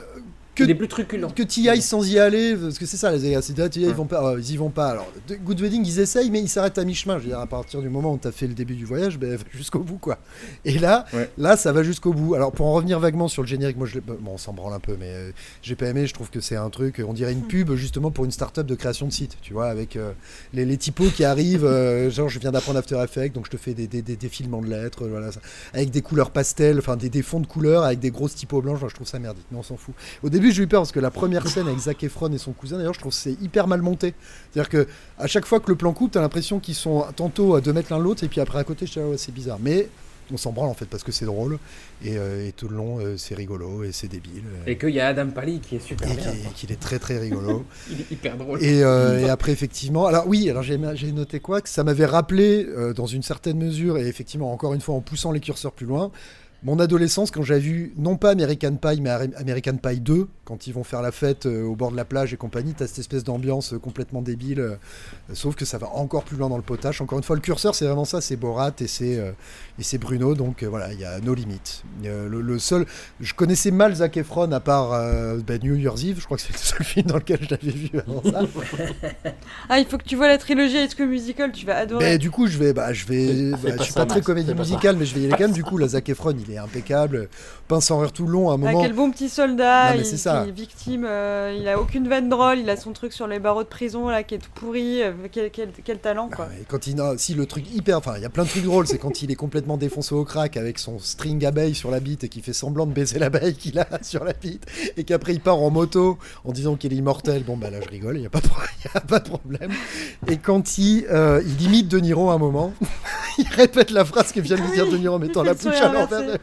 que, Il est plus truculent. Que tu y ailles sans y aller, parce que c'est ça, Las Vegas. C'est là, tu y ailles, ils, vont pas, euh, ils y vont pas. Alors, Good Wedding, ils essayent, mais ils s'arrêtent à mi-chemin. Je veux dire, à partir du moment où tu as fait le début du voyage, ben, jusqu'au bout, quoi. Et là, là, ça va jusqu'au bout. Alors, pour en revenir vaguement sur le générique, moi, je bon, on s'en branle un peu, mais euh, j'ai pas aimé. Je trouve que c'est un truc, on dirait une pub, justement, pour une start-up de création de site, tu vois, avec euh, les, les typos qui arrivent. euh, genre, je viens d'apprendre After Effects, donc je te fais des, des, des défilements de lettres, euh, voilà, ça. avec des couleurs pastel, enfin, des, des fonds de couleurs, avec des grosses typos blanches. Enfin, je trouve ça merdique, mais on s'en fout. Au début, j'ai eu peur parce que la première scène avec Zac Efron et son cousin, d'ailleurs, je trouve que c'est hyper mal monté. C'est-à-dire que à chaque fois que le plan coupe, t'as l'impression qu'ils sont tantôt à deux mètres l'un l'autre, et puis après à côté, je dis, ah ouais, c'est bizarre. Mais on s'en branle en fait parce que c'est drôle, et, euh, et tout le long, euh, c'est rigolo et c'est débile. euh, Et qu'il y a Adam Pally qui est super et bien. qu'il est très très rigolo. Il est hyper drôle. Et, euh, et après, effectivement, alors oui, alors j'ai noté quoi? Que ça m'avait rappelé, dans une certaine mesure, et effectivement, encore une fois, en poussant les curseurs plus loin, mon adolescence, quand j'ai vu, non pas American Pie, mais American Pie 2, quand ils vont faire la fête euh, au bord de la plage et compagnie, t'as cette espèce d'ambiance euh, complètement débile, euh, sauf que ça va encore plus loin dans le potage. Encore une fois, le curseur, c'est vraiment ça, c'est Borat et c'est euh, et c'est Bruno, donc euh, voilà, il y a no limit. Euh, le, le seul, je connaissais mal Zac Efron à part bah, New Year's Eve, je crois que c'est le seul film dans lequel je l'avais vu avant ça. Ah, il faut que tu vois la trilogie High School Musical, tu vas adorer. Mais du coup, je vais, bah, je vais, bah, je pas suis ça, pas très comédie musicale, mais je vais y aller quand même. Du coup, la Zac Efron, il est impeccable, pince sans rire tout le long. À un Ah, moment, quel bon petit soldat, Non, il, ça. qui est victime, euh, il a aucune vanne drôle, il a son truc sur les barreaux de prison là qui est tout pourri, euh, quel, quel- quel talent quoi. Et quand il, si le truc hyper, enfin, il y a plein de trucs drôles, c'est quand il est complètement défoncé au crack avec son string abeille sur la bite et qui fait semblant de baiser l'abeille qu'il a sur la bite, et qu'après il part en moto en disant qu'il est immortel. Bon, bah là, je rigole, il n'y a, a pas de problème. Et quand il, euh, il imite De Niro à un moment, il répète la phrase que vient de lui dire De Niro en mettant la bouche à l'envers.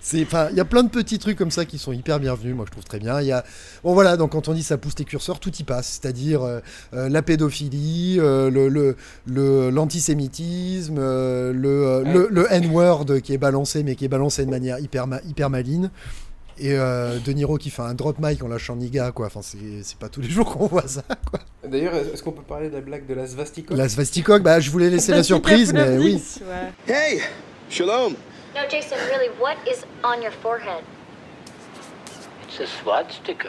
C'est, enfin, il y a plein de petits trucs comme ça qui sont hyper bienvenus. Moi, je trouve très bien. Il y a, bon voilà, donc quand on dit ça pousse les curseurs, tout y passe. C'est-à-dire euh, euh, la pédophilie, euh, le, le, le- l'antisémitisme, euh, le, euh, le, le N-word qui est balancé, mais qui est balancé de manière hyper, ma- hyper maline. Et euh, De Niro qui fait un drop mic en lâchant Niga, quoi. Enfin, c'est, c'est pas tous les jours qu'on voit ça, quoi. D'ailleurs, est-ce qu'on peut parler de la blague de la svastika La svastikok, bah, je voulais laisser la surprise, mais oui. Hey, shalom. No, Jason, really, what is on your forehead? It's a swastika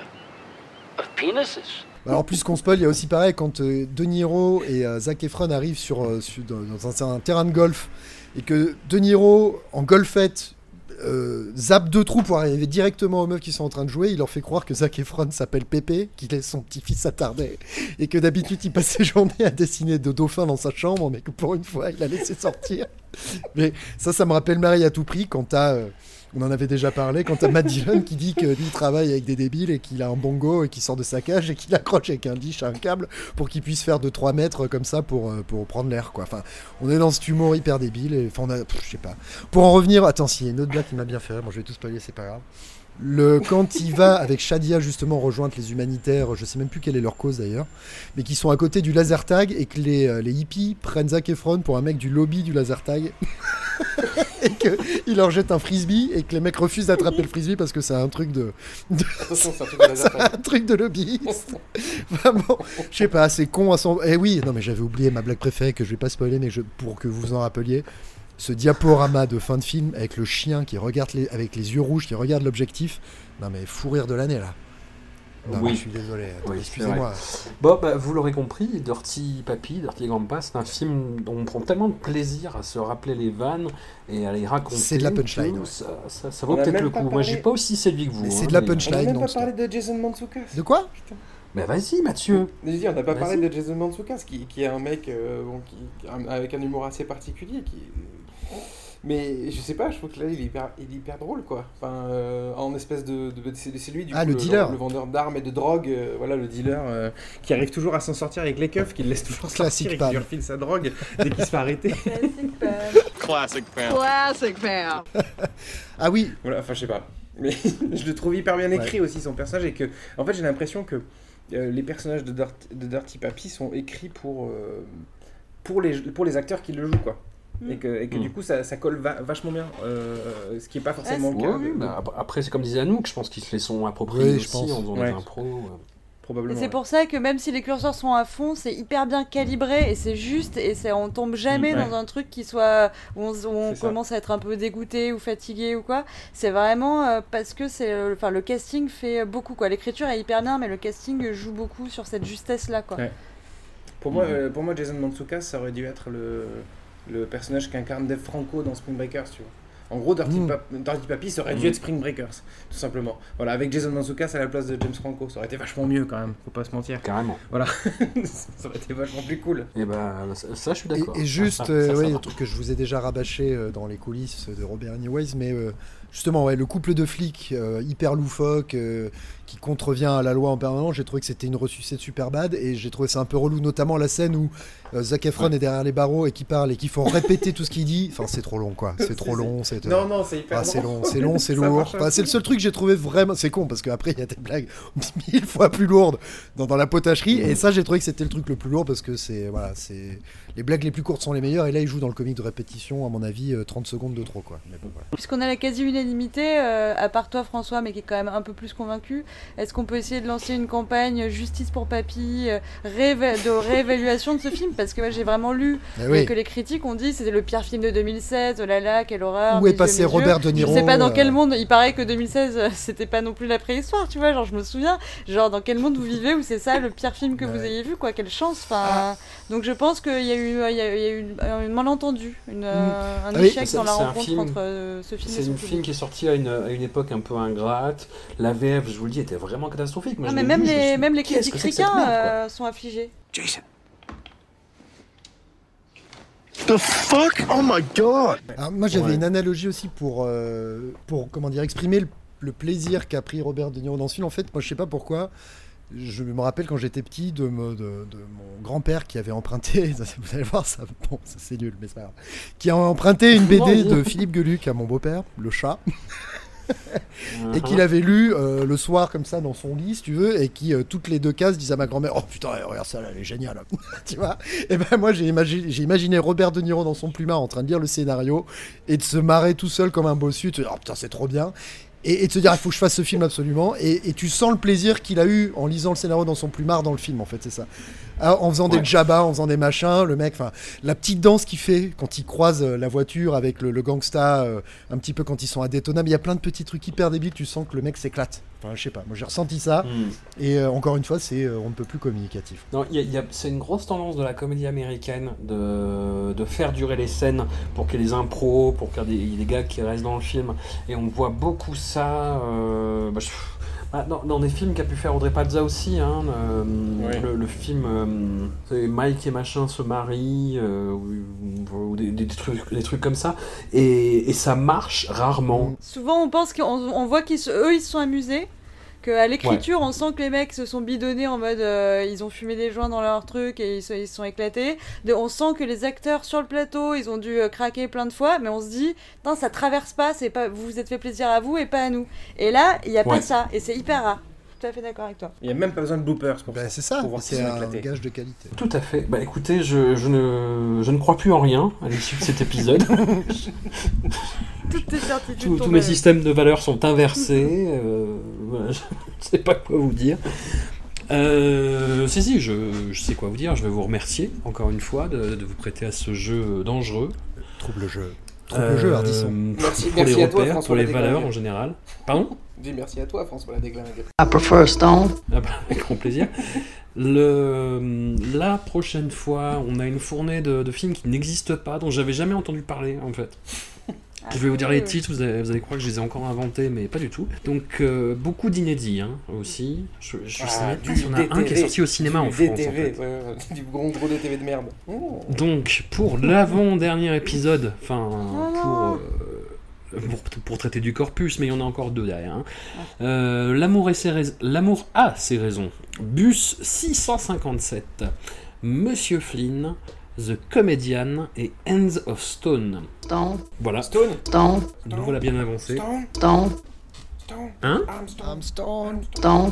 of penises. Alors plus qu'on spoil, il y a aussi pareil quand euh, De Niro et euh, Zac Efron arrivent sur, euh, sur- dans, dans un, un terrain de golf et que De Niro en golfette euh, zappe deux trous pour arriver directement aux meufs qui sont en train de jouer, il leur fait croire que Zac Efron s'appelle Pépé, qu'il est son petit-fils attardé et que d'habitude il passe ses journées à dessiner de dauphins dans sa chambre, mais que pour une fois il a laissé sortir. Mais ça, ça me rappelle Marie à tout prix quand t'as. euh, on en avait déjà parlé quand t'as Matt Dillon qui dit que lui il travaille avec des débiles et qu'il a un bongo et qu'il sort de sa cage et qu'il accroche avec un dish à un câble pour qu'il puisse faire de 3 mètres comme ça pour, euh, pour prendre l'air quoi. Enfin, on est dans cet humour hyper débile et enfin on je sais pas. Pour en revenir, attends, s'il y a une autre blague qui m'a bien fait rire, bon je vais tout spoiler, c'est pas grave. Le, quand il va avec Shadia justement rejoindre les humanitaires, je sais même plus quelle est leur cause d'ailleurs, mais qui sont à côté du laser tag et que les, euh, les hippies prennent Zac Efron pour un mec du lobby du laser tag et qu'il leur jette un frisbee et que les mecs refusent d'attraper le frisbee parce que c'est un truc de, de- Attention, c'est un truc de un truc lobbyiste. Vraiment, je sais pas, c'est con à son. Eh oui, non mais j'avais oublié ma blague préférée que je vais pas spoiler, mais je... pour que vous vous en rappeliez. Ce diaporama de fin de film avec le chien qui regarde les... avec les yeux rouges qui regarde l'objectif. Non mais fou rire de l'année là. Non, Oui. mais je suis désolé. Oui, Excusez-moi. Bon, bah, vous l'aurez compris, Dirty Papi, Dirty Grandpa, c'est un film dont on prend tellement de plaisir à se rappeler les vannes et à les raconter. C'est de la punchline, ouais. Ça, ça- vaut peut-être le coup. Moi, parlé- j'ai pas aussi séduit que vous. Mais hein, c'est de la mais- punchline. On n'a même pas parlé de Jason Mantzoukas. De quoi Mais vas-y, Mathieu. Je dis, on n'a pas parlé de Jason Mantzoukas, qui, qui est un mec euh, bon, qui, avec un humour assez particulier. Qui... Mais je sais pas, je trouve que là, il est hyper, il est hyper drôle, quoi. Enfin, euh, en espèce de. de- c'est c'est lui, du Ah, coup, le dealer. Le, vendeur d'armes et de drogue, euh, voilà, le dealer, euh, qui arrive toujours à s'en sortir avec les keufs, qui le laisse toujours Classique sortir et qui lui refile sa drogue dès qu'il se fait arrêter. Classic Pam. Classic Pam. Ah oui, Voilà, enfin, je sais pas. Mais je le trouve hyper bien écrit aussi, son personnage, et que, en fait, j'ai l'impression que euh, les personnages de, Dirt- de Dirty Papi sont écrits pour, euh, pour, les, pour les acteurs qui le jouent, quoi. Et que, et que Mm. du coup, ça, ça colle va- vachement bien. euh, ce qui est pas forcément le cas. de- bah, après, c'est comme disait Anouk, je pense qu'ils se les sont appropriés Oui, je aussi pense. en faisant Ouais. des impros. euh. C'est ouais. pour ça que même si les curseurs sont à fond, c'est hyper bien calibré et c'est juste et c'est on tombe jamais Mm, ouais. dans un truc qui soit où on, où on C'est ça. commence à être un peu dégoûté ou fatigué ou quoi. C'est vraiment euh, parce que c'est enfin le casting fait beaucoup quoi. L'écriture est hyper bien mais le casting joue beaucoup sur cette justesse là quoi. Ouais. Pour, moi, euh, pour moi, Jason Mantzoukas, ça aurait dû être le, le personnage qu'incarne Dave Franco dans Spring Breakers, tu vois. En gros, Dirty, Mm. Pap- Dirty Papi, ça aurait dû Mm. être Spring Breakers, tout simplement. Voilà, avec Jason Mantzoukas à la place de James Franco, ça aurait été vachement mieux quand même, faut pas se mentir. Carrément. Voilà, ça aurait été vachement plus cool. Et bah, ça, ça, je suis Et, d'accord. et juste, Ça, ça, euh, ça, ça ouais, va. un truc que je vous ai déjà rabâché euh, dans les coulisses de Robert Anyways, mais euh, justement, ouais, le couple de flics euh, hyper loufoque euh, qui contrevient à la loi en permanence, j'ai trouvé que c'était une ressucée de super bad et j'ai trouvé ça un peu relou, notamment la scène où euh, Zac Efron est derrière les barreaux et qui parle et qu'il faut répéter tout ce qu'il dit. Enfin, c'est trop long, quoi. C'est trop long. C'est, euh, Non, non, c'est hyper ah, c'est long. c'est long, c'est lourd. Enfin, c'est le seul truc que j'ai trouvé vraiment. C'est con parce qu'après il y a des blagues mille fois plus lourdes dans, dans la potacherie et ça j'ai trouvé que c'était le truc le plus lourd parce que c'est voilà, c'est les blagues les plus courtes sont les meilleures et là il joue dans le comique de répétition à mon avis euh, 30 secondes de trop quoi. Mais bon, voilà. Puisqu'on a la quasi-unanimité, euh, à part toi François, mais qui est quand même un peu plus convaincu, est-ce qu'on peut essayer de lancer une campagne justice pour papy, euh, de réévaluation de ce film Parce que moi, j'ai vraiment lu Eh oui. que les critiques ont dit c'était le pire film de 2007, oh là là, quelle horreur. Où est passé Robert. De Niro, Je sais pas dans euh, quel monde, il paraît que 2016, euh, c'était pas non plus la préhistoire, tu vois, genre je me souviens, genre dans quel monde vous vivez où c'est ça le pire film que vous ayez vu, quoi, quelle chance, enfin... Donc je pense qu'il y a eu, il y a, il y a eu une, un malentendu, une, euh, un Ah échec C'est- dans la c'est un rencontre film- entre euh, ce film et C'est un film qui est sorti à une, à une époque un peu ingrate. La VF, je vous le dis, était vraiment catastrophique. Moi, Ah, je mais même vu, les, suis même les critiques ricains euh, sont affligés. Jason. The fuck? Oh my god! Alors, moi j'avais Ouais. une analogie aussi pour euh, pour comment dire exprimer le, le plaisir qu'a pris Robert De Niro dans ce film. En fait, moi je sais pas pourquoi. Je me rappelle quand j'étais petit de, me- de, de mon grand-père qui avait emprunté, vous allez voir, ça, bon, ça, c'est nul, mais c'est pas grave, qui a emprunté une BD de Philippe Geluc à mon beau-père, le chat, et qu'il avait lu euh, le soir comme ça dans son lit, si tu veux, et qui euh, toutes les deux cases disait à ma grand-mère, oh putain, regarde ça, là, elle est géniale, tu vois? Et ben moi j'ai imaginé, j'ai imaginé Robert De Niro dans son plumard en train de lire le scénario et de se marrer tout seul comme un bossu, de se dire, oh putain c'est trop bien. Et, et de se dire, il faut que je fasse ce film absolument. Et, et tu sens le plaisir qu'il a eu en lisant le scénario dans son plumard dans le film, en fait, c'est ça. Ah, en faisant Ouais. des jabas, en faisant des machins, le mec, enfin, la petite danse qu'il fait quand il croise euh, la voiture avec le, le gangsta, euh, un petit peu quand ils sont à Daytona, mais il y a plein de petits trucs hyper débiles, tu sens que le mec s'éclate. Enfin, je sais pas, moi j'ai ressenti ça. Hmm. Et euh, encore une fois, c'est euh, on ne peut plus communicatif. Non, y a- y a- c'est une grosse tendance de la comédie américaine de, de faire durer les scènes pour qu'il y ait des impros, pour qu'il y ait des, des gars qui restent dans le film. Et on voit beaucoup ça bah, je- bah, dans, dans des films qu'a pu faire Audrey Pazza aussi. Hein, euh, Ouais. le, le film euh, Mike et machin se marient, euh, ou, ou des, des trucs, des trucs comme ça. Et, et ça marche rarement. Souvent, on pense qu'on on voit qu'ils se- eux ils se sont amusés. Qu'à l'écriture, on sent que les mecs se sont bidonnés en mode euh, ils ont fumé des joints dans leur truc et ils se, ils se sont éclatés. De- on sent que les acteurs sur le plateau ils ont dû euh, craquer plein de fois, mais on se dit ça traverse pas, c'est pas vous vous êtes fait plaisir à vous et pas à nous. Et là, il y a Ouais. pas ça et c'est hyper rare. Tout à fait d'accord avec toi. Il n'y a même pas besoin de bloopers pour c'est ça, c'est un gage de qualité. Tout à fait. Bah écoutez, je, je ne, je ne crois plus en rien à l'issue de cet épisode. Toutes tes certitudes Tous- mes systèmes de valeurs sont inversés. euh, voilà, je ne sais pas quoi vous dire. Euh, si, si, je, je sais quoi vous dire. Je vais vous remercier encore une fois de, de vous prêter à ce jeu dangereux. Trouble jeu. Trouble jeu, Ardisson. Merci- pour merci les à toi, repères, François pour les Ladéglingue. valeurs en général. Pardon? Dis merci à toi, François la déglingue. I prefer stone. Ah bah, avec grand plaisir. Le, la prochaine fois, on a une fournée de, de films qui n'existent pas, dont j'avais jamais entendu parler en fait. Je vais vous dire les titres, vous allez, vous allez croire que je les ai encore inventés, mais pas du tout. Donc euh, beaucoup d'inédits hein, aussi. Je, je sais Ah, même pas s'il y en a un qui est DTV, sorti au cinéma en France. en DTV, fait. ouais, du gros gros DTV de merde. Oh. Donc, pour l'avant-dernier épisode, enfin, pour, euh, pour, pour traiter du corpus, mais il y en a encore deux derrière. hein. Euh, L'amour a ses raisons. Bus 657. Monsieur Flynn, The Comedian et Ends of Stone. Stone. Voilà. Stone. Stone. Nous voilà bien avancés. Stone. Hein I'm Stone. Stone.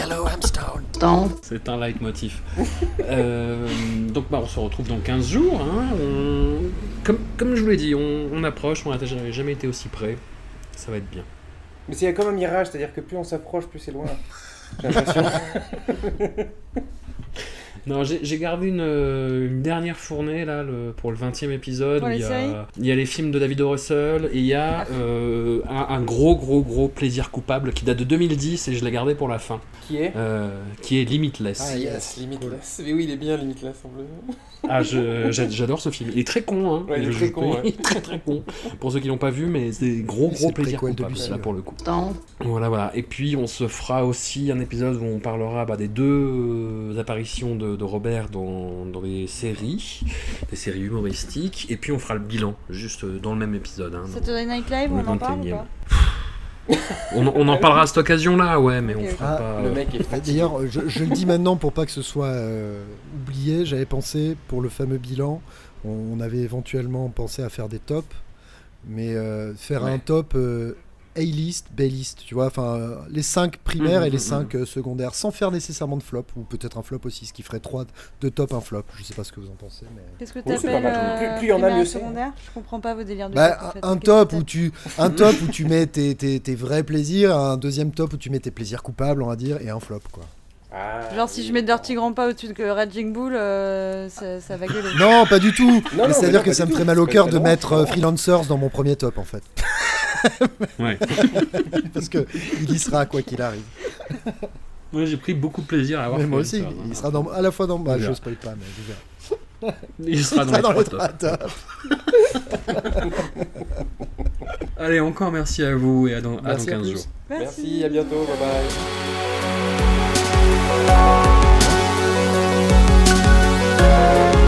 Hello, I'm Stone. Stone. C'est un leitmotiv. Euh, donc bah, on se retrouve dans 15 jours. hein. On- Comme, comme je vous l'ai dit, on, on approche, on n'a jamais jamais été aussi près. Ça va être bien. Mais c'est comme un mirage, c'est-à-dire que plus on s'approche, plus c'est loin. J'ai l'impression. Non, j'ai gardé une, euh, une dernière fournée là le- pour le 20e épisode. Pour où les il, y a, il y a les films de David O. Russell et il y a euh, un, un gros, gros, gros plaisir coupable qui date de 2010 et je l'ai gardé pour la fin. Qui est Euh, Qui est Limitless. Ah yes, Limitless. Mais oui, il est bien Limitless en bleu. Ah, j'adore ce film. Il est très con, hein. Ouais, il est très con, ouais. il est très très con. Pour ceux qui l'ont pas vu, mais c'est gros gros plaisir coupable, Lucie, là pour le coup. Voilà, voilà. Et puis on se fera aussi un épisode où on parlera bah, des deux euh, apparitions de, de Robert dans, dans les séries, des séries humoristiques. Et puis on fera le bilan, juste euh, dans le même épisode. hein, Saturday Night Live, on en parle ou 21e. pas on, on en parlera à cette occasion-là, ouais, mais on fera Ah, pas. Le mec est. D'ailleurs, je, je le dis maintenant pour pas que ce soit euh, oublié, j'avais pensé pour le fameux bilan, on, on avait éventuellement pensé à faire des tops, mais euh, faire un top euh, A-list, B-list, tu vois, enfin euh, les 5 primaires Mhm, et les mhm, 5 secondaires, sans faire nécessairement de flop, ou peut-être un flop aussi, ce qui ferait 3 de top, un flop. Je sais pas ce que vous en pensez, mais. Qu'est-ce que mal. euh, Plus- plus y en a, mieux secondaire? Je comprends pas vos délires de Bah, top, en fait. un top où tu un top où tu mets tes, tes, tes vrais plaisirs, un deuxième top où tu mets tes plaisirs coupables, on va dire, et un flop quoi. Ah, Genre si je mets Dirty Grandpa au-dessus de Raging Bull, euh, ça, ça va gueuler. Non, pas du tout. non, C'est-à-dire que ça me ferait mal au cœur de mettre euh, Freelancers dans mon premier top en fait. Ouais. Parce que il y sera quoi qu'il arrive. Moi j'ai pris beaucoup de plaisir à avoir Mais moi aussi, ça, il hein. sera dans, à la fois dans. Bah, je verra. spoil pas, mais je verrai. Il sera dans, trois tops. Allez, encore merci à vous et à dans, à dans Merci à 15 tous. jours. Merci, à bientôt, bye bye. Thank you.